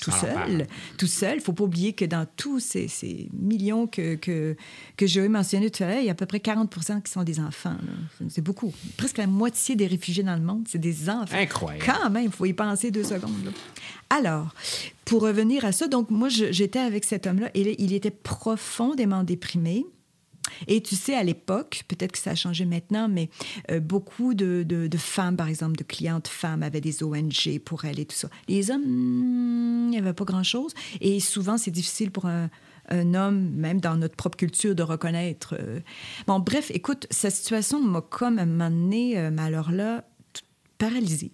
tout Sans leur seul. père. Tout seul. Il ne faut pas oublier que dans tous ces, ces millions que, que, que j'ai mentionné tout à l'heure, il y a à peu près 40% qui sont des enfants. C'est beaucoup. Presque la moitié des réfugiés dans le monde, c'est des enfants. Incroyable. Quand même, il faut y penser deux secondes. là. Alors, pour revenir à ça, donc moi, j'étais avec cet homme-là et il était profondément déprimé. Et tu sais, à l'époque, peut-être que ça a changé maintenant, mais euh, beaucoup de, de- femmes, par exemple, de clientes femmes, avaient des ONG pour elles et tout ça. Les hommes, hmm, il n'y avait pas grand-chose. Et souvent, c'est difficile pour un, homme, même dans notre propre culture, de reconnaître. euh. Bon, bref, écoute, cette situation m'a comme à un moment paralysée.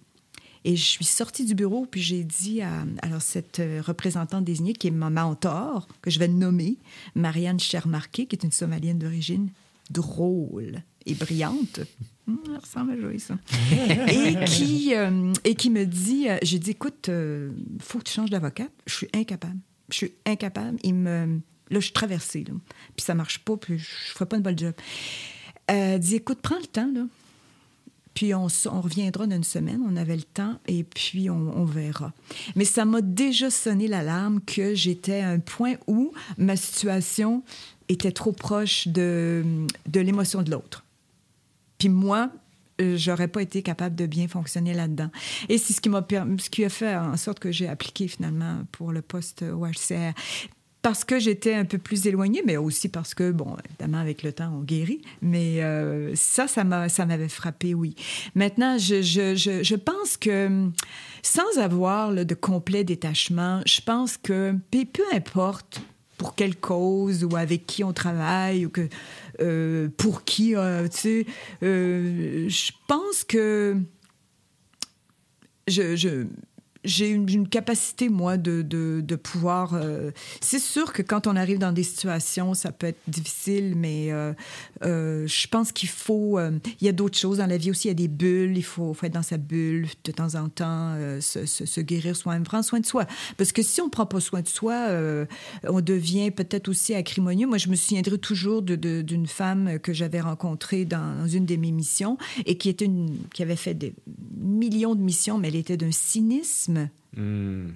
Et je suis sortie du bureau, puis j'ai dit à alors, cette euh, représentante désignée, qui est ma mentor, que je vais nommer, Marianne Chermarqué, qui est une Somalienne d'origine drôle et brillante. Hum, elle ressemble à Joyce, ça. et, qui, euh, et qui me dit, euh, j'ai dit, écoute, il faut que tu changes d'avocat. Je suis incapable. Je suis incapable. Il me... Là, je suis traversée, là. Puis ça marche pas, puis je ne ferai pas une bonne job. Elle dit, écoute, prends le temps, là. Puis on, reviendra dans une semaine, on avait le temps, et puis on, verra. Mais ça m'a déjà sonné l'alarme que j'étais à un point où ma situation était trop proche de, de l'émotion de l'autre. Puis moi, euh, j'aurais pas été capable de bien fonctionner là-dedans. Et c'est ce qui m'a ce qui a fait en sorte que j'ai appliqué finalement pour le poste au HCR. Parce que j'étais un peu plus éloignée, mais aussi parce que, bon, évidemment, avec le temps, on guérit. Mais euh, ça, ça m'a- ça m'avait frappé, oui. Maintenant, je, je, je, pense que sans avoir là, de complet détachement, je pense que peu importe pour quelle cause ou avec qui on travaille ou que euh, pour qui, euh, tu sais, euh, je pense que je- j'ai une, capacité, moi, de, de, de pouvoir... euh, c'est sûr que quand on arrive dans des situations, ça peut être difficile, mais euh, euh, je pense qu'il faut... il y a d'autres choses dans la vie aussi. Il y a des bulles. Il faut, faut être dans sa bulle de temps en temps, se, se- se guérir soi-même, prendre soin de soi. Parce que si on ne prend pas soin de soi, on devient peut-être aussi acrimonieux. Moi, je me souviendrai toujours de- de- d'une femme que j'avais rencontrée dans, une de mes missions et qui, était qui avait fait des millions de missions, mais elle était d'un cynisme Hmm.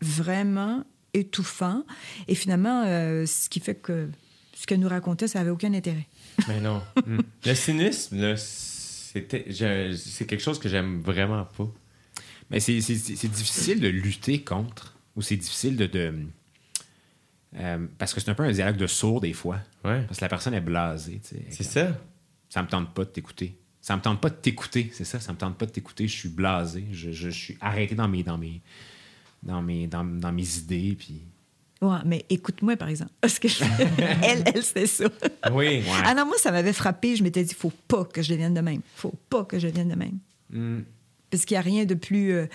vraiment étouffant. Et finalement, euh, ce qui fait que ce qu'elle nous racontait, ça n'avait aucun intérêt. Mais non. Hmm. Le cynisme, c'était- c'est quelque chose que j'aime vraiment pas. Mais c'est- c'est c'est difficile de lutter contre, ou c'est difficile de. de- euh, parce que c'est un peu un dialogue de sourds des fois. Ouais. Parce que la personne est blasée. C'est ça. Ça me tente pas de t'écouter. Ça me tente pas de t'écouter, c'est ça. Ça me tente pas de t'écouter. Je suis blasé. Je, je- je suis arrêté dans mes, dans mes, dans mes, dans, dans mes idées. Puis... Ouais, mais écoute-moi, par exemple. Parce que je- elle, elle, c'était ça. Oui. Ah non, moi, ça m'avait frappé. Je m'étais dit, faut pas que je devienne de même. faut pas que je devienne de même. Hmm. Parce qu'il n'y a rien de plus. euh,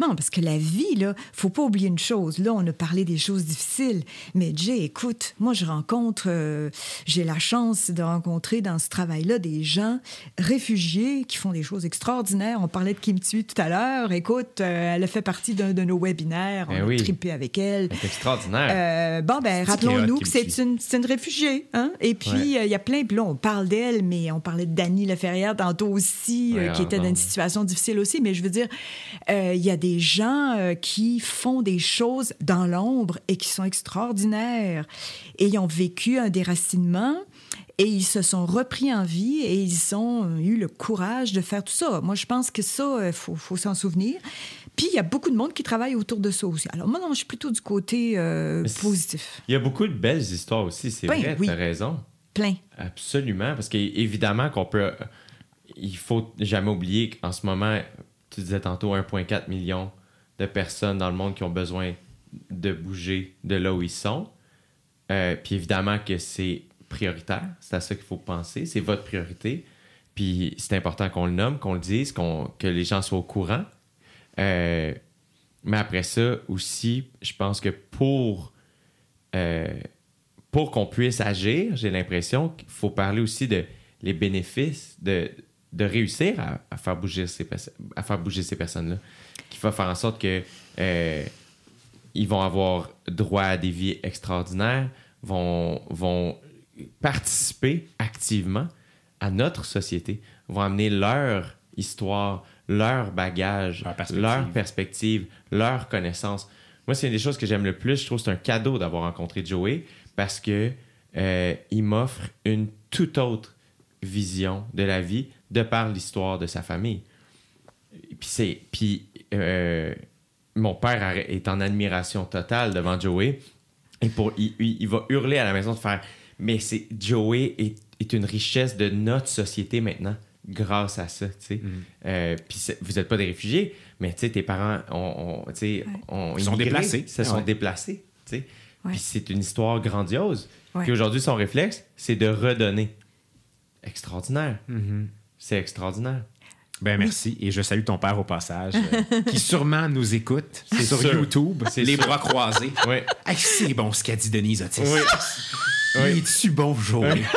Non, parce que la vie, là, faut pas oublier une chose. Là, on a parlé des choses difficiles. Mais Jay, écoute, moi, je rencontre. euh, J'ai la chance de rencontrer dans ce travail-là des gens réfugiés qui font des choses extraordinaires. On parlait de Kim Thuy tout à l'heure. Écoute, euh, elle a fait partie d'un de nos webinaires. On Ben a oui. trippé avec elle. C'est extraordinaire. Euh, bon, ben, rappelons-nous que c'est une, une réfugiée. Hein? Et puis, euh, il Ouais. y a plein. Puis là, on parle d'elle, mais on parlait de Dany Leferrière tantôt aussi, euh, Ouais, qui était dans une situation difficile aussi. Mais je veux dire, euh, il y a des gens euh, qui font des choses dans l'ombre et qui sont extraordinaires. Et ils ont vécu un déracinement. Et ils se sont repris en vie et ils ont eu le courage de faire tout ça. Moi, je pense que ça, il faut, faut s'en souvenir. Puis, il y a beaucoup de monde qui travaille autour de ça aussi. Alors, moi, non, je suis plutôt du côté euh, positif. Il y a beaucoup de belles histoires aussi, c'est Ben vrai, oui. t'as raison. Plein. Absolument, parce qu'évidemment qu'on peut... Il faut jamais oublier qu'en ce moment, tu disais tantôt 1,4 million de personnes dans le monde qui ont besoin de bouger de là où ils sont. Euh, puis évidemment que c'est prioritaire, c'est à ça qu'il faut penser, c'est votre priorité. Puis c'est important qu'on le nomme, qu'on le dise, que les gens soient au courant. Euh, mais après ça aussi, je pense que pour, euh, pour qu'on puisse agir, j'ai l'impression qu'il faut parler aussi de les bénéfices de, de réussir à, à faire bouger ces, à faire bouger ces personnes-là. Qui va faire en sorte que euh, ils vont avoir droit à des vies extraordinaires, vont, vont participer activement à notre société, vont amener leur histoire, leur bagage, Leur perspective. leur perspective, leur connaissance Moi, c'est une des choses que j'aime le plus. Je trouve que c'est un cadeau d'avoir rencontré Joey parce que euh, il m'offre une toute autre vision de la vie de par l'histoire de sa famille. Puis c'est puis euh, mon père est en admiration totale devant Joey et pour il, va hurler à la maison de faire mais c'est Joey est, est une richesse de notre société maintenant grâce à ça tu sais Euh, puis vous n'êtes pas des réfugiés mais tu sais tes parents ont, Ils sont immigré, déplacés. se sont Ouais. déplacés tu sais Ouais. puis c'est une histoire grandiose Ouais. puis aujourd'hui son réflexe c'est de redonner extraordinaire c'est extraordinaire Ben merci. Et je salue ton père au passage, euh, qui sûrement nous écoute sur sûr. YouTube, les sûr. bras croisés. oui Hey, c'est bon ce qu'a dit Denise Otis. Oui. Il est-tu bon, Joey?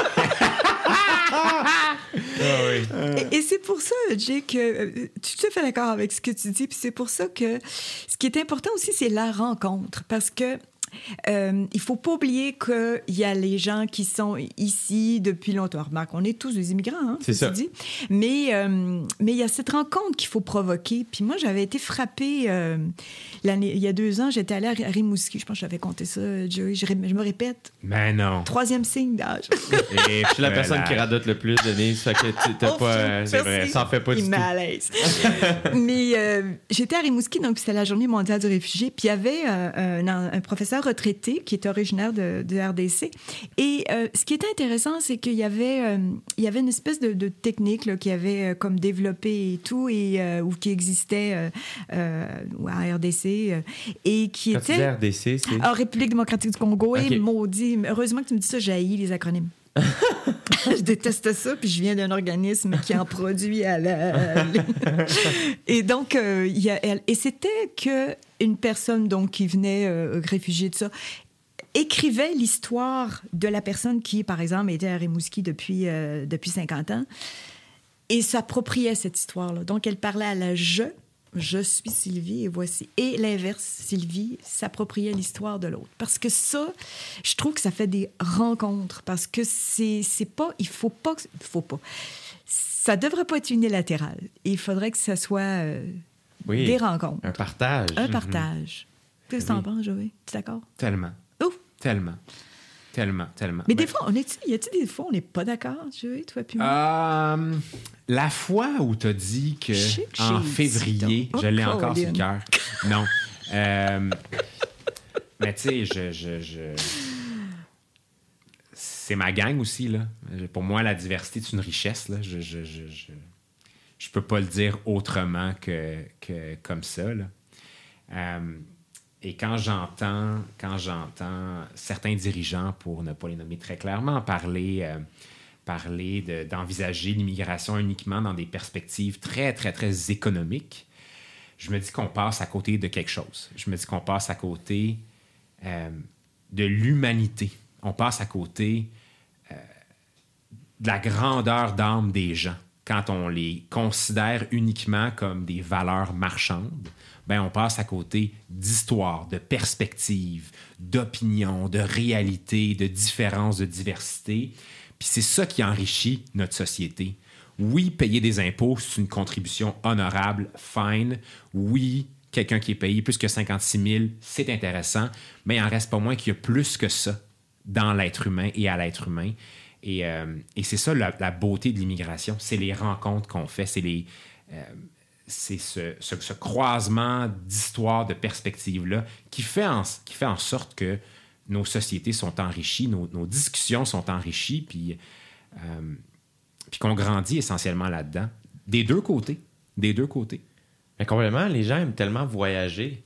Et, et c'est pour ça, Jay, que euh, tout à fait d'accord avec ce que tu dis. Puis c'est pour ça que ce qui est important aussi, c'est la rencontre. Parce que euh, il faut pas oublier qu'il y a les gens qui sont ici depuis longtemps. Remarque, on est tous des immigrants, hein, C'est ça. dit. Mais euh, mais il y a cette rencontre qu'il faut provoquer. Puis moi, j'avais été frappée euh, l'année, il y a deux ans. J'étais allée à Rimouski. Je pense que j'avais compté ça, Joey. Je, me répète. Mais non. Troisième signe d'âge. Et je suis la personne qui radote le plus Denise fait que tu t'as pas euh, c'est vrai merci. ça en fait pas du tout à l'aise. Mais euh, j'étais à Rimouski, donc c'était la journée mondiale du réfugié. Puis il y avait euh, un, un professeur retraité qui est originaire de, de RDC. Et euh, ce qui était intéressant, c'est qu'il y avait, euh, il y avait une espèce de, de technique là, qui avait euh, comme développé et tout, et, ou qui existait à RDC, et qui quand était... RDC c'est Ah, République démocratique du Congo, et maudit. Heureusement que tu me dis ça, j'ai les acronymes. je déteste ça, puis je viens d'un organisme qui en produit à la... et donc, euh, y a. Et c'était que une personne donc, qui venait euh, réfugiée de ça écrivait l'histoire de la personne qui, par exemple, était à Rimouski depuis, euh, depuis 50 ans et s'appropriait cette histoire-là. Donc, elle parlait à la je, je suis Sylvie et voici. Et l'inverse, Sylvie s'appropriait l'histoire de l'autre. Parce que ça, je trouve que ça fait des rencontres. Parce que c'est pas, il faut pas, il faut pas. Ça devrait pas être unilatéral. Il faudrait que ça soit euh, Oui. des rencontres, un partage un partage. Qu'est-ce que t'en penses, Joey? Tu es d'accord? Tellement. Ouf! Tellement. Tellement, tellement. Mais Ben, des fois, on est y a-t-il des fois on n'est pas d'accord, Joey, toi puis moi? Euh, la fois où tu as dit que en février, donc. je l'ai Oh, encore sur le cœur. Non. Euh, mais tu sais, je, je, je- c'est ma gang aussi. Là. Pour moi, la diversité, c'est une richesse. Là. Je, je, je, je, peux pas le dire autrement que, que comme ça. Euh, et quand j'entends, quand j'entends certains dirigeants, pour ne pas les nommer très clairement, parler, euh, parler de- d'envisager l'immigration uniquement dans des perspectives très, très, très économiques, je me dis qu'on passe à côté de quelque chose. Je me dis qu'on passe à côté euh, de l'humanité. On passe à côté de la grandeur d'âme des gens. Quand on les considère uniquement comme des valeurs marchandes, ben on passe à côté d'histoire, de perspectives, d'opinions, de réalités, de différences, de diversité. Puis c'est ça qui enrichit notre société. Oui, payer des impôts, c'est une contribution honorable, fine. Oui, quelqu'un qui est payé plus que 56 000, c'est intéressant, mais il en reste pas moins qu'il y a plus que ça dans l'être humain et à l'être humain. Et, euh, et c'est ça la, la beauté de l'immigration, c'est les rencontres qu'on fait, c'est les, euh, c'est ce, ce- ce croisement d'histoires, de perspectives-là qui, fait en- qui fait en sorte que nos sociétés sont enrichies, nos, nos discussions sont enrichies, puis, euh, puis qu'on grandit essentiellement là-dedans. Des deux côtés. Des deux côtés. mais complètement les gens aiment tellement voyager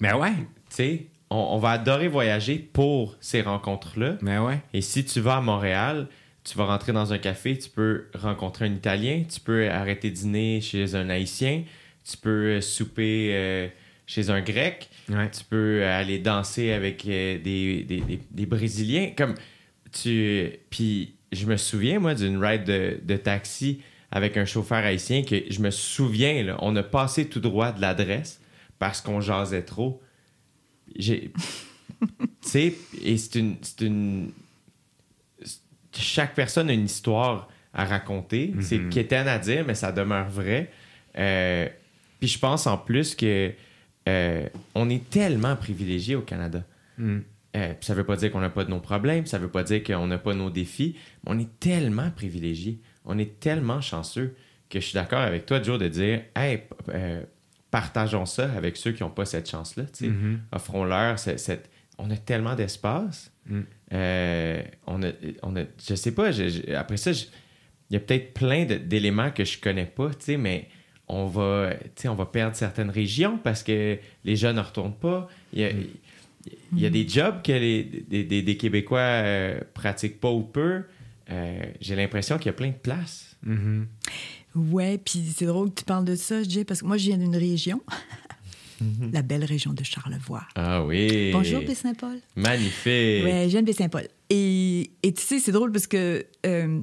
Mais ouais, tu sais on, on va adorer voyager pour ces rencontres là mais ouais. Et si tu vas à Montréal, tu vas rentrer dans un café, tu peux rencontrer un Italien, tu peux arrêter dîner chez un Haïtien, tu peux euh, souper euh, chez un Grec, Ouais. tu peux aller danser avec euh, des, des, des- des Brésiliens. Comme tu. Puis je me souviens, moi, d'une ride de, de taxi avec un chauffeur haïtien que je me souviens, là, on a passé tout droit de l'adresse parce qu'on jasait trop. J'ai. tu sais, et c'est une. C'est une chaque personne a une histoire à raconter. C'est quétaine à dire, mais ça demeure vrai. Euh, puis je pense en plus que euh, on est tellement privilégié au Canada. Mm. Euh, ça veut pas dire qu'on n'a pas de nos problèmes, ça veut pas dire qu'on n'a pas nos défis, mais on est tellement privilégié, on est tellement chanceux que je suis d'accord avec toi, Joe, de dire, hey, euh, partageons ça avec ceux qui n'ont pas cette chance-là. sais. Mhm. Offrons-leur cette. On a tellement d'espace. Mm. Euh, on a, on a, je sais pas. je- je- après ça, je- il y a peut-être plein d'éléments que je connais pas, mais on va, on va perdre certaines régions parce que les jeunes ne retournent pas. Il y a, il y a des jobs que les, des, des- des Québécois euh, pratiquent pas ou peu. Euh, J'ai l'impression qu'il y a plein de places. Mhm. Ouais, puis c'est drôle que tu parles de ça, Jay, parce que moi, je viens d'une région, la belle région de Charlevoix. Ah oui. Bonjour, Baie-Saint-Paul. Magnifique. Ouais, je viens de Baie-Saint-Paul. Et, et tu sais, c'est drôle parce que euh,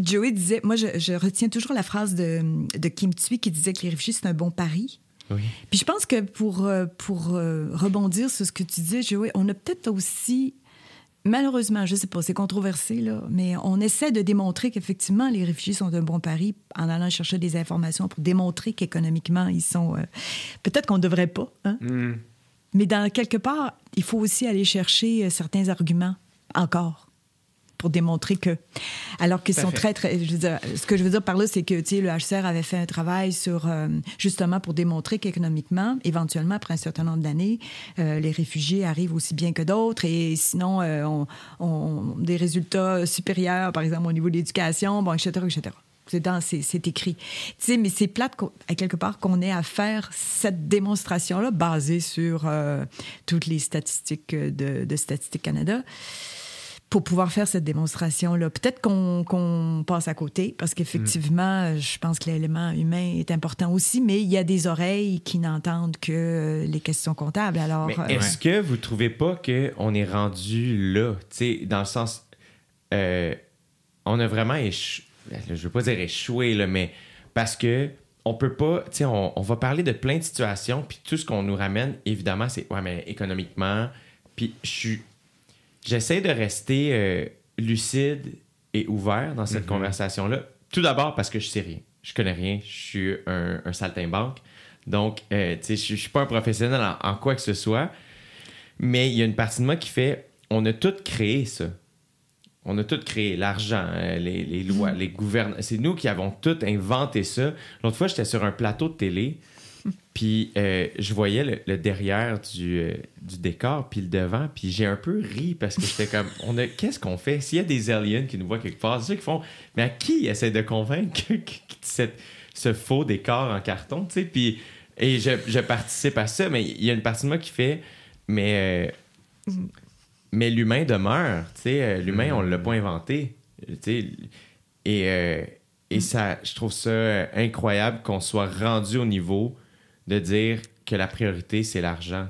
Joey disait, moi, je, je retiens toujours la phrase de, de Kim Thuy qui disait que les réfugiés, c'est un bon pari. Oui. Puis je pense que pour, euh, pour euh, rebondir sur ce que tu disais, Joey, on a peut-être aussi, malheureusement, je sais pas, c'est controversé, là, mais on essaie de démontrer qu'effectivement, les réfugiés sont un bon pari en allant chercher des informations pour démontrer qu'économiquement, ils sont... euh, peut-être qu'on ne devrait pas, hein? Mm. mais dans quelque part, il faut aussi aller chercher euh, certains arguments encore pour démontrer que. Alors qu'ils sont très, très. Je veux dire, ce que je veux dire par là, c'est que tu sais, le HCR avait fait un travail sur euh, justement pour démontrer qu'économiquement, éventuellement, après un certain nombre d'années, euh, les réfugiés arrivent aussi bien que d'autres et sinon, euh, on, on- des résultats supérieurs, par exemple, au niveau de l'éducation, bon, etc., etc. C'est, dans, c'est, c'est écrit. Tu sais, mais c'est plate, à quelque part, qu'on ait à faire cette démonstration-là basée sur euh, toutes les statistiques de, de Statistique Canada pour pouvoir faire cette démonstration-là. Peut-être qu'on qu'on passe à côté, parce qu'effectivement, euh, je pense que l'élément humain est important aussi, mais il y a des oreilles qui n'entendent que les questions comptables. Alors, euh, est-ce que vous trouvez pas qu'on est rendu là? Dans le sens. euh, on a vraiment échoué. Je veux pas dire échoué, là, mais parce que on peut pas. Tu on, on va parler de plein de situations, puis tout ce qu'on nous ramène, évidemment, c'est. Ouais, mais économiquement. Puis je suis. J'essaie de rester euh, lucide et ouvert dans cette conversation-là. Tout d'abord parce que je sais rien. Je connais rien. Je suis un, un saltimbanque. Donc, euh, tu sais, je je suis pas un professionnel en, en quoi que ce soit. Mais il y a une partie de moi qui fait on a tout créé ça. On a tout créé, l'argent, euh, les, les lois, les gouvernements. C'est nous qui avons tout inventé ça. L'autre fois, j'étais sur un plateau de télé, puis euh, je voyais le, derrière du, euh, du décor, puis le devant, puis j'ai un peu ri parce que j'étais comme, on a, qu'est-ce qu'on fait? S'il y a des aliens qui nous voient quelque part, c'est ça qu'ils font, mais à qui ils essaient de convaincre que, cette- ce faux décor en carton, tu sais? Et je, je participe à ça, mais il y a une partie de moi qui fait, mais, euh, mais l'humain demeure, tu sais, l'humain, on l'a pas inventé, tu sais, et, et ça, je trouve ça incroyable qu'on soit rendu au niveau de dire que la priorité, c'est l'argent.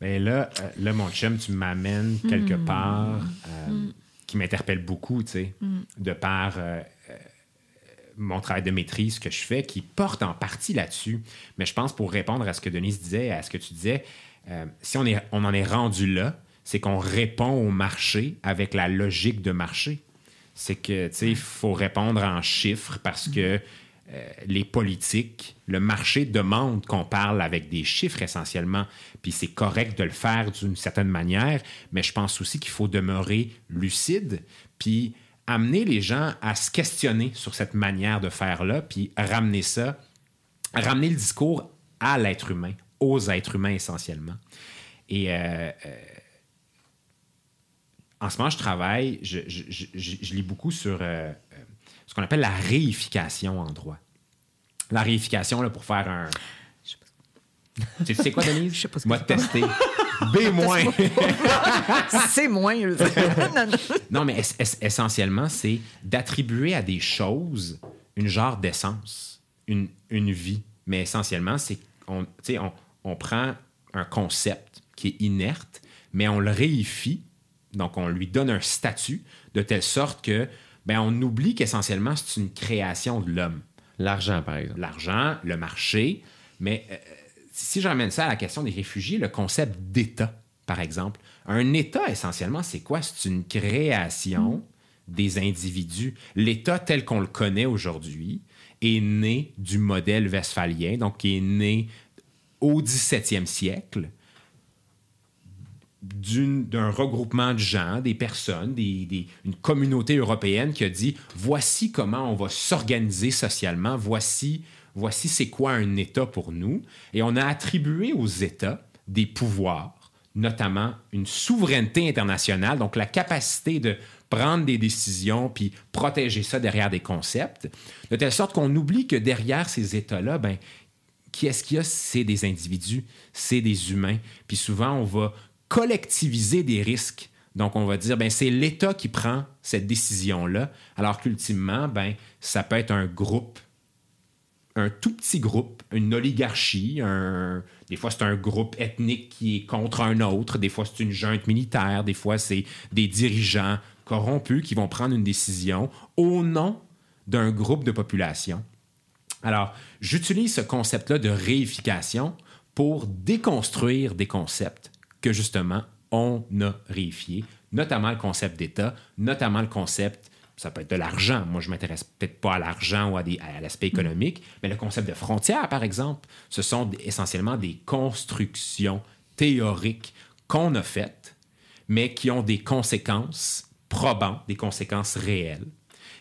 Ben là, euh, là, mon chum, tu m'amènes quelque part euh, qui m'interpelle beaucoup, tu sais, de par euh, euh, mon travail de maîtrise que je fais, qui porte en partie là-dessus. Mais je pense pour répondre à ce que Denise disait, à ce que tu disais, euh, si on, est, on en est rendu là, c'est qu'on répond au marché avec la logique de marché. C'est que, tu sais, il faut répondre en chiffres parce que les politiques, le marché demande qu'on parle avec des chiffres essentiellement. Puis c'est correct de le faire d'une certaine manière, mais je pense aussi qu'il faut demeurer lucide, puis amener les gens à se questionner sur cette manière de faire-là, puis ramener ça, ramener le discours à l'être humain, aux êtres humains essentiellement. Et euh, euh, en ce moment, je travaille, je, lis beaucoup sur euh, euh, ce qu'on appelle la réification en droit. La réification, là, pour faire un. Tu sais- tu sais quoi, Denise? Je sais pas ce que Moi, c'est. tester. B-. c'est moins. veux dire. Non, mais es- es- essentiellement, c'est d'attribuer à des choses une genre d'essence, une, une vie. Mais essentiellement, c'est qu'on on, on prend un concept qui est inerte, mais on le réifie, donc on lui donne un statut de telle sorte que ben, on oublie qu'essentiellement, c'est une création de l'homme. L'argent, par exemple. L'argent, le marché, mais euh, si je ramène ça à la question des réfugiés, le concept d'État, par exemple. Un État, essentiellement, c'est quoi? C'est une création des individus. L'État tel qu'on le connaît aujourd'hui est né du modèle westphalien, donc est né au 17e siècle d'un regroupement de gens, des personnes, des- une communauté européenne qui a dit voici comment on va s'organiser socialement, voici, voici c'est quoi un État pour nous. Et on a attribué aux États des pouvoirs, notamment une souveraineté internationale, donc la capacité de prendre des décisions puis protéger ça derrière des concepts, de telle sorte qu'on oublie que derrière ces États-là, ben, qui est-ce qu'il y a? C'est des individus, c'est des humains. Puis souvent, on va collectiviser des risques. Donc, on va dire, ben, c'est l'État qui prend cette décision-là, alors qu'ultimement, ben, ça peut être un groupe, un tout petit groupe, une oligarchie, un... des fois, c'est un groupe ethnique qui est contre un autre, des fois, c'est une junte militaire, des fois, c'est des dirigeants corrompus qui vont prendre une décision au nom d'un groupe de population. Alors, j'utilise ce concept-là de réification pour déconstruire des concepts que justement on a réifiés, notamment le concept d'État, notamment le concept, ça peut être de l'argent. Moi, je m'intéresse peut-être pas à l'argent ou à, l'aspect économique, mais le concept de frontière, par exemple, ce sont essentiellement des constructions théoriques qu'on a faites, mais qui ont des conséquences probantes, des conséquences réelles.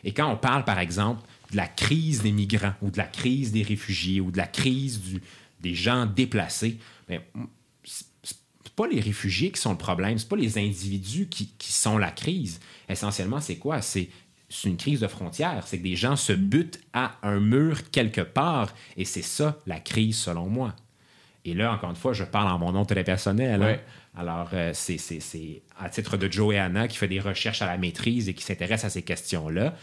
Et quand on parle, par exemple, de la crise des migrants ou de la crise des réfugiés ou de la crise des gens déplacés, ben, pas les réfugiés qui sont le problème, c'est pas les individus qui, qui sont la crise. Essentiellement, c'est quoi? C'est une crise de frontières. C'est que des gens se butent à un mur quelque part et c'est ça la crise selon moi. Et là, encore une fois, je parle en mon nom télépersonnel. hein. Ouais. Alors, euh, c'est- c'est c'est à titre de Joe et Anna qui fait des recherches à la maîtrise et qui s'intéresse à ces questions-là.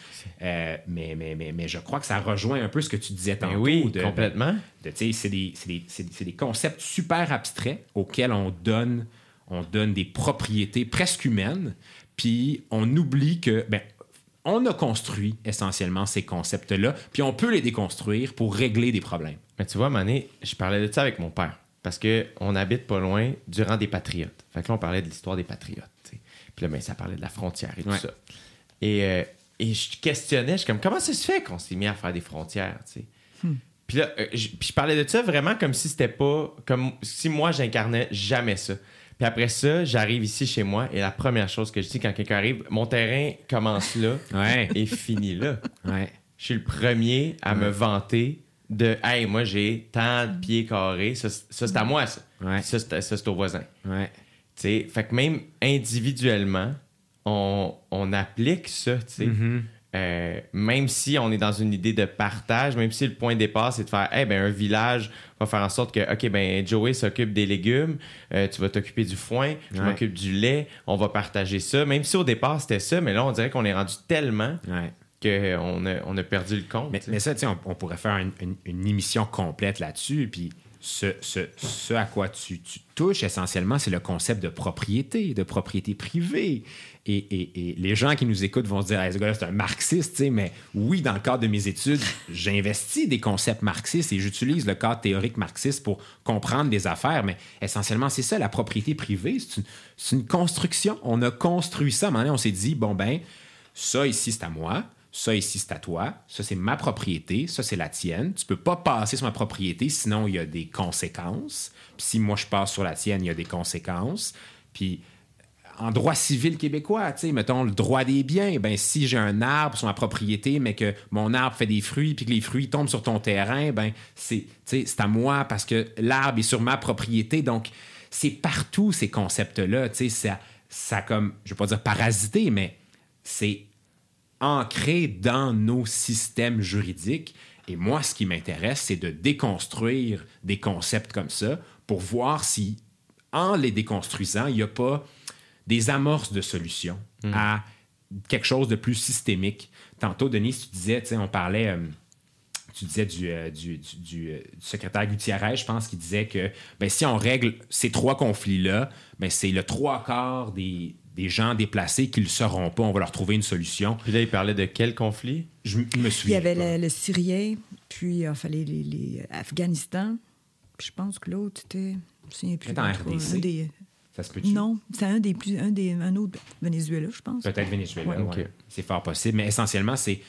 Euh, mais, mais, mais, mais je crois que ça rejoint un peu ce que tu disais Ben tantôt. oui, de- complètement. de- c'est des, concepts super abstraits auxquels on donne, on donne des propriétés presque humaines, puis on oublie que, ben, on a construit essentiellement ces concepts-là, puis on peut les déconstruire pour régler des problèmes. Mais tu vois, Mané, je parlais de ça avec mon père. Parce qu'on habite pas loin du rang des patriotes. Fait que là, on parlait de l'histoire des patriotes. Puis là, ben, ça parlait de la frontière et tout Ouais. ça. Et, euh, et je questionnais, je suis comme, comment ça se fait qu'on s'est mis à faire des frontières, tu sais? Puis là, euh, je, puis je parlais de ça vraiment comme si c'était pas. Comme si moi, j'incarnais jamais ça. Puis après ça, j'arrive ici chez moi et la première chose que je dis quand quelqu'un arrive, mon terrain commence là Ouais. et finit là. Ouais. Je suis le premier à me vanter de Hey, moi j'ai tant de pieds carrés, ça, c'est- ça, c'est à moi ça. Ouais. Ça, c'est au voisin. Ouais. Fait que même individuellement, on, on applique ça, tu sais. Mm-hmm. Euh, même si on est dans une idée de partage, même si le point de départ, c'est de faire, eh ben, un village va faire en sorte que, OK, ben, Joey s'occupe des légumes, euh, tu vas t'occuper du foin, je Ouais. m'occupe du lait, on va partager ça. Même si au départ, c'était ça, mais là, on dirait qu'on est rendu tellement Ouais. Qu'on a, on a perdu le compte. Mais, mais ça, on, on pourrait faire une, une- une émission complète là-dessus. Puis ce, ce- ce à quoi tu, tu touches essentiellement, c'est le concept de propriété, de propriété privée. Et, et- et les gens qui nous écoutent vont se dire, Hey, ce gars-là, c'est un marxiste, mais oui, dans le cadre de mes études, j'investis des concepts marxistes et j'utilise le cadre théorique marxiste pour comprendre des affaires. Mais essentiellement, c'est ça, la propriété privée. C'est une, c'est une construction. On a construit ça. À un moment donné, on s'est dit, bon, ben, ça ici, c'est à moi. Ça ici, c'est à toi. Ça, c'est ma propriété. Ça, c'est la tienne. Tu peux pas passer sur ma propriété, sinon il y a des conséquences. Puis si moi, je passe sur la tienne, il y a des conséquences. Puis en droit civil québécois, tu sais, mettons le droit des biens, ben si j'ai un arbre sur ma propriété, mais que mon arbre fait des fruits, puis que les fruits tombent sur ton terrain, ben c'est, c'est à moi parce que l'arbre est sur ma propriété. Donc, c'est partout ces concepts-là, tu sais, ça, ça comme, je vais pas dire parasité, mais c'est ancré dans nos systèmes juridiques. Et moi, ce qui m'intéresse, c'est de déconstruire des concepts comme ça pour voir si, en les déconstruisant, il n'y a pas des amorces de solutions à quelque chose de plus systémique. Tantôt, Denis, tu disais, tu sais, on parlait, euh, tu disais du, euh, du, du- du, euh, du secrétaire Gutiérrez, je pense, qui disait que ben, si on règle ces trois conflits-là, ben, c'est le trois quarts des, des gens déplacés qui ne le seront pas. On va leur trouver une solution. Puis là, il parlait de quel conflit? Je Il y avait le, le Syrien, puis il fallait les, les Afghanistan. Puis je pense que l'autre était. Je me plus. Peut-être en trop, RDC. un des- Ça se peut-tu? Non, c'est un des plus. Un, des, un autre Venezuela, je pense. Peut-être Venezuela, Ouais. ouais. Ok. c'est fort possible. Mais essentiellement, c'est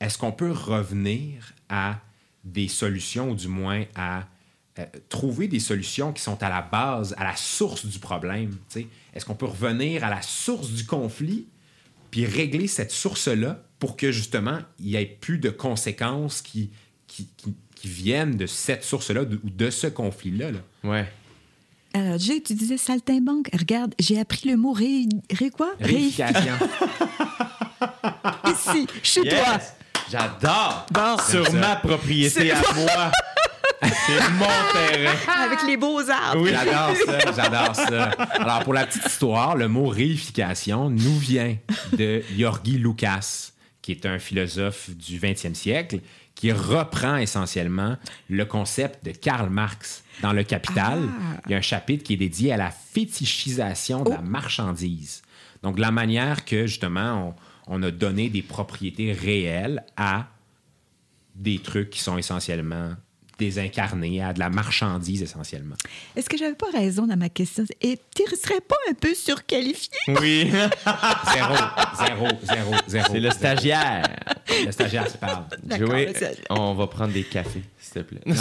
est-ce qu'on peut revenir à des solutions ou du moins à euh, trouver des solutions qui sont à la base, à la source du problème. tu sais. Est-ce qu'on peut revenir à la source du conflit puis régler cette source-là pour que justement il n'y ait plus de conséquences qui, qui, qui- qui viennent de cette source-là ou de ce conflit-là. là? Ouais. Alors, Jay, tu disais saltimbanque. Regarde, j'ai appris le mot ré... ré quoi? Réification. Ici, chez toi. Yes! J'adore! Bon. Sur ma propriété à moi. C'est mon terrain. Avec les beaux arbres. Oui. J'adore ça, j'adore ça. Alors, pour la petite histoire, le mot réification nous vient de Yorgi Lucas, qui est un philosophe du 20e siècle, qui reprend essentiellement le concept de Karl Marx. Dans Le Capital, Ah. il y a un chapitre qui est dédié à la fétichisation de la marchandise. Donc, de la manière que, justement, on, on a donné des propriétés réelles à des trucs qui sont essentiellement désincarnés, à de la marchandise essentiellement. Est-ce que j'avais pas raison dans ma question? Et tu ne serais pas un peu surqualifié? Oui. Zéro, zéro, zéro, zéro. C'est le stagiaire. Le stagiaire qui parle. Joey, on va prendre des cafés, s'il te plaît. Non,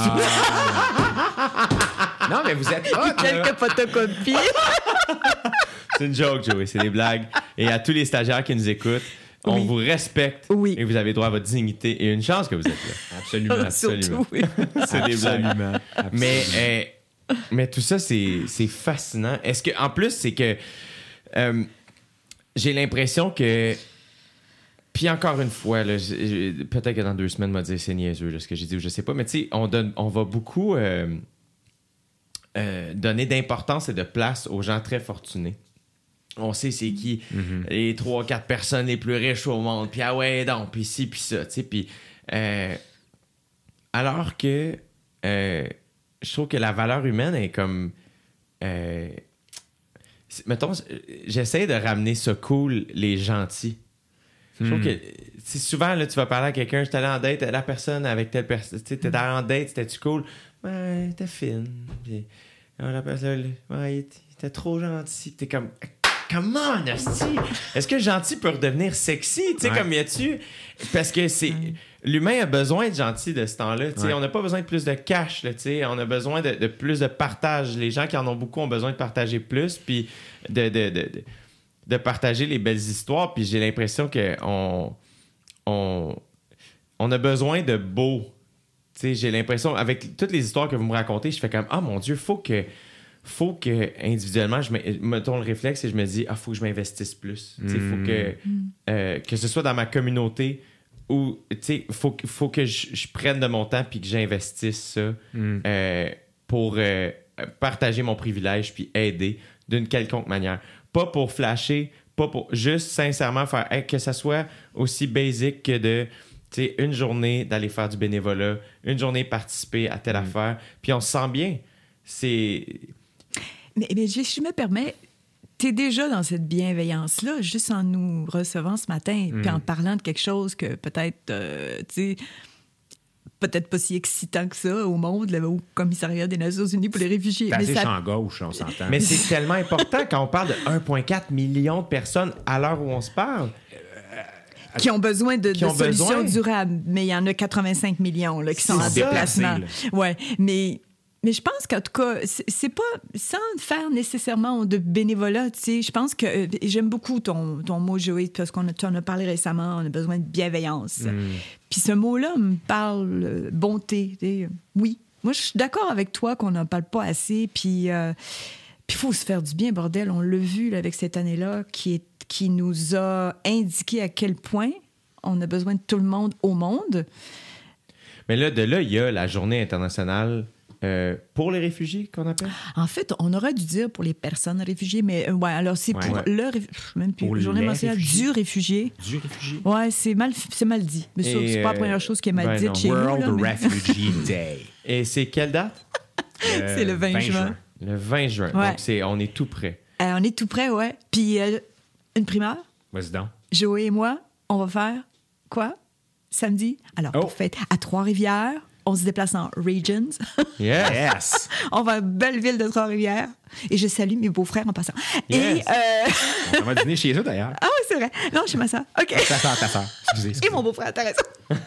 non, mais vous êtes là. Quelques photocopies. C'est une joke, Joey, c'est des blagues. Et à tous les stagiaires qui nous écoutent, on Oui. vous respecte Oui. et vous avez droit à votre dignité et une chance que vous êtes là. Absolument. Absolument. Oui. C'est des blagues. Absolument. Mais, euh, mais tout ça, c'est c'est fascinant. Est-ce que, en plus, c'est que euh, j'ai l'impression que. Puis encore une fois, là, peut-être que dans deux semaines, on va dire c'est niaiseux, là, ce que j'ai dit ou je sais pas, mais tu sais, on, donne- on va beaucoup euh, euh, donner d'importance et de place aux gens très fortunés. On sait c'est qui les trois, quatre personnes les plus riches au monde, puis ah ouais, donc, puis ci, puis ça, tu sais, puis. euh, alors que euh, je trouve que la valeur humaine est comme. euh, mettons, j'essaie de ramener ça cool, les gentils. Je trouve que si souvent là, tu vas parler à quelqu'un, je suis allé en date, la personne avec telle personne, tu t'es allé en date, c'était-tu cool? Ouais, t'es fine. Puis, la personne, ouais, était trop gentil. T'es comme, comment, hostie? Est-ce que gentil peut redevenir sexy? Tu sais, Ouais. comme y a-tu? Parce que c'est. L'humain a besoin de gentil de ce temps-là. tu sais. Ouais. On n'a pas besoin de plus de cash. Là, tu sais. on a besoin de, de plus de partage. Les gens qui en ont beaucoup ont besoin de partager plus, puis de, de, de, de- de partager les belles histoires. Puis j'ai l'impression qu'on on, on a besoin de beau. Tu sais, j'ai l'impression, avec toutes les histoires que vous me racontez, je fais comme Ah mon Dieu, faut que faut que individuellement, je me- mettons le réflexe et je me dis Ah, faut que je m'investisse plus. Faut que, euh, que ce soit dans ma communauté ou tu sais, faut, faut que je, je prenne de mon temps puis que j'investisse ça euh, pour euh, partager mon privilège puis aider d'une quelconque manière. Pas pour flasher, pas pour juste sincèrement faire hey, que ça soit aussi basique que de tu sais, une journée d'aller faire du bénévolat, une journée participer à telle affaire, puis on se sent bien. C'est Mais, mais je, je me permets, tu es déjà dans cette bienveillance-là, juste en nous recevant ce matin, puis en parlant de quelque chose que peut-être, euh, tu sais, peut-être pas si excitant que ça au monde, là, au commissariat des Nations Unies pour les réfugiés. C'est Mais assez ça- champ gauche, on s'entend. Mais c'est tellement important quand on parle de 1,4 million de personnes à l'heure où on se parle. qui ont besoin de, Qui de ont solutions besoin. durables. Mais il y en a 85 millions là, qui sont en déplacement. Ouais, mais mais je pense qu'en tout cas, c'est pas sans faire nécessairement de bénévolat. Tu sais, je pense que euh, j'aime beaucoup ton, ton mot Joey parce qu'on a, tu en as parlé récemment. On a besoin de bienveillance. Puis ce mot-là me parle euh, bonté. tu sais. Oui, moi je suis d'accord avec toi qu'on n'en parle pas assez. Puis euh, il faut se faire du bien, bordel. On l'a vu là, avec cette année-là qui, est, qui nous a indiqué à quel point on a besoin de tout le monde au monde. Mais là, de là, il y a la journée internationale euh, pour les réfugiés qu'on appelle? En fait, on aurait dû dire pour les personnes réfugiées, mais euh, ouais, alors c'est Ouais. pour Ouais. le réf- même plus, Pour journée réfugiés. du réfugié. Du réfugié. Ouais, c'est mal, c'est mal dit. Mais c'est pas la euh, première chose qui est mal ben dite non. chez nous. World là, mais- Refugee Day. Et c'est quelle date? Euh, C'est le 20 juin. Le 20 juin. Ouais. Donc, c'est, on est tout près. Euh, on est tout près, ouais. Puis euh, une primeur, Vas-y donc. Joey et moi, on va faire quoi? Samedi? Alors, Oh. pour fête à Trois-Rivières. On se déplace en Regions. Yes! Yes! on va à Belleville de Trois-Rivières. Et je salue mes beaux-frères en passant. Yes. Et, euh, On va dîner chez eux d'ailleurs. ah oui, c'est vrai. Non, chez ma soeur. OK. Ta soeur, ta soeur. Excusez. Et mon beau-frère, t'as raison.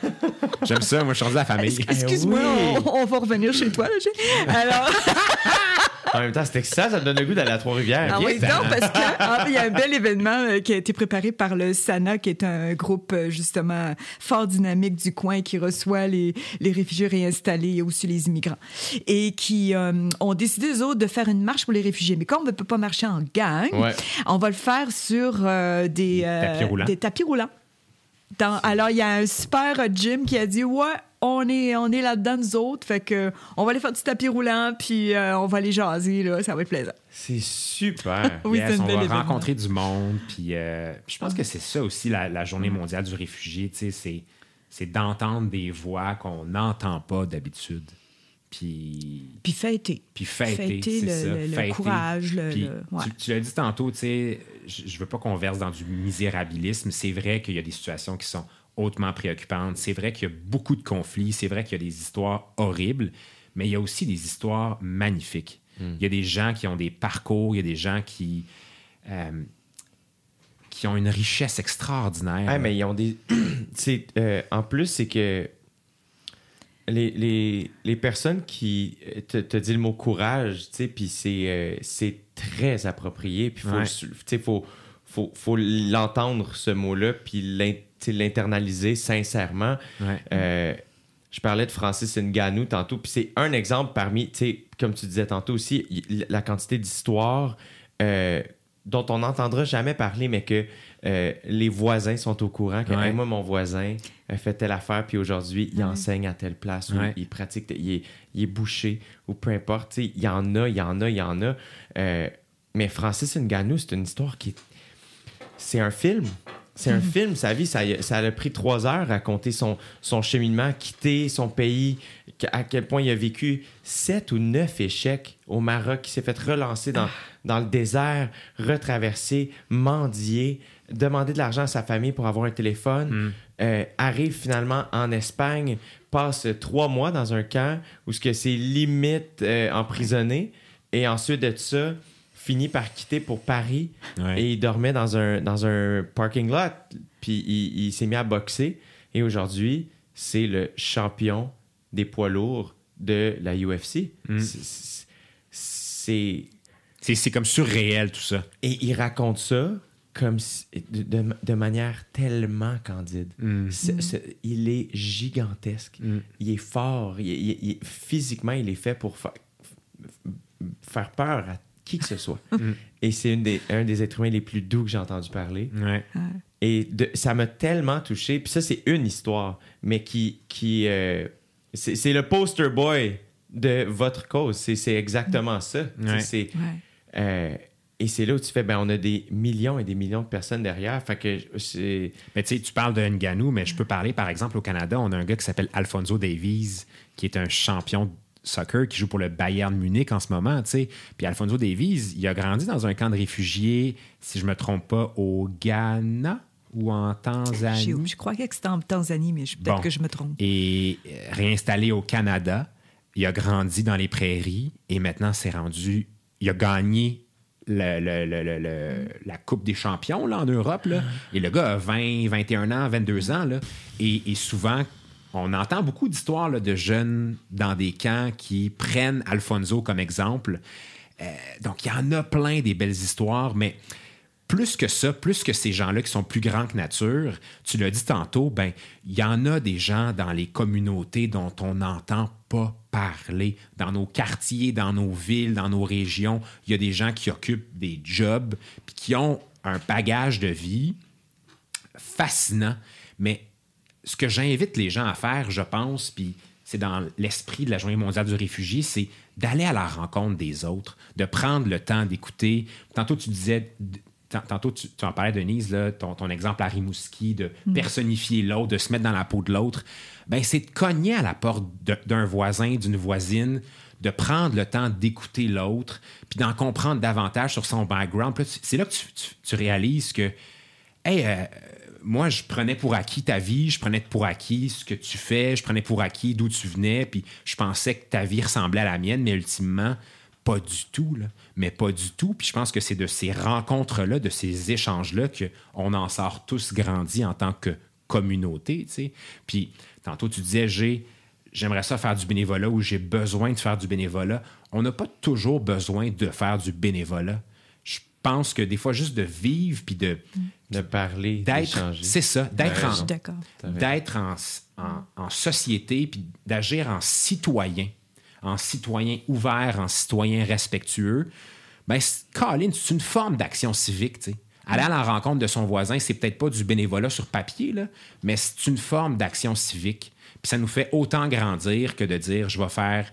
J'aime ça. Moi, je suis rendu à la famille. Excuse-moi, oui. on, on va revenir chez toi. Là, j'ai- Alors, En même temps, c'était ça, ça me donne le goût d'aller à Trois-Rivières. ah oui, non, parce que ah, il y a un bel événement euh, qui a été préparé par le SANA, qui est un groupe euh, justement fort dynamique du coin qui reçoit les, les réfugiés réinstallés et aussi les immigrants. Et qui euh, ont décidé, eux autres, de faire une marche pour les réfugiés. Mais comme on ne peut pas marcher en gang, Ouais. on va le faire sur euh, des, euh, tapis roulants. des tapis roulants. Dans- alors, il y a un super Jim qui a dit Ouais, on est, on est là-dedans, nous autres. Fait que on va aller faire du tapis roulant, puis euh, on va aller jaser, là. Ça va être plaisant. C'est super. Oui, Yes, on va événement. rencontrer du monde. Puis, euh, je pense que c'est ça aussi la, la journée mondiale du réfugié. tu sais, C'est, c'est d'entendre des voix qu'on n'entend pas d'habitude. Puis, Puis fêter. puis fêter. Le- ça, le- courage, le- Puis le- ouais. tu, tu l'as dit tantôt, tu sais, je, je veux pas qu'on verse dans du misérabilisme. C'est vrai qu'il y a des situations qui sont hautement préoccupantes. C'est vrai qu'il y a beaucoup de conflits. C'est vrai qu'il y a des histoires horribles. Mais il y a aussi des histoires magnifiques. Il y a des gens qui ont des parcours. Il y a des gens qui... euh, qui ont une richesse extraordinaire. Ah, mais ils ont des. euh, en plus, c'est que les, les, les personnes qui euh, te, te disent le mot courage, tu sais, puis c'est, euh, très approprié, puis Ouais. sais, faut, faut, faut l'entendre, ce mot-là, puis l'internaliser sincèrement. Ouais. Euh, je parlais de Francis Ngannou tantôt, puis c'est un exemple parmi, tu sais, comme tu disais tantôt aussi, la quantité d'histoires euh, dont on n'entendra jamais parler, mais que euh, les voisins sont au courant que Ouais. Hey, moi, mon voisin a fait telle affaire, puis aujourd'hui, il Ouais. enseigne à telle place, ou Ouais. il pratique, il est, il est bouché, ou peu importe. tu sais, Il y en a, il y en a, il y en a. Euh, mais Francis Ngannou, c'est une histoire qui est c'est un film. C'est un film, sa vie, ça, a pris trois heures à raconter son, son cheminement, quitter son pays, à quel point il a vécu sept ou neuf échecs au Maroc, il s'est fait relancer dans, dans le désert, retraverser, mendier, demander de l'argent à sa famille pour avoir un téléphone, euh, arrive finalement en Espagne, passe trois mois dans un camp où ce que c'est limite euh, emprisonné, et ensuite de ça, finit par quitter pour Paris Ouais. et il dormait dans un, dans un parking lot. Puis il, il s'est mis à boxer. Et aujourd'hui, c'est le champion des poids lourds de la UFC. Mm. C'est- C'est. Comme surréel, tout ça. Et il raconte ça comme si- de, de- de manière tellement candide. Mm. Il est gigantesque. Mm. Il est fort. Il- il- il- physiquement, il est fait pour fa- faire peur à qui que ce soit. Mm. Et c'est une des- un des êtres humains les plus doux que j'ai entendu parler. Ouais. Et de- ça m'a tellement touché. Puis ça, c'est une histoire, mais qui. qui euh, c'est le poster boy de votre cause. C'est c'est exactement ça. Ouais. c'est- euh, et c'est là où tu fais, ben, on a des millions et des millions de personnes derrière. Fait que c'est. Mais tu sais, tu parles de Ngannou, mais je peux parler, par exemple, au Canada, on a un gars qui s'appelle Alfonso Davies, qui est un champion de soccer qui joue pour le Bayern Munich en ce moment, tu sais. Puis Alfonso Davies, il a grandi dans un camp de réfugiés, si je me trompe pas, au Ghana ou en Tanzanie. je crois que c'était en Tanzanie, mais peut-être Bon. que je me trompe. Et euh, réinstallé au Canada, il a grandi dans les prairies et maintenant c'est rendu. Il a gagné le- le- le- le- le- la Coupe des champions là, en Europe. Là. Et le gars a 20, 21 ans, 22 ans. Là, et, et souvent, on entend beaucoup d'histoires de jeunes dans des camps qui prennent Alfonso comme exemple. Euh, donc, il y en a plein des belles histoires, mais plus que ça, plus que ces gens-là qui sont plus grands que nature, tu l'as dit tantôt, ben il y en a des gens dans les communautés dont on n'entend pas parler. Dans nos quartiers, dans nos villes, dans nos régions, il y a des gens qui occupent des jobs qui ont un bagage de vie fascinant. Mais ce que j'invite les gens à faire, je pense, puis c'est dans l'esprit de la Journée mondiale du réfugié, c'est d'aller à la rencontre des autres, de prendre le temps d'écouter. Tantôt, tu disais, tant- tantôt, tu, tu en parlais, Denise, là, ton, ton exemple à Rimouski, de personnifier l'autre, de se mettre dans la peau de l'autre. Ben, c'est de cogner à la porte d'un voisin, d'une voisine, de prendre le temps d'écouter l'autre, puis d'en comprendre davantage sur son background. C'est là que tu, tu- tu réalises que, hey, euh, moi, je prenais pour acquis ta vie, je prenais pour acquis ce que tu fais, je prenais pour acquis d'où tu venais, puis je pensais que ta vie ressemblait à la mienne, mais ultimement, Pas du tout, là. Mais pas du tout. Puis je pense que c'est de ces rencontres-là, de ces échanges-là, qu'on en sort tous grandis en tant que communauté, tu sais. Puis tantôt, tu disais, j'ai j'aimerais ça faire du bénévolat ou j'ai besoin de faire du bénévolat. On n'a pas toujours besoin de faire du bénévolat. Je pense que des fois, juste de vivre puis de De parler, d'être, d'échanger. c'est ça, d'être en, d'être en, en- en société puis d'agir en citoyen, en citoyen ouvert, en citoyen respectueux. Ben, Colin, c'est une forme d'action civique, tu sais. Aller à la rencontre de son voisin, c'est peut-être pas du bénévolat sur papier, là, mais c'est une forme d'action civique. Puis ça nous fait autant grandir que de dire je vais faire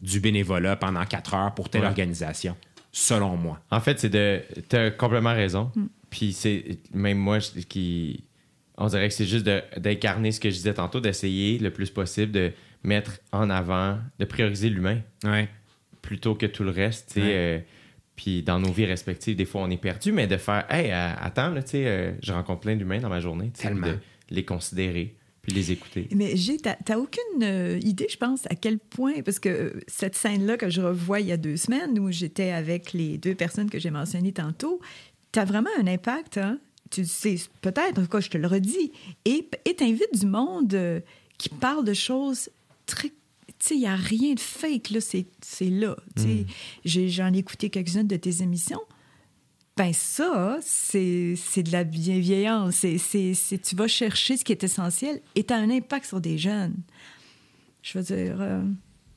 du bénévolat pendant quatre heures pour telle Ouais. organisation, selon moi. En fait, c'est de. T'as complètement raison. Puis c'est. Même moi, je- qui. On dirait que c'est juste d'incarner ce que je disais tantôt, d'essayer le plus possible de mettre en avant, de prioriser l'humain Ouais. plutôt que tout le reste. tu sais, Ouais. euh, puis dans nos vies respectives, des fois, on est perdu, mais de faire Hey, euh, attends, là, tu sais, euh, je rencontre plein d'humains dans ma journée. De les considérer, puis les écouter. Mais j'ai, t'as, aucune euh, idée, je pense, à quel point, parce que cette scène-là que je revois il y a deux semaines, où j'étais avec les deux personnes que j'ai mentionnées tantôt, t'as vraiment un impact, hein? Tu sais, peut-être, en tout cas, je te le redis, et t'invites du monde euh, qui parle de choses très... Tu sais, il n'y a rien de fake, là, c'est, là. Tu J'ai- j'en ai écouté quelques-unes de tes émissions. Ben ça, c'est de la bienveillance. C'est- tu vas chercher ce qui est essentiel et tu as un impact sur des jeunes. Je veux dire, euh,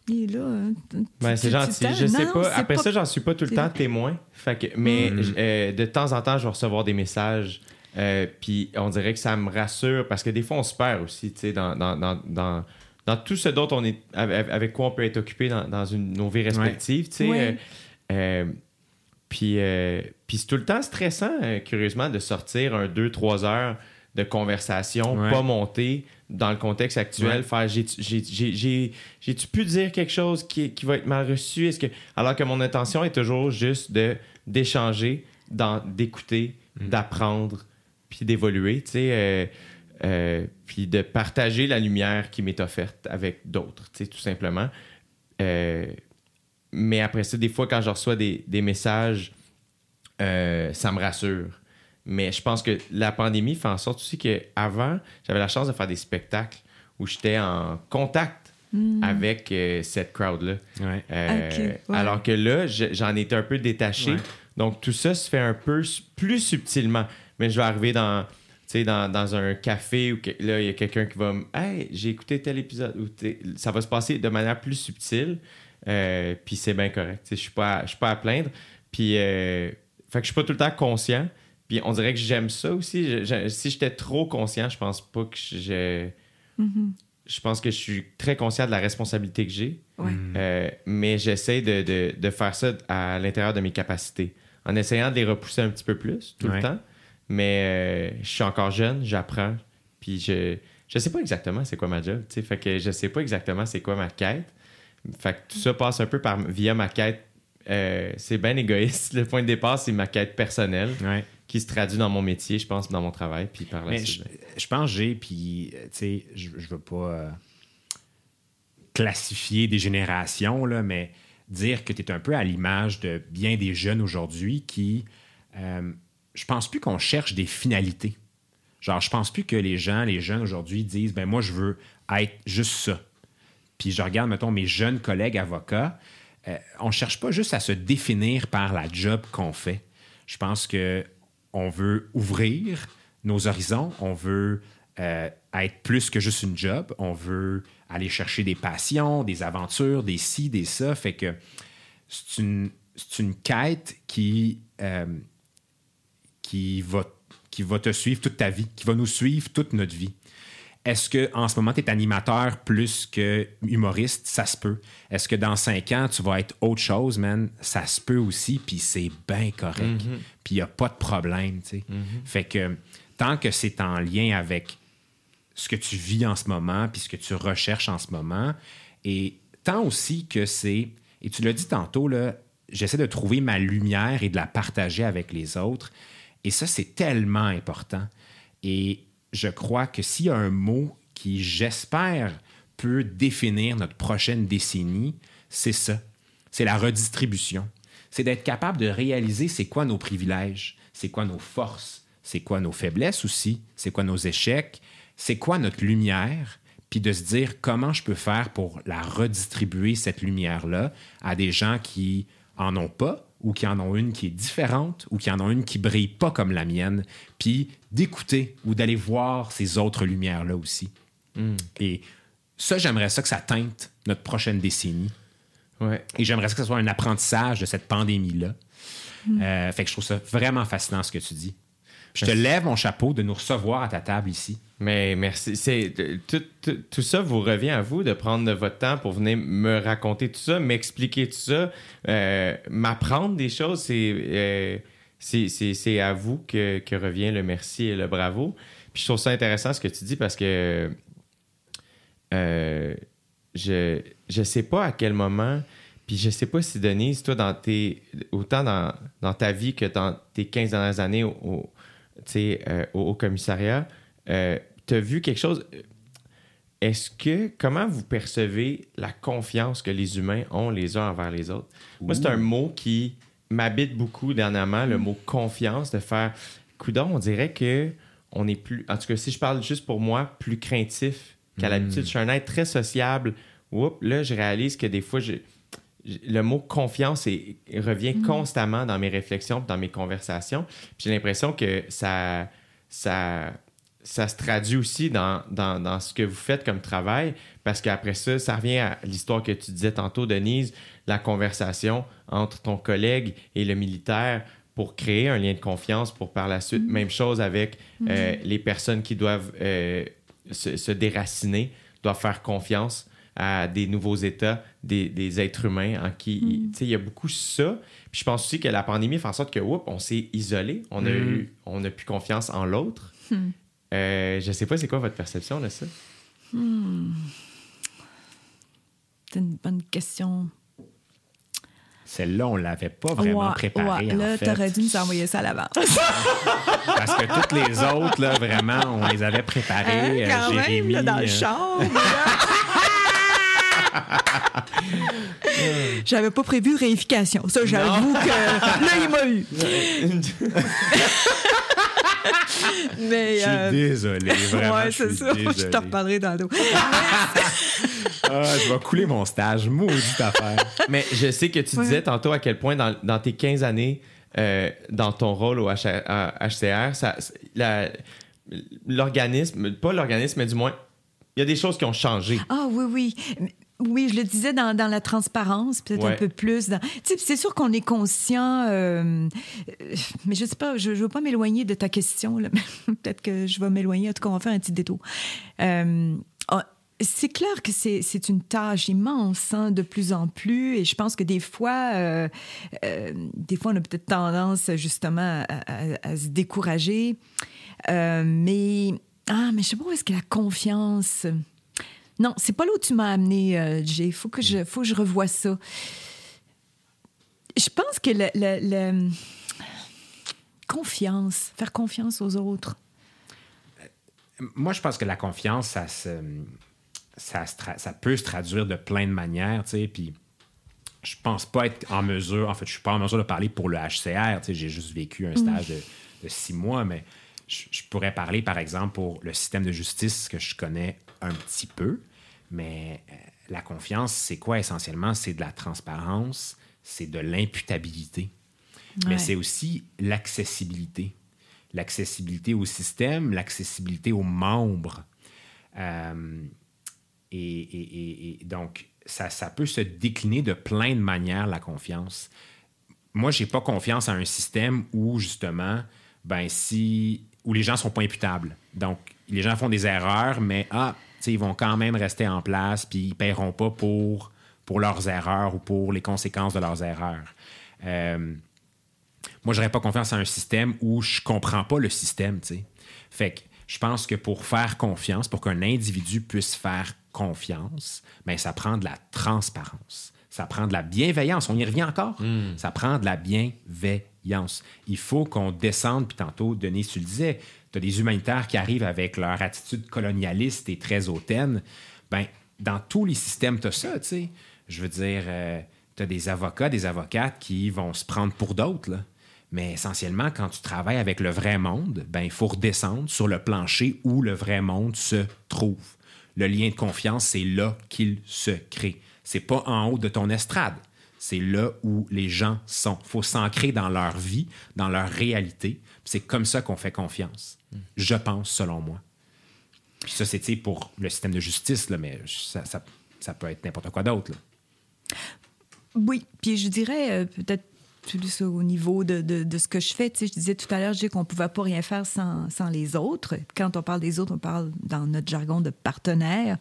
il est là. hein. Ben, c'est gentil. Je sais Non, pas. Après ça, j'en suis pas tout le temps témoin. Fait que, mais Mm. euh, de temps en temps, je vais recevoir des messages. euh, puis on dirait que ça me rassure parce que des fois, on se perd aussi, tu sais, dans, dans, dans, dans, dans tout ce dont on est. Avec, quoi on peut être occupé dans, dans une, nos vies respectives, tu sais. Ouais. euh, euh, puis, euh, puis c'est tout le temps stressant, euh, curieusement, de sortir un 2-3 heures de conversation, Ouais. pas monter dans le contexte actuel, Ouais. faire j'ai- j'ai- j'ai- j'ai- j'ai-tu pu dire quelque chose qui, qui va être mal reçu? Est-ce que, alors que mon intention est toujours juste de d'échanger, d'écouter, Mm. d'apprendre, puis d'évoluer, tu sais, euh, euh, puis de partager la lumière qui m'est offerte avec d'autres, tu sais, tout simplement. Euh, mais après ça, des fois, quand je reçois des, des messages, ça me rassure. Mais je pense que la pandémie fait en sorte aussi qu'avant, j'avais la chance de faire des spectacles où j'étais en contact avec euh, cette crowd-là. Ouais. Euh, ouais. Alors que là, je- j'en étais un peu détaché. Ouais. Donc, tout ça se fait un peu plus subtilement. Mais je vais arriver dans, tu sais, dans, dans un café où que- là, il y a quelqu'un qui va me Hey, j'ai écouté tel épisode. Ça va se passer de manière plus subtile. Euh, puis c'est bien correct. Tu sais, Je suis pas, à- je suis pas à plaindre. Puis, euh, fait que je suis pas tout le temps conscient. Puis on dirait que j'aime ça aussi. Je- je- si j'étais trop conscient, je pense pas que je. Je pense que je suis très conscient de la responsabilité que j'ai. Ouais. Euh, mais j'essaie de, de- de faire ça à l'intérieur de mes capacités. En essayant de les repousser un petit peu plus tout Ouais. le temps. Mais euh, je suis encore jeune, j'apprends. Puis je je sais pas exactement c'est quoi ma job. tu sais. Fait que je sais pas exactement c'est quoi ma quête. Fait que tout ça passe un peu par, via ma quête. euh, c'est bien égoïste. Le point de départ, c'est ma quête personnelle Ouais. Qui se traduit dans mon métier, je pense, dans mon travail. Puis par la Mais suite, je, ben, je pense que j'ai, puis, tu sais, je, je veux pas euh, classifier des générations, là, mais dire que tu es un peu à l'image de bien des jeunes aujourd'hui qui. euh, je pense plus qu'on cherche des finalités. Genre, je pense plus que les gens, les jeunes aujourd'hui disent, ben moi, je veux être juste ça. Puis je regarde, mettons, mes jeunes collègues avocats, euh, on ne cherche pas juste à se définir par la job qu'on fait. Je pense que on veut ouvrir nos horizons, on veut euh, être plus que juste une job, on veut aller chercher des passions, des aventures, des ci, des ça. Fait que c'est une, quête qui, euh, qui, va, qui va te suivre toute ta vie, qui va nous suivre toute notre vie. Est-ce que en ce moment, tu es animateur plus que humoriste? Ça se peut. Est-ce que dans cinq ans, tu vas être autre chose, man? Ça se peut aussi, puis c'est bien correct. Puis il n'y a pas de problème, tu sais. Fait que tant que c'est en lien avec ce que tu vis en ce moment, puis ce que tu recherches en ce moment, et tant aussi que c'est, et tu l'as dit tantôt, là, j'essaie de trouver ma lumière et de la partager avec les autres, et ça, c'est tellement important. Et je crois que s'il y a un mot qui, j'espère, peut définir notre prochaine décennie, c'est ça. c'est la redistribution. C'est d'être capable de réaliser c'est quoi nos privilèges, c'est quoi nos forces, c'est quoi nos faiblesses aussi, c'est quoi nos échecs, c'est quoi notre lumière, puis de se dire comment je peux faire pour la redistribuer, cette lumière-là, à des gens qui en ont pas ou qui en ont une qui est différente ou qui en ont une qui brille pas comme la mienne, puis d'écouter ou d'aller voir ces autres lumières-là aussi. Et ça, j'aimerais ça que ça teinte notre prochaine décennie. Ouais. Et j'aimerais ça que ce soit un apprentissage de cette pandémie-là. Euh, fait que je trouve ça vraiment fascinant ce que tu dis. Je te lève mon chapeau de nous recevoir à ta table ici. Mais merci. C'est tout, ça vous revient à vous de prendre votre temps pour venir me raconter tout ça, m'expliquer tout ça, euh, m'apprendre des choses. C'est euh, c'est- à vous que, revient le merci et le bravo. Puis je trouve ça intéressant ce que tu dis parce que euh, je je sais pas à quel moment. Puis je sais pas si Denise, toi, dans tes, autant dans, dans ta vie que dans tes 15 dernières années au, euh, au, au commissariat, euh, tu as vu quelque chose? Est-ce que, comment vous percevez la confiance que les humains ont les uns envers les autres? Moi, c'est un mot qui m'habite beaucoup dernièrement, le mot confiance, de faire, coudon, on dirait que on est plus, en tout cas, si je parle juste pour moi, plus craintif qu'à l'habitude. Je suis un être très sociable. Oups, là, je réalise que des fois, je- le mot confiance est- revient constamment dans mes réflexions, dans mes conversations. J'ai l'impression que ça, ça, ça se traduit aussi dans, dans, dans ce que vous faites comme travail, parce qu'après ça, ça revient à l'histoire que tu disais tantôt, Denise, la conversation entre ton collègue et le militaire pour créer un lien de confiance pour par la suite. Même chose avec euh, les personnes qui doivent euh, se, se déraciner, doivent faire confiance à des nouveaux États, des, des êtres humains en qui, tu sais, il y a beaucoup ça. Puis je pense aussi que la pandémie fait en sorte que, oups, on s'est isolé, on a Mhm. eu, on n'a plus confiance en l'autre. Euh, je sais pas, c'est quoi votre perception de ça? C'est une bonne question. Celle-là, on l'avait pas vraiment Ouais, préparée, ouais, là, t'aurais dû nous envoyer ça à l'avance. Parce que toutes les autres, là, vraiment, on les avait préparées. Hein, euh, quand même, Jérémy, là, dans le euh, char. J'avais pas prévu réification. Ça, j'avoue que là, il m'a eu. Mais. Je suis euh, désolé, vraiment. ouais, je c'est ça. Je te reparlerai dans le dos. Ah, je vais couler mon stage. Maudite affaire. Mais je sais que tu Ouais. disais tantôt à quel point dans, dans tes 15 années, euh, dans ton rôle au H- à HCR, ça- la- l'organisme, pas l'organisme, mais du moins, il y a des choses qui ont changé. Ah oui, oui. Oui, je le disais dans, dans la transparence, peut-être Ouais. un peu plus. Dans... C'est sûr qu'on est conscient, euh, mais je sais pas, je ne veux pas m'éloigner de ta question. là. peut-être que je vais m'éloigner. En tout cas, on va faire un petit détour. Euh, ah, c'est clair que c'est c'est une tâche immense, hein, de plus en plus, et je pense que des fois, euh, euh, des fois, on a peut-être tendance justement à, à- à se décourager. Euh, mais ah, mais je sais pas où est-ce que la confiance. Non, c'est pas là où tu m'as amené, euh, Jay. Faut que je, faut que je revoie ça. Je pense que le, le- le- confiance, faire confiance aux autres. Moi, je pense que la confiance, ça, se, ça, se tra- ça peut se traduire de plein de manières, tu sais, puis je pense pas être en mesure, en fait, je suis pas en mesure de parler pour le HCR, tu sais, j'ai juste vécu un stage de, de six mois, mais je, je pourrais parler, par exemple, pour le système de justice que je connais un petit peu, mais euh, la confiance, c'est quoi essentiellement? C'est de la transparence, c'est de l'imputabilité, mais c'est aussi l'accessibilité. L'accessibilité au système, l'accessibilité aux membres. Euh, et- et donc, ça, ça peut se décliner de plein de manières, la confiance. Moi, j'ai pas confiance à un système où, justement, ben, si, où les gens sont pas imputables. Donc, les gens font des erreurs, mais ah, ils vont quand même rester en place, puis ils paieront pas pour, pour leurs erreurs ou pour les conséquences de leurs erreurs. Euh, moi, j'aurais pas confiance à un système où je comprends pas le système, tu sais. Fait que je pense que pour faire confiance, pour qu'un individu puisse faire confiance, ben ça prend de la transparence. Ça prend de la bienveillance. On y revient encore. Ça prend de la bienveillance. Il faut qu'on descende, puis tantôt, Denis, tu le disais, des humanitaires qui arrivent avec leur attitude colonialiste et très hautaine. Ben, dans tous les systèmes, tu as ça, tu sais. Je veux dire, euh, tu as des avocats, des avocates qui vont se prendre pour d'autres. Mais essentiellement, quand tu travailles avec le vrai monde, ben, il faut redescendre sur le plancher où le vrai monde se trouve. Le lien de confiance, c'est là qu'il se crée. C'est pas en haut de ton estrade. C'est là où les gens sont. Il faut s'ancrer dans leur vie, dans leur réalité. C'est comme ça qu'on fait confiance. Je pense, selon moi. Puis ça, c'est pour le système de justice, là, mais ça, peut être n'importe quoi d'autre. Oui, puis je dirais euh, peut-être plus au niveau de, de, ce que je fais. Je disais tout à l'heure, qu'on ne pouvait pas rien faire sans, sans les autres. Quand on parle des autres, on parle dans notre jargon de partenaires.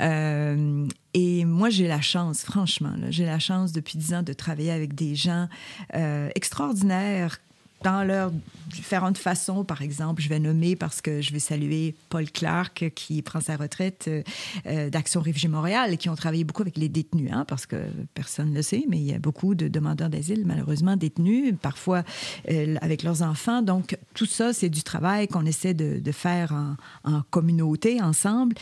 Euh, et moi, j'ai la chance, franchement, j'ai la chance depuis dix ans de travailler avec des gens euh, extraordinaires dans leurs différentes façons. Par exemple, je vais nommer parce que je vais saluer Paul Clark qui prend sa retraite euh, euh, d'Action Réfugiés Montréal, qui ont travaillé beaucoup avec les détenus, hein, parce que personne ne le sait, mais il y a beaucoup de demandeurs d'asile malheureusement détenus, parfois euh, avec leurs enfants. Donc, tout ça, c'est du travail qu'on essaie de, faire en, communauté, ensemble.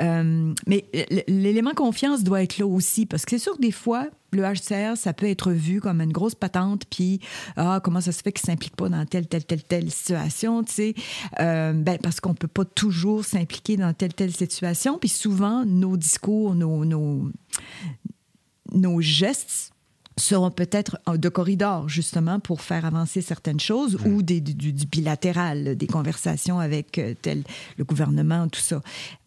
Mais l'élément confiance doit être là aussi, parce que c'est sûr que des fois, le HCR, ça peut être vu comme une grosse patente, puis ah, comment ça se fait qu'il ne s'implique pas dans telle, telle, telle, telle situation, tu sais. Euh, ben, parce qu'on ne peut pas toujours s'impliquer dans telle, telle situation. Puis souvent, nos discours, nos, nos, nos gestes seront peut-être de corridor, justement, pour faire avancer certaines choses ou des, du, du bilatéral, des conversations avec euh, tel, le gouvernement, tout ça.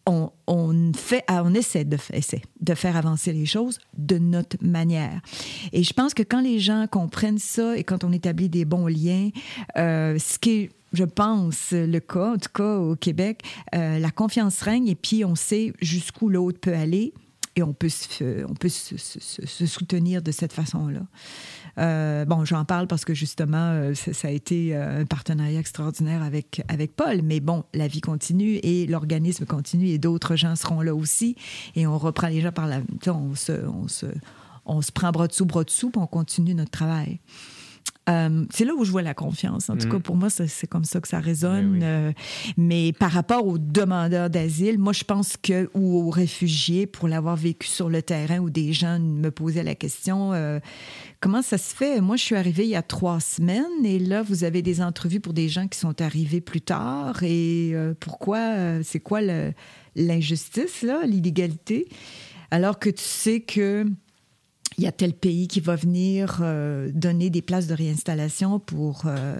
On, on, fait, ah, on essaie de, essaie de faire avancer les choses de notre manière. Et je pense que quand les gens comprennent ça et quand on établit des bons liens, euh, ce qui est je pense, le cas, en tout cas au Québec, euh, la confiance règne et puis on sait jusqu'où l'autre peut aller et on peut se, on peut se, soutenir de cette façon-là. Euh, bon, j'en parle parce que justement, euh, ça, a été euh, un partenariat extraordinaire avec, avec Paul, mais bon, la vie continue et l'organisme continue et d'autres gens seront là aussi et on reprend les gens par la... On se, on se, on se prend bras dessous, bras dessous, puis on continue notre travail. Euh, c'est là où je vois la confiance. En tout cas, pour moi, c'est comme ça que ça résonne. Ben oui. Euh, mais par rapport aux demandeurs d'asile, moi, je pense que, ou aux réfugiés, pour l'avoir vécu sur le terrain où des gens me posaient la question, euh, comment ça se fait? Moi, je suis arrivée il y a trois semaines et là, vous avez des entrevues pour des gens qui sont arrivés plus tard. Et pourquoi? c'est quoi l'injustice, là, l'illégalité? Alors que tu sais que il y a tel pays qui va venir euh, donner des places de réinstallation pour, euh,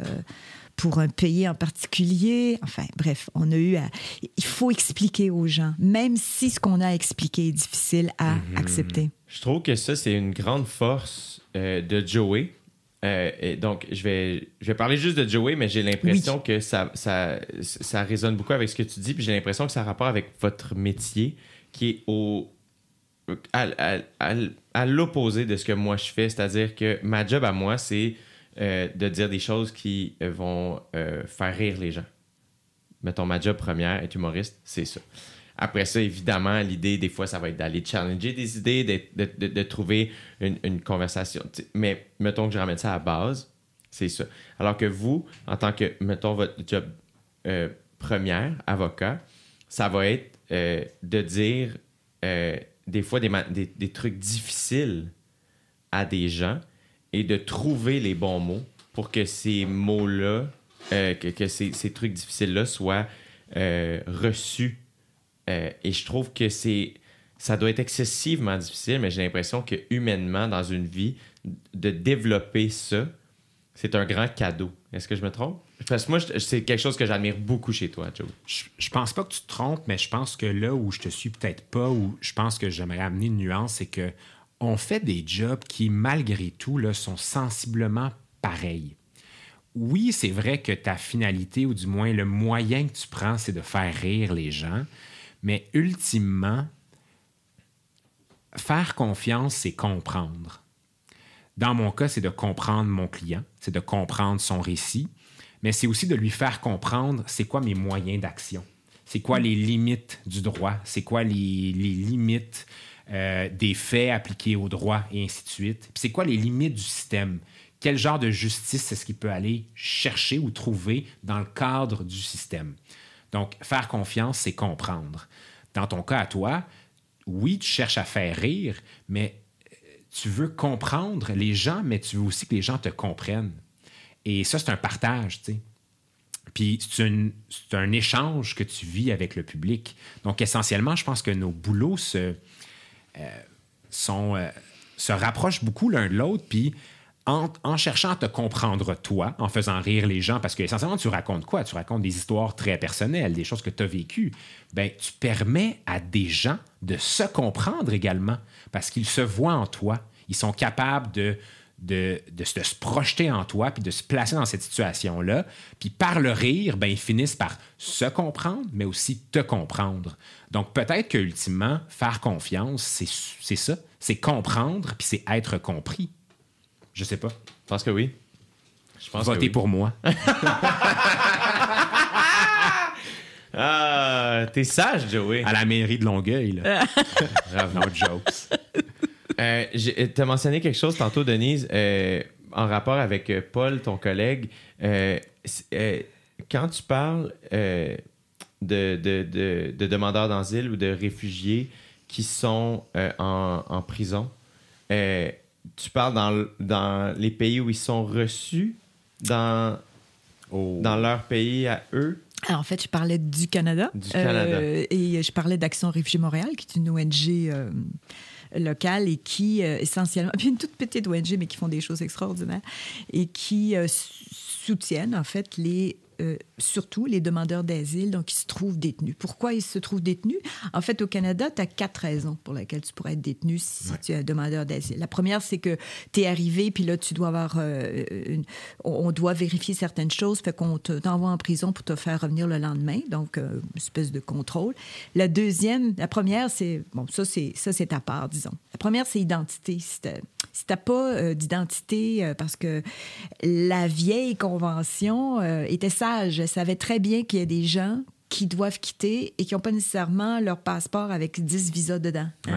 pour un pays en particulier. Enfin, bref, on a eu à... Il faut expliquer aux gens, même si ce qu'on a expliqué est difficile à accepter. Je trouve que ça, c'est une grande force euh, de Joey. Et donc, je vais, je vais parler juste de Joey, mais j'ai l'impression que ça, ça, ça résonne beaucoup avec ce que tu dis, puis j'ai l'impression que ça a rapport avec votre métier qui est au, à, l'opposé de ce que moi je fais. C'est-à-dire que ma job à moi, c'est euh, de dire des choses qui vont euh, faire rire les gens. Mettons, ma job première, être humoriste, c'est ça. Après ça, évidemment, l'idée, des fois, ça va être d'aller challenger des idées, de, de- trouver une, conversation. Mais mettons que je ramène ça à la base, c'est ça. Alors que vous, en tant que, mettons, votre job euh, première, avocat, ça va être de dire des fois des, des trucs difficiles à des gens et de trouver les bons mots pour que ces mots-là, euh, que, que ces, ces trucs difficiles-là soient euh, reçus. Euh, et je trouve que c'est ça doit être excessivement difficile, mais j'ai l'impression que humainement, dans une vie, de développer ça, c'est un grand cadeau. Est-ce que je me trompe? Que moi, c'est quelque chose que j'admire beaucoup chez toi, Joe. Je, je pense pas que tu te trompes, mais je pense que là où je te suis peut-être pas, ou je pense que j'aimerais amener une nuance, c'est que on fait des jobs qui, malgré tout, là, sont sensiblement pareils. Oui, c'est vrai que ta finalité, ou du moins le moyen que tu prends, c'est de faire rire les gens, mais ultimement, faire confiance, c'est comprendre. Dans mon cas, c'est de comprendre mon client, c'est de comprendre son récit, mais c'est aussi de lui faire comprendre c'est quoi mes moyens d'action, c'est quoi les limites du droit, c'est quoi les, limites euh, des faits appliqués au droit et ainsi de suite, puis c'est quoi les limites du système? Quel genre de justice est-ce qu'il peut aller chercher ou trouver dans le cadre du système? Donc, faire confiance, c'est comprendre. Dans ton cas à toi, oui, tu cherches à faire rire, mais euh, tu veux comprendre les gens, mais tu veux aussi que les gens te comprennent. Et ça, c'est un partage, tu sais. Puis c'est un, échange que tu vis avec le public. Donc, essentiellement, je pense que nos boulots se, euh, euh, rapprochent beaucoup l'un de l'autre. Puis en, en cherchant à te comprendre toi, en faisant rire les gens, parce que essentiellement, tu racontes quoi? Tu racontes des histoires très personnelles, des choses que tu as vécues. Ben, tu permets à des gens de se comprendre également, parce qu'ils se voient en toi. Ils sont capables de, de, de se, de se projeter en toi, puis de se placer dans cette situation-là. Puis par le rire, ben, ils finissent par se comprendre, mais aussi te comprendre. Donc peut-être que ultimement, faire confiance, c'est ça. C'est comprendre, puis c'est être compris. Je sais pas. Je pense que oui. Je pense que Votez oui. pour moi. Ah, t'es sage, Joey. À la mairie de Longueuil, là. No jokes. Euh, j'ai- T'as mentionné quelque chose tantôt, Denise, euh, en rapport avec euh, Paul, ton collègue. Euh, euh, quand tu parles euh, de, de- de- de demandeurs d'asile ou de réfugiés qui sont euh, en, en prison, euh, tu parles dans, les pays où ils sont reçus, dans, Oh. dans leur pays à eux? Alors, en fait, je parlais du Canada. Du Canada. Euh, et je parlais d'Action Réfugiés Montréal, qui est une ONG euh, locale et qui, euh, essentiellement, puis une toute petite ONG, mais qui font des choses extraordinaires, et qui euh, soutiennent, en fait, les euh, surtout les demandeurs d'asile, donc ils se trouvent détenus. Pourquoi ils se trouvent détenus? En fait, au Canada, tu as quatre raisons pour lesquelles tu pourrais être détenu si tu es un demandeur d'asile. La première, c'est que tu es arrivé, puis là, tu dois avoir... euh, une- on doit vérifier certaines choses, fait qu'on te- t'envoie en prison pour te faire revenir le lendemain, donc euh, une espèce de contrôle. La deuxième, la première, c'est... Bon, ça, c'est ça c'est à part, disons. La première, c'est identité. Si si t'as pas d'identité, parce que la vieille convention était sage, elle savait très bien qu'il y a des gens qui doivent quitter et qui n'ont pas nécessairement leur passeport avec 10 visas dedans. hein.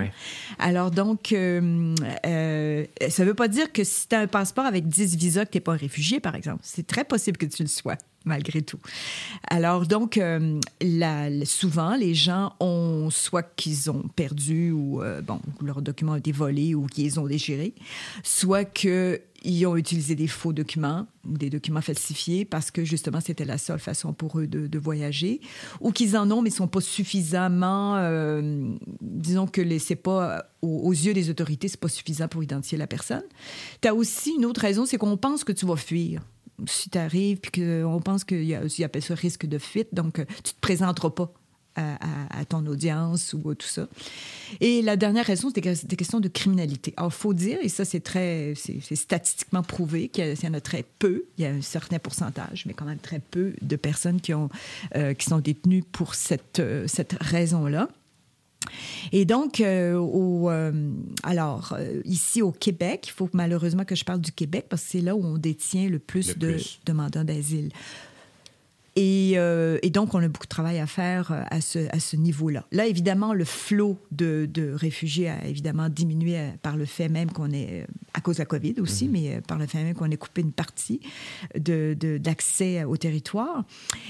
Alors donc, euh, euh, ça ne veut pas dire que si tu as un passeport avec 10 visas, que tu n'es pas un réfugié, par exemple. C'est très possible que tu le sois, malgré tout. Alors donc, euh, la- souvent, les gens ont soit qu'ils ont perdu ou, euh, bon, leurs documents ont été volés ou qu'ils ont déchirés, soit qu'ils ont utilisé des faux documents ou des documents falsifiés parce que justement, c'était la seule façon pour eux de, voyager, ou qu'ils en ont, mais sont pas suffisamment, euh, disons que c'est pas, aux, aux yeux des autorités, c'est pas suffisant pour identifier la personne. Tu as aussi une autre raison, c'est qu'on pense que tu vas fuir. Si tu arrives, puis qu'on pense qu'il y a, ils appellent ça risque de fuite, donc euh, tu te présenteras pas à, ton audience ou à tout ça. Et la dernière raison, c'est des, des questions de criminalité. Alors, il faut dire, et ça, c'est très, c'est statistiquement prouvé qu'il y, en a très peu, il y a un certain pourcentage, mais quand même très peu de personnes qui, ont, euh, qui sont détenues pour cette, euh, cette raison-là. Et donc, euh, au, euh, alors, euh, ici au Québec, il faut malheureusement que je parle du Québec parce que c'est là où on détient le plus Le de plus. demandeurs d'asile. Et, euh, et donc, on a beaucoup de travail à faire euh, à ce, à ce niveau-là. Là, évidemment, le flot de, de réfugiés a évidemment diminué euh, par le fait même qu'on est, à cause de la COVID aussi, mais euh, par le fait même qu'on ait coupé une partie de- de- d'accès au territoire.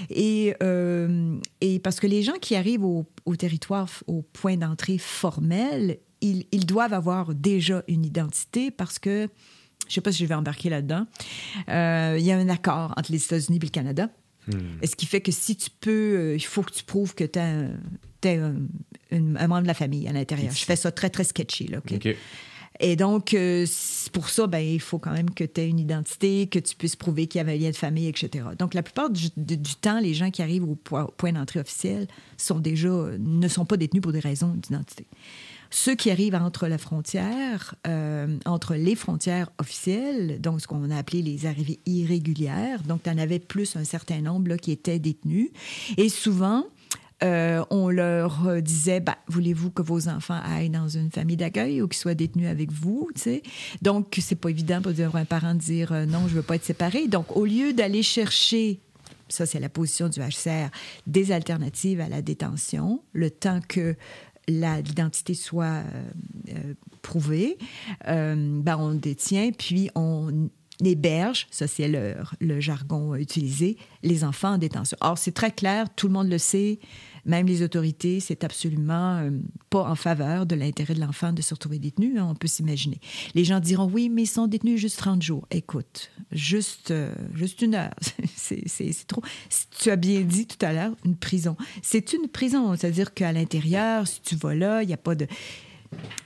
Et, euh, et parce que les gens qui arrivent au, au territoire, au point d'entrée formel, ils, ils doivent avoir déjà une identité parce que, je ne sais pas si je vais embarquer là-dedans, euh, il y a un accord entre les États-Unis et le Canada. Ce qui fait que si tu peux, euh, il faut que tu prouves que tu as, un, un membre de la famille à l'intérieur. Je fais ça très, très sketchy. Là, OK? OK. Et donc, euh, pour ça, ben, il faut quand même que tu aies une identité, que tu puisses prouver qu'il y avait un lien de famille, etc. Donc, la plupart du, du- du temps, les gens qui arrivent au point, d'entrée officiel sont déjà, ne sont pas détenus pour des raisons d'identité. Ceux qui arrivent entre la frontière, euh, entre les frontières officielles, donc ce qu'on a appelé les arrivées irrégulières, donc tu en avais plus un certain nombre qui étaient détenus. Et souvent, euh, on leur disait, bah, voulez-vous que vos enfants aillent dans une famille d'accueil ou qu'ils soient détenus avec vous, tu sais? Donc, c'est pas évident pour un parent de dire euh, non, je veux pas être séparé. Donc, au lieu d'aller chercher ça c'est la position du HCR, des alternatives à la détention, le temps que l'identité soit euh, euh, prouvée, euh, ben, on détient, puis on héberge, ça c'est le, le jargon utilisé, les enfants en détention. Or, c'est très clair, tout le monde le sait, Même les autorités, c'est absolument euh, pas en faveur de l'intérêt de l'enfant de se retrouver détenu, hein, on peut s'imaginer. Les gens diront, oui, mais ils sont détenus juste 30 jours. Écoute, juste, euh, juste une heure, c'est trop. Tu as bien dit tout à l'heure, une prison. C'est une prison, c'est-à-dire qu'à l'intérieur, si tu vas là, il n'y a pas de...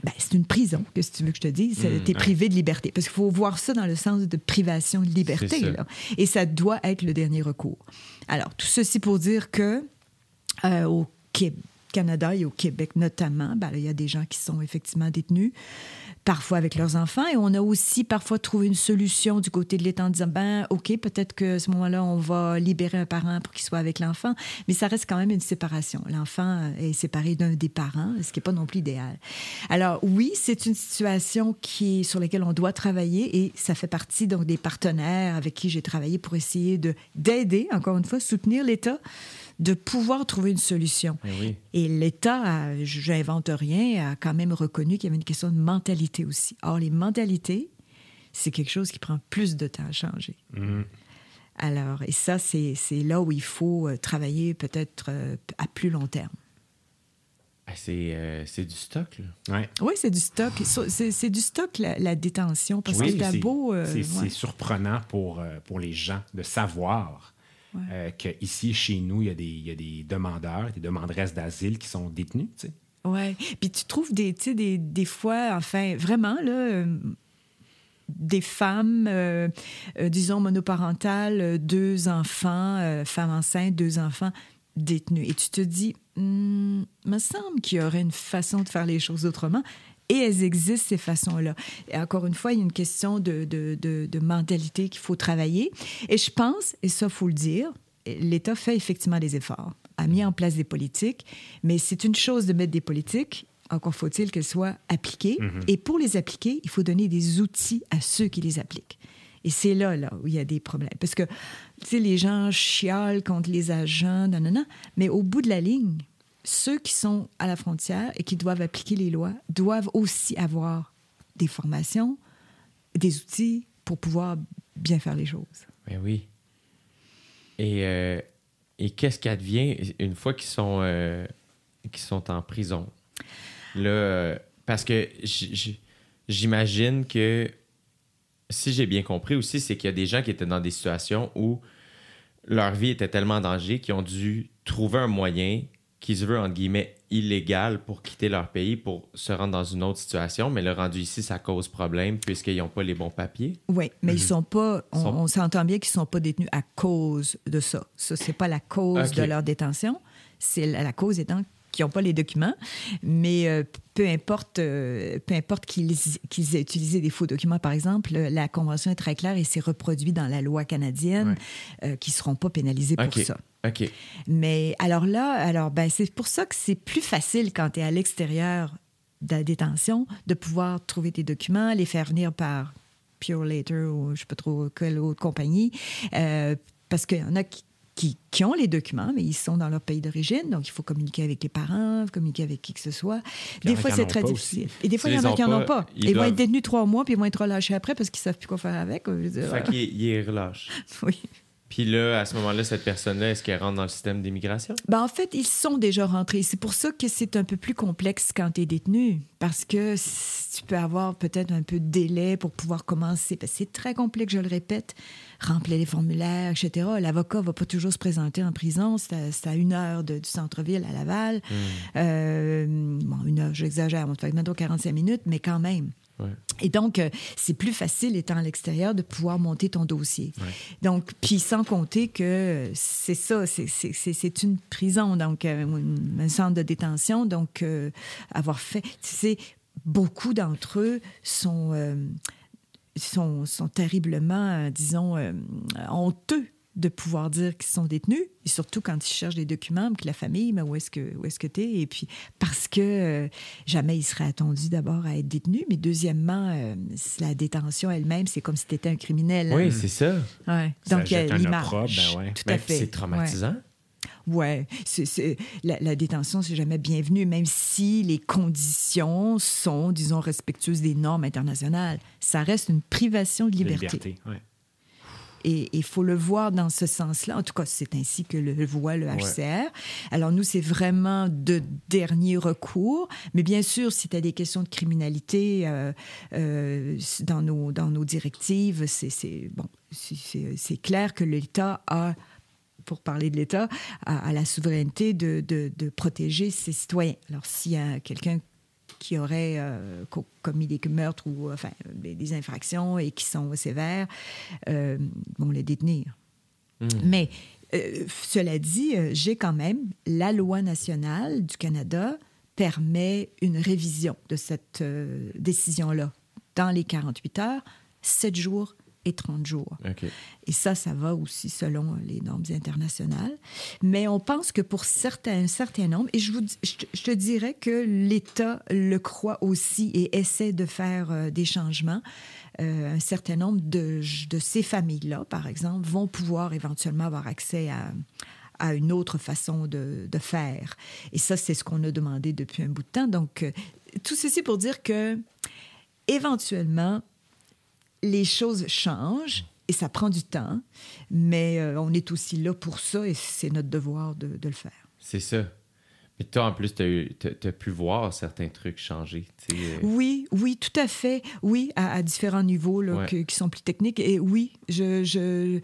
Ben, c'est une prison, que si tu veux que je te dise. Mm, tu es privé de liberté. Parce qu'il faut voir ça dans le sens de privation de liberté. C'est ça. là. Et ça doit être le dernier recours. Alors, tout ceci pour dire que euh, au Canada et au Québec notamment, ben, il y a des gens qui sont effectivement détenus, parfois avec leurs enfants. Et on a aussi parfois trouvé une solution du côté de l'État en disant, ben, OK, peut-être que à ce moment-là, on va libérer un parent pour qu'il soit avec l'enfant. Mais ça reste quand même une séparation. L'enfant est séparé d'un des parents, ce qui n'est pas non plus idéal. Alors oui, c'est une situation qui, sur laquelle on doit travailler et ça fait partie donc des partenaires avec qui j'ai travaillé pour essayer de d'aider, encore une fois, soutenir l'État de pouvoir trouver une solution. Oui. Et l'État, a- j'invente rien, a quand même reconnu qu'il y avait une question de mentalité aussi. Or, les mentalités, c'est quelque chose qui prend plus de temps à changer. Alors, et ça, c'est là où il faut euh, travailler peut-être euh, à plus long terme. Ah, c'est euh, du stock, là. Ouais. Oui, c'est du stock. C'est du stock, la, la détention, parce que c'est beau... euh, c'est ouais. surprenant pour, euh, pour les gens de savoir euh, qu'ici, chez nous, il y, a des, il y a des demandeurs, des demanderesses d'asile qui sont détenus. Ouais. Puis tu trouves des, des, des fois, enfin, vraiment, là, euh, des femmes, euh, euh, disons, monoparentales, deux enfants, femmes enceintes, deux enfants détenus. Et tu te dis, Hmm, me semble qu'il y aurait une façon de faire les choses autrement. Et elles existent, ces façons-là. Et encore une fois, il y a une question de, de, de, de mentalité qu'il faut travailler. Et je pense, et ça, il faut le dire, l'État fait effectivement des efforts, a mis en place des politiques, mais c'est une chose de mettre des politiques, encore faut-il qu'elles soient appliquées. Et pour les appliquer, il faut donner des outils à ceux qui les appliquent. Et c'est là, là où il y a des problèmes. Parce que, tu sais, les gens chialent contre les agents, non, non, non. Mais au bout de la ligne, ceux qui sont à la frontière et qui doivent appliquer les lois doivent aussi avoir des formations, des outils pour pouvoir bien faire les choses. Ben oui. Et, euh, et qu'est-ce qui advient une fois qu'ils sont, euh, sont en prison? Là, euh, parce que j'imagine que, si j'ai bien compris aussi, c'est qu'il y a des gens qui étaient dans des situations où leur vie était tellement en danger qu'ils ont dû trouver un moyen qui se veut, entre guillemets, illégal pour quitter leur pays pour se rendre dans une autre situation. Mais le rendu ici, ça cause problème puisqu'ils n'ont pas les bons papiers. Oui, mais ils sont pas. On, Sont- on s'entend bien qu'ils sont pas détenus à cause de ça. Ça, c'est pas la cause de leur détention. C'est la, la cause étant qu'ils n'ont pas les documents. Mais euh, peu importe, euh, peu importe qu'ils aient utilisé des faux documents, par exemple, la convention est très claire et c'est reproduit dans la loi canadienne euh, qui seront pas pénalisés pour OK. ça. OK. Mais alors là, alors ben c'est pour ça que c'est plus facile quand tu es à l'extérieur de la détention de pouvoir trouver tes documents, les faire venir par Pure Later ou je sais pas trop quelle autre compagnie, euh, parce qu'il y en a qui, qui, qui ont les documents, mais ils sont dans leur pays d'origine, donc il faut communiquer avec les parents, communiquer avec qui que ce soit. Des fois, c'est très difficile. aussi. Et des fois, il y en a qui n'en ont pas, ils vont être détenus trois mois, puis ils vont être relâchés après parce qu'ils savent plus quoi faire avec. Je veux dire, Fait qu'il il est relâche. oui. Puis là, à ce moment-là, cette personne-là, est-ce qu'elle rentre dans le système d'immigration? Ben, en fait, ils sont déjà rentrés. C'est pour ça que c'est un peu plus complexe quand tu es détenu, parce que tu peux avoir peut-être un peu de délai pour pouvoir commencer. Parce que c'est très complexe, je le répète. Remplir les formulaires, etc. L'avocat va pas toujours se présenter en prison. C'est à, une heure de- du centre-ville à Laval. Euh, bon, une heure, j'exagère, on fait maintenant 45 minutes, mais quand même. Ouais. Et donc, euh, c'est plus facile étant à l'extérieur de pouvoir monter ton dossier. Donc, puis sans compter que c'est ça, c'est- une prison, donc euh, un centre de détention. Donc, euh, avoir fait, tu sais, beaucoup d'entre eux sont, euh, sont, sont terriblement, euh, disons, euh, honteux de pouvoir dire qu'ils sont détenus, et surtout quand ils cherchent des documents, que la famille, mais où est-ce que où est-ce que t'es? Et puis parce que euh, jamais ils seraient attendus d'abord à être détenus, mais deuxièmement, euh, la détention elle-même, c'est comme si tu étais un criminel. hein. Oui, c'est ça. Ouais. Ça Donc il y a ben ouais. Tout Ben, à fait. C'est traumatisant. Ouais, c'est, c'est- la, la détention, c'est jamais bienvenu, même si les conditions sont, disons, respectueuses des normes internationales. Ça reste une privation de De liberté. liberté. ouais. Et il faut le voir dans ce sens-là. En tout cas, c'est ainsi que le voit le HCR. Alors, nous, c'est vraiment de dernier recours. Mais bien sûr, si tu as des questions de criminalité euh, euh, dans, nos, dans nos directives, c'est bon, c'est clair que l'État a pour parler de l'État, a, la souveraineté de, de, de, protéger ses citoyens. Alors, s'il y a quelqu'un qui aurait euh, commis des meurtres ou enfin, des, infractions et qui sont sévères, euh, vont les détenir. Hmm. Mais euh, cela dit, euh, j'ai quand même la loi nationale du Canada permet une révision de cette décision-là dans les 48 heures, 7 jours et 30 jours. Et ça, ça va aussi selon les normes internationales. Mais on pense que pour certains, un certain nombre, et je, vous, je, te dirais que l'État le croit aussi et essaie de faire euh, des changements. Euh, un certain nombre de, de ces familles-là, par exemple, vont pouvoir éventuellement avoir accès à, à une autre façon de, de faire. Et ça, c'est ce qu'on a demandé depuis un bout de temps. Donc, euh, tout ceci pour dire que, éventuellement, les choses changent et ça prend du temps, mais euh, on est aussi là pour ça et c'est notre devoir de, le faire. C'est ça. Mais toi, en plus, tu as, pu voir certains trucs changer. Euh. Oui, oui, tout à fait. Oui, à, différents niveaux là, qui sont plus techniques. Et oui, je, je,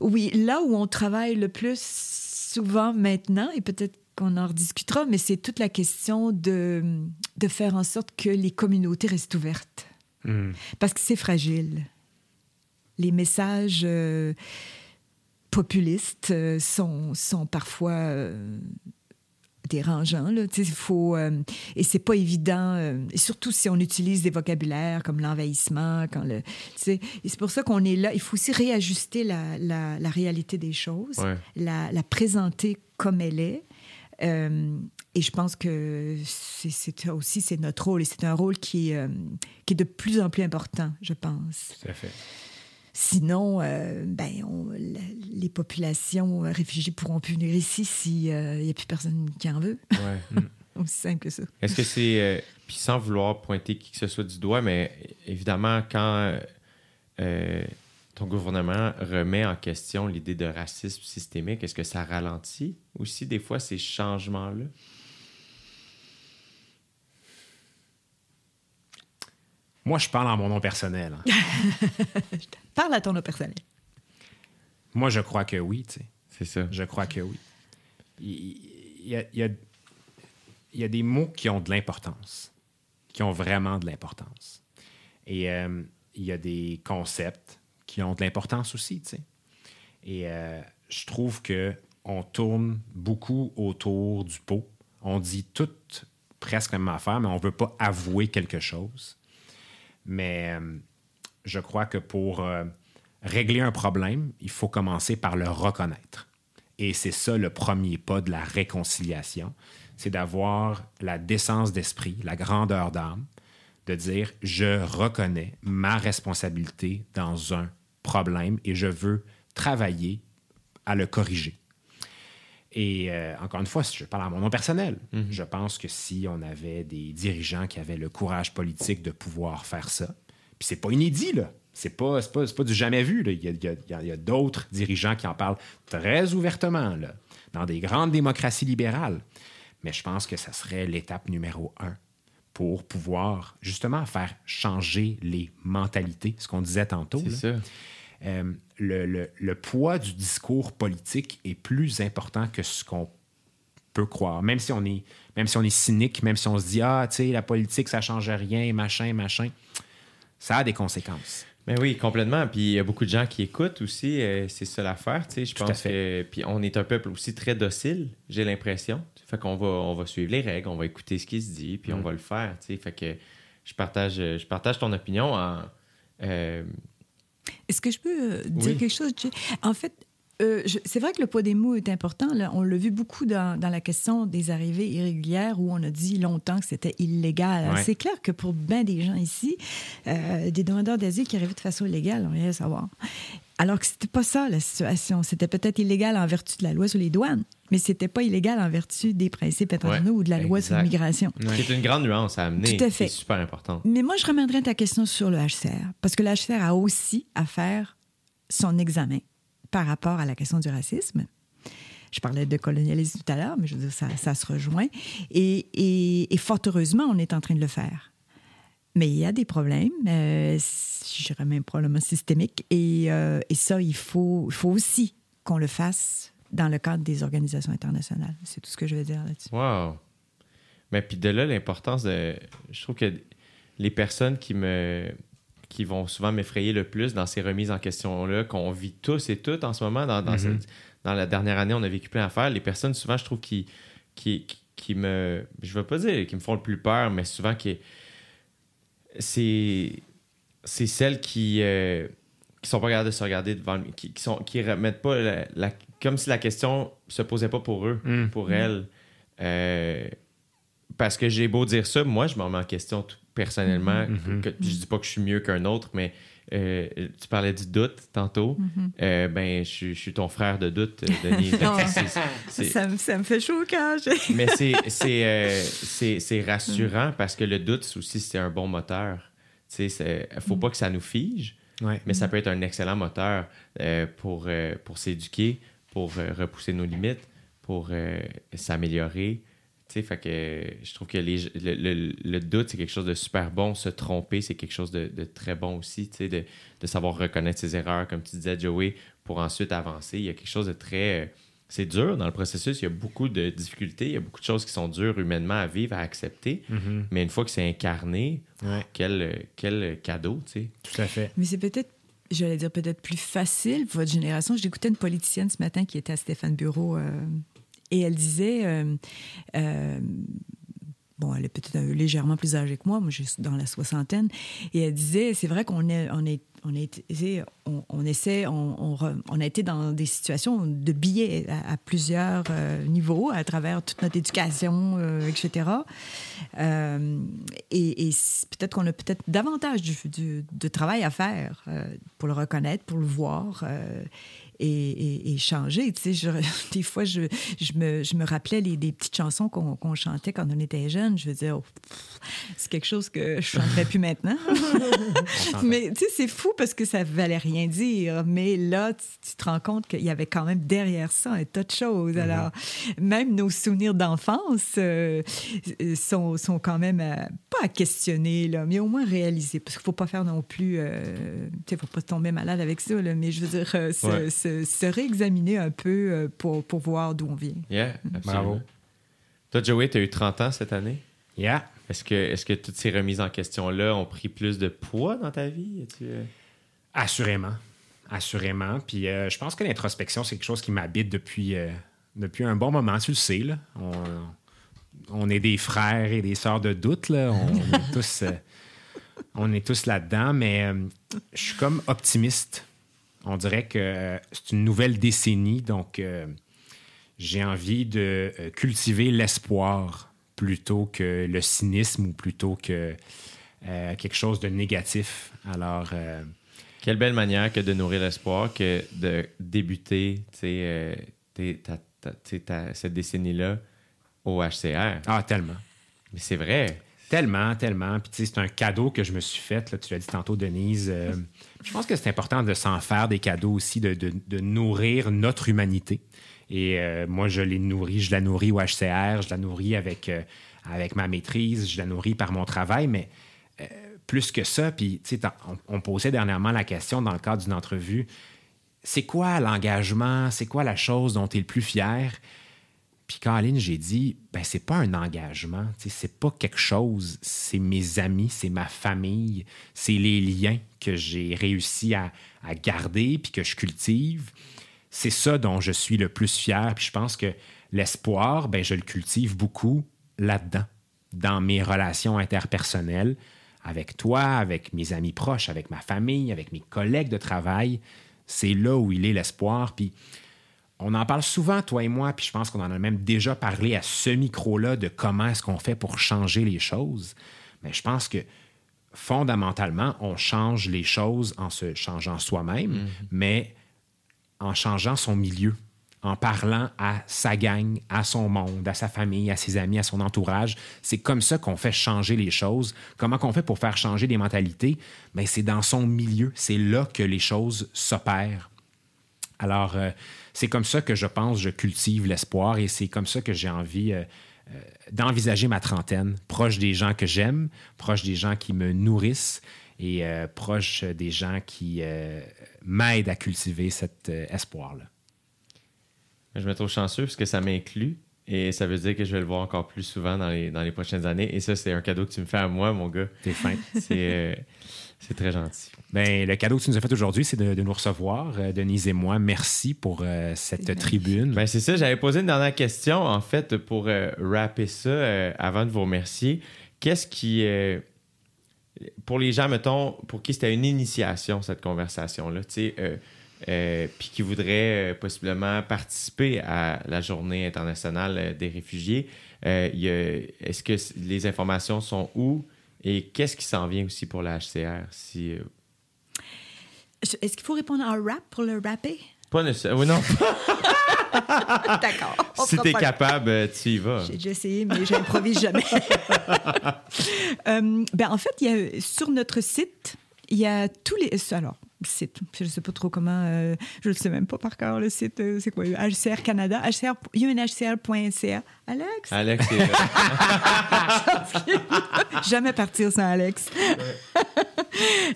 oui, là où on travaille le plus souvent maintenant, et peut-être qu'on en rediscutera, mais c'est toute la question de, de faire en sorte que les communautés restent ouvertes. Mm. Parce que c'est fragile. Les messages euh, populistes euh, sont, sont parfois euh, dérangeants. Là. Faut, et c'est pas évident, et surtout si on utilise des vocabulaires comme l'envahissement. Quand le, c'est pour ça qu'on est là. Il faut aussi réajuster la, la, réalité des choses, la, la présenter comme elle est. Euh, et je pense que c'est aussi c'est notre rôle et c'est un rôle qui, euh, qui est de plus en plus important, je pense. Tout à fait. Sinon, euh, ben, les populations réfugiées pourront plus venir ici s'il n'y a plus personne qui en veut. Ouais. Aussi simple que ça. Est-ce que c'est. puis sans vouloir pointer qui que ce soit du doigt, mais évidemment, quand ton gouvernement remet en question l'idée de racisme systémique, est-ce que ça ralentit aussi des fois ces changements-là? Moi, je parle en mon nom personnel. Hein. parle à ton nom personnel. Moi, je crois que oui, tu sais. C'est ça. Je crois que oui. Il y, a, il, y a, des mots qui ont de l'importance, qui ont vraiment de l'importance. Et euh, il y a des concepts qui ont de l'importance aussi, tu sais. Et euh, je trouve que on tourne beaucoup autour du pot. On dit tout presque la même affaire, mais on ne veut pas avouer quelque chose. Mais euh, je crois que pour euh, régler un problème, il faut commencer par le reconnaître. Et c'est ça le premier pas de la réconciliation, c'est d'avoir la décence d'esprit, la grandeur d'âme, de dire je reconnais ma responsabilité dans un problème et je veux travailler à le corriger. Et euh, encore une fois, je parle à mon nom personnel. Mhm. Je pense que si on avait des dirigeants qui avaient le courage politique de pouvoir faire ça, puis c'est pas inédit, là. C'est pas, pas, pas, du jamais vu. Là. Il y a, a, a d'autres dirigeants qui en parlent très ouvertement, là, dans des grandes démocraties libérales. Mais je pense que ça serait l'étape numéro un pour pouvoir justement faire changer les mentalités, ce qu'on disait tantôt. C'est ça. Euh, le, le, poids du discours politique est plus important que ce qu'on peut croire. Même si on est, même si on est cynique, même si on se dit ah, tu sais, la politique, ça change rien, machin, machin, ça a des conséquences. Mais oui, complètement. Puis il y a beaucoup de gens qui écoutent aussi. Euh, c'est ça l'affaire, tu sais. Je pense que. Puis on est un peuple aussi très docile, j'ai l'impression. Fait qu'on va, on va suivre les règles, on va écouter ce qui se dit, puis on mm. va le faire, tu sais. Fait que je partage, je partage ton opinion en. Euh, est-ce que je peux euh, dire quelque chose? En fait, euh, c'est vrai que le poids des mots est important. Là. On l'a vu beaucoup dans, dans, la question des arrivées irrégulières où on a dit longtemps que c'était illégal. C'est clair que pour bien des gens ici, euh, des demandeurs d'asile qui arrivaient de façon illégale, on rien à savoir. Alors que c'était pas ça la situation. C'était peut-être illégal en vertu de la loi sur les douanes, mais c'était pas illégal en vertu des principes internationaux ou de la loi sur l'immigration. C'est une grande nuance à amener. Tout à fait. super important. Mais moi, je ramènerais ta question sur le HCR, parce que le HCR a aussi à faire son examen par rapport à la question du racisme. Je parlais de colonialisme tout à l'heure, mais je veux dire, ça, ça se rejoint. Et, et, et, fort heureusement, on est en train de le faire. Mais il y a des problèmes, euh, je dirais même probablement systémiques, et, euh, et ça, il faut, il faut aussi qu'on le fasse dans le cadre des organisations internationales. C'est tout ce que je veux dire là-dessus. Wow! Mais puis de là, l'importance de. Je trouve que les personnes qui me qui vont souvent m'effrayer le plus dans ces remises en question-là, qu'on vit tous et toutes en ce moment. Dans, dans, Mhm. cette- dans la dernière année, on a vécu plein d'affaires. Les personnes, souvent, je trouve, qui, qui, qui- qui me. Je veux pas dire qui me font le plus peur, mais souvent, qui. C'est. C'est celles qui. euh, qui sont pas capables de se regarder devant qui, qui sont qui remettent pas la, la- comme si la question se posait pas pour eux Mm. pour elles Euh, parce que j'ai beau dire ça moi je m'en mets en question tout personnellement Mhm. que- je dis pas que je suis mieux qu'un autre mais euh, tu parlais du doute tantôt Euh, ben je, suis- je suis ton frère de doute euh, Denis Fait que c'est- c'est- c'est- Ça, me- ça me fait chaud au cœur. j'ai- mais c'est c'est euh, c'est- c'est rassurant parce que le doute aussi c'est un bon moteur tu sais c'est- faut pas que ça nous fige Ouais. mais ça peut être un excellent moteur euh, pour, euh, pour s'éduquer, pour euh, repousser nos limites, pour euh, s'améliorer. Sais, fait que je trouve que les, le, le- le doute, c'est quelque chose de super bon. Se tromper, c'est quelque chose de, de très bon aussi. Tu sais, de, de savoir reconnaître ses erreurs, comme tu disais, Joey, pour ensuite avancer. Il y a quelque chose de très. C'est dur dans le processus. Il y a beaucoup de difficultés. Il y a beaucoup de choses qui sont dures humainement à vivre, à accepter. Mhm. Mais une fois que c'est incarné, Ouais, quel, quel cadeau, tu sais. tout à fait. Mais c'est peut-être, j'allais dire peut-être plus facile pour votre génération. J'écoutais une politicienne ce matin qui était à Stéphane Bureau euh, et elle disait, euh, euh, bon, elle est peut-être légèrement plus âgée que moi, moi je suis dans la soixantaine, et elle disait, c'est vrai qu'on est, on est, on on, on essaie, on, a été dans des situations de billets à, plusieurs euh, niveaux à travers toute notre éducation, etc. Et peut-être qu'on a peut-être davantage de travail à faire pour le reconnaître, pour le voir et, et- et changer. Tu sais, je- des fois, je, je, me, je me rappelais les, des petites chansons qu'on chantait quand on était jeune. Je veux dire, oh, c'est quelque chose que je chanterais plus maintenant. mais tu sais, c'est fou parce que ça valait rien dire. Mais là, tu, tu te rends compte qu'il y avait quand même derrière ça un tas de choses. Alors, même nos souvenirs d'enfance euh, euh, sont, sont quand même euh, pas à questionner, là, mais au moins réalisés. Parce qu'il faut pas faire non plus. euh, tu sais, faut pas tomber malade avec ça, là, mais je veux dire, euh, Ouais. Se- se réexaminer un peu euh, pour, pour voir d'où on vient. Yeah, absolument. Bravo. Toi, Joey, tu as eu 30 ans cette année? Yeah. Est-ce que, est que toutes ces remises en question-là ont pris plus de poids dans ta vie? As-tu, euh, Assurément. Assurément. Puis euh, je pense que l'introspection, c'est quelque chose qui m'habite depuis, euh, depuis un bon moment. Tu le sais, là. On, on est des frères et des sœurs de doute, là. On est tous, euh, on est tous là-dedans, mais euh, je suis comme optimiste. On dirait que euh, c'est une nouvelle décennie, donc euh, j'ai envie de euh, cultiver l'espoir plutôt que le cynisme ou plutôt que euh, quelque chose de négatif. Alors, euh, Quelle belle manière que de nourrir l'espoir que de débuter tes- ta- ta- ta- cette décennie-là au HCR. ah, tellement. Mais c'est vrai. Tellement, tellement. Puis, tu sais, c'est un cadeau que je me suis fait. Là, tu l'as dit tantôt, Denise. Je pense que c'est important de s'en faire des cadeaux aussi, de, de- nourrir notre humanité. Et euh, moi, je l'ai nourrie. Je la nourris au HCR. Je la nourris avec, euh, avec ma maîtrise. Je la nourris par mon travail. Mais euh, plus que ça, puis, on, on posait dernièrement la question dans le cadre d'une entrevue c'est quoi l'engagement? C'est quoi la chose dont tu es le plus fier? Puis Caroline, j'ai dit, ben c'est pas un engagement, c'est pas quelque chose, c'est mes amis, c'est ma famille, c'est les liens que j'ai réussi à, à garder puis que je cultive. C'est ça dont je suis le plus fier. Puis je pense que l'espoir, ben je le cultive beaucoup là-dedans, dans mes relations interpersonnelles, avec toi, avec mes amis proches, avec ma famille, avec mes collègues de travail. C'est là où il est l'espoir. Puis on en parle souvent, toi et moi, puis je pense qu'on en a même déjà parlé à ce micro-là de comment est-ce qu'on fait pour changer les choses. Mais je pense que fondamentalement, on change les choses en se changeant soi-même, mais en changeant son milieu, en en parlant à sa gang, à son monde, à sa famille, à ses amis, à son entourage. C'est comme ça qu'on fait changer les choses. Comment qu'on fait pour faire changer les mentalités? Mais c'est dans son milieu. C'est là que les choses s'opèrent. Alors, euh, c'est comme ça que je pense, je cultive l'espoir et c'est comme ça que j'ai envie euh, euh, d'envisager ma trentaine, proche des gens que j'aime, proche des gens qui me nourrissent et euh, proche des gens qui m'aident à cultiver cet espoir-là. Je me trouve chanceux parce que ça m'inclut et ça veut dire que je vais le voir encore plus souvent dans les, dans les prochaines années. Et ça, c'est un cadeau que tu me fais à moi, mon gars. T'es fin. C'est c'est très gentil. Ben, le cadeau que tu nous as fait aujourd'hui, c'est de, de nous recevoir, euh, Denise et moi. Merci pour euh, cette tribune. Ben, c'est ça, j'avais posé une dernière question, en fait, pour euh, rapper ça, euh, avant de vous remercier. Qu'est-ce qui, euh, pour les gens, mettons, pour qui c'était une initiation, cette conversation-là, tu sais, euh, euh, puis qui voudraient euh, possiblement participer à la journée internationale des réfugiés, euh, il y a- est-ce que les informations sont où et qu'est-ce qui s'en vient aussi pour la HCR? Si, euh, Est-ce qu'il faut répondre en rap pour le rapper? pas nécessairement. Oui, non, D'accord. si t'es pas- capable, euh, tu y vas. J'ai déjà essayé, mais j'improvise jamais. Euh, ben, en fait, il y a, sur notre site, il y a tous les. Alors, site, je ne sais pas trop comment, euh, je ne sais même pas par cœur le site, euh, c'est quoi, HCR Canada, HCR, unhcr.ca. Alex? Alex, est. Jamais partir sans Alex.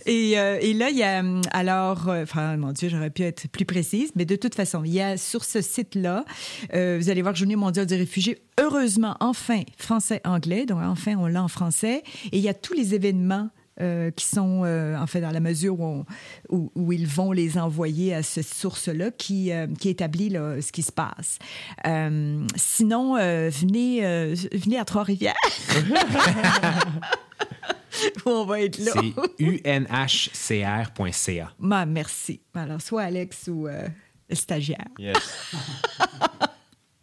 et, euh, et là, il y a. Alors, enfin, mon Dieu, j'aurais pu être plus précise, mais de toute façon, il y a sur ce site-là, vous allez voir Journée mondiale des réfugiés, heureusement, enfin, français-anglais. Donc, enfin, on l'a en français. Et il y a tous les événements. Euh, qui sont, euh, en fait, dans la mesure où, on- où, où ils vont les envoyer à cette source-là, qui, euh, qui établit là, ce qui se passe. Euh, sinon, euh, venez, euh, venez à Trois-Rivières. où on va être là. C'est unhcr.ca. Ma, merci. Alors, soit Alex ou euh, le stagiaire. Yes.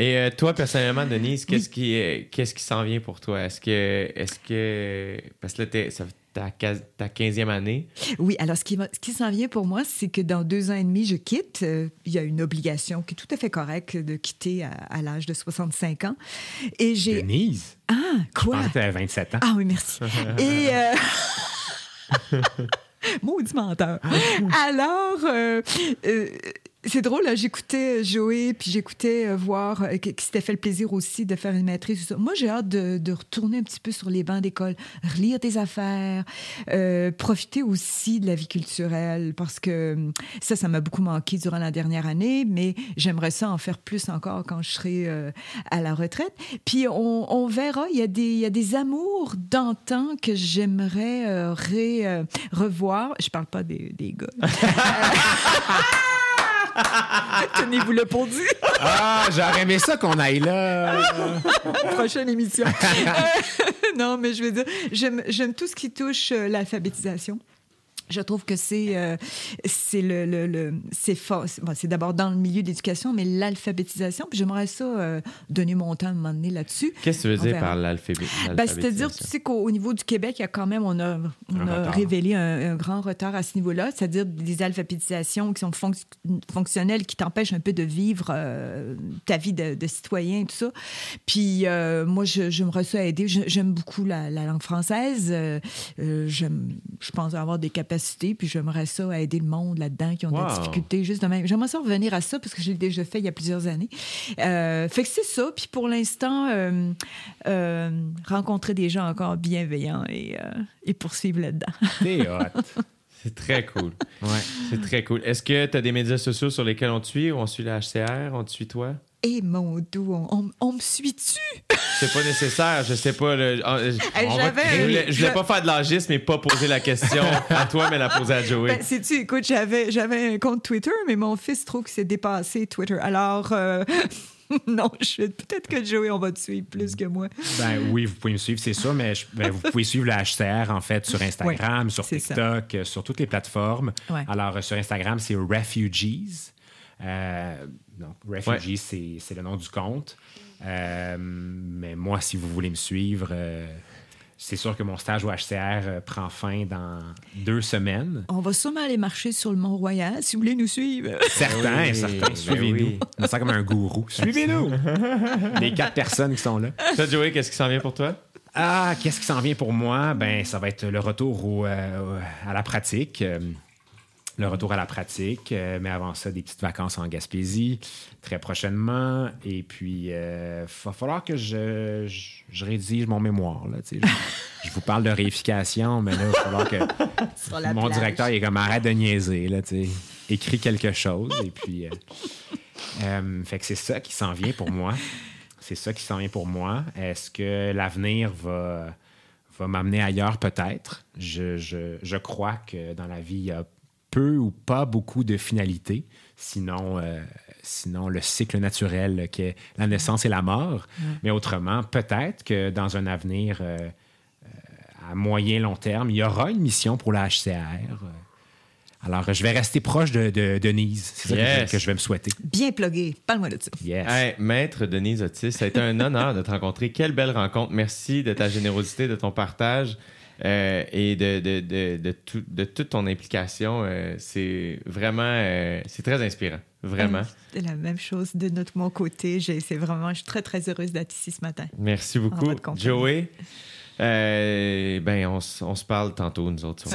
Et toi, personnellement, Denise, qu'est-ce qui, qu'est-ce qui s'en vient pour toi? Est-ce que. Est-ce que. Parce que là, ça fait ta, ta 15e année? Oui, alors ce qui, ce qui s'en vient pour moi, c'est que dans deux ans et demi, je quitte. Euh, il y a une obligation qui est tout à fait correcte de quitter à, à l'âge de 65 ans. Et j'ai... Denise? Ah, Je quoi? que t'avais 27 ans. Ah oui, merci. Et... Euh... Maudit menteur. Alors, euh, euh, c'est drôle, là, j'écoutais Joé, puis j'écoutais euh, voir euh, qui s'était fait le plaisir aussi de faire une maîtrise. Moi, j'ai hâte de, de retourner un petit peu sur les bancs d'école, relire des affaires, euh, profiter aussi de la vie culturelle, parce que hum, ça, ça m'a beaucoup manqué durant la dernière année, mais j'aimerais ça en faire plus encore quand je serai euh, à la retraite. Puis on, on verra, il y, a des, il y a des amours d'antan que j'aimerais euh, euh, revoir. Je parle pas des, des gars. Tenez-vous le pour. Ah, j'aurais aimé ça qu'on aille là. Prochaine émission. Euh, non, mais je veux dire, j'aime j'aime tout ce qui touche euh, l'alphabétisation. Je trouve que c'est euh, c'est le, le, le- c'est fort. C'est bon, c'est d'abord dans le milieu de l'éducation, mais l'alphabétisation. Puis j'aimerais ça euh, donner mon temps à un moment donné là-dessus. Qu'est-ce que tu veux dire par l'alphabet? Ben, C'est-à-dire, tu sais qu'au au niveau du Québec, il y a quand même, on a, on Un a retard. révélé un, un grand retard à ce niveau-là, c'est-à-dire des alphabétisations qui sont fonc- fonctionnelles, qui t'empêchent un peu de vivre euh, ta vie de, de citoyen et tout ça. Puis euh, moi, je- j'aimerais ça aider. Je- J'aime beaucoup la, la langue française. J'aime- je pense avoir des capacités, puis j'aimerais ça aider le monde là-dedans qui ont Wow. des difficultés juste de même. J'aimerais ça revenir à ça parce que je l'ai déjà fait il y a plusieurs années. Euh, fait que c'est ça. Puis pour l'instant, euh, euh, rencontrer des gens encore bienveillants et, euh, et poursuivre là-dedans. T'es hot. C'est très cool. Ouais. C'est très cool. Est-ce que tu as des médias sociaux sur lesquels on te suit? Ou on suit la HCR? On te suit toi? Et mon doux, on, on- on me suit-tu? C'est pas nécessaire, je sais pas. le- ah, je- Hey, on va- j'avais- je voulais, je voulais pas faire de l'agisme et pas poser la question à toi, mais la poser à Joey. Ben, sais-tu, écoute, j'avais, j'avais un compte Twitter, mais mon fils trouve que c'est dépassé Twitter. Alors, euh, non, je peut-être que Joey, on va te suivre plus que moi. Ben oui, vous pouvez me suivre, c'est ça, mais je- ben, vous pouvez suivre la HCR en fait sur Instagram, sur ça. TikTok, euh, sur toutes les plateformes. Ouais. Alors euh, sur Instagram, c'est Refugees. Euh, donc, Refugees, c'est- c'est le nom du compte. Euh, mais moi, si vous voulez me suivre, euh, c'est sûr que mon stage au HCR euh, prend fin dans deux semaines. On va sûrement aller marcher sur le Mont-Royal si vous voulez nous suivre. Certains, oui, certains. ben Suivez-nous. oui. On sent comme un gourou. Suivez-nous. Les quatre personnes qui sont là. Toi, Joey, qu'est-ce qui s'en vient pour toi? Ah, qu'est-ce qui s'en vient pour moi? Ben, ça va être le retour au, euh, à la pratique. Euh, le retour à la pratique, euh, mais avant ça, des petites vacances en Gaspésie très prochainement. Et puis, il va falloir que je, je, je rédige mon mémoire. Là, je, je vous parle de réification, mais là, il va falloir que mon plage. directeur il est comme arrête de niaiser. Là. Écris quelque chose. Et puis, euh, euh, fait que c'est ça qui s'en vient pour moi. C'est ça qui s'en vient pour moi. Est-ce que l'avenir va, va m'amener ailleurs? Peut-être. Je, je, je crois que dans la vie, il y a peu ou pas beaucoup de finalité. Sinon, euh, sinon le cycle naturel qui est la naissance et la mort. Mais autrement, peut-être que dans un avenir euh, euh, à moyen long terme, il y aura une mission pour la HCR. Alors, je vais rester proche de, de Denise. C'est ça que je- Yes. que je vais me souhaiter. Bien plugué. Parle-moi de ça. Yes. Hey, Maître Denise Otis, ça a été un honneur de te rencontrer. Quelle belle rencontre. Merci de ta générosité, de ton partage euh, et de, de, de, de, tout- de toute ton implication. Euh, c'est vraiment, euh, c'est très inspirant. Vraiment. C'est la même chose de notre mon côté. J'ai- C'est vraiment, je suis très, très heureuse d'être ici ce matin. Merci beaucoup. Joey, euh, ben, on, se parle tantôt, nous autres.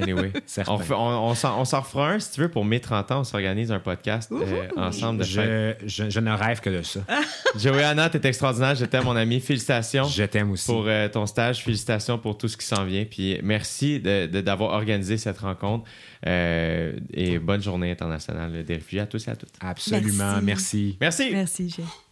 Anyway. On, on, on s'en refera un, si tu veux, pour mes 30 ans. On s'organise un podcast euh, ensemble de. Je, je, je ne rêve que de ça. Joey-Anna, t'es extraordinaire. Je t'aime, mon ami. Félicitations. Je t'aime aussi. pour euh, ton stage. Félicitations pour tout ce qui s'en vient. Puis merci de- de- d'avoir organisé cette rencontre. Euh, et bonne journée internationale des réfugiés à tous et à toutes. Absolument. Merci. Merci. Merci. Merci.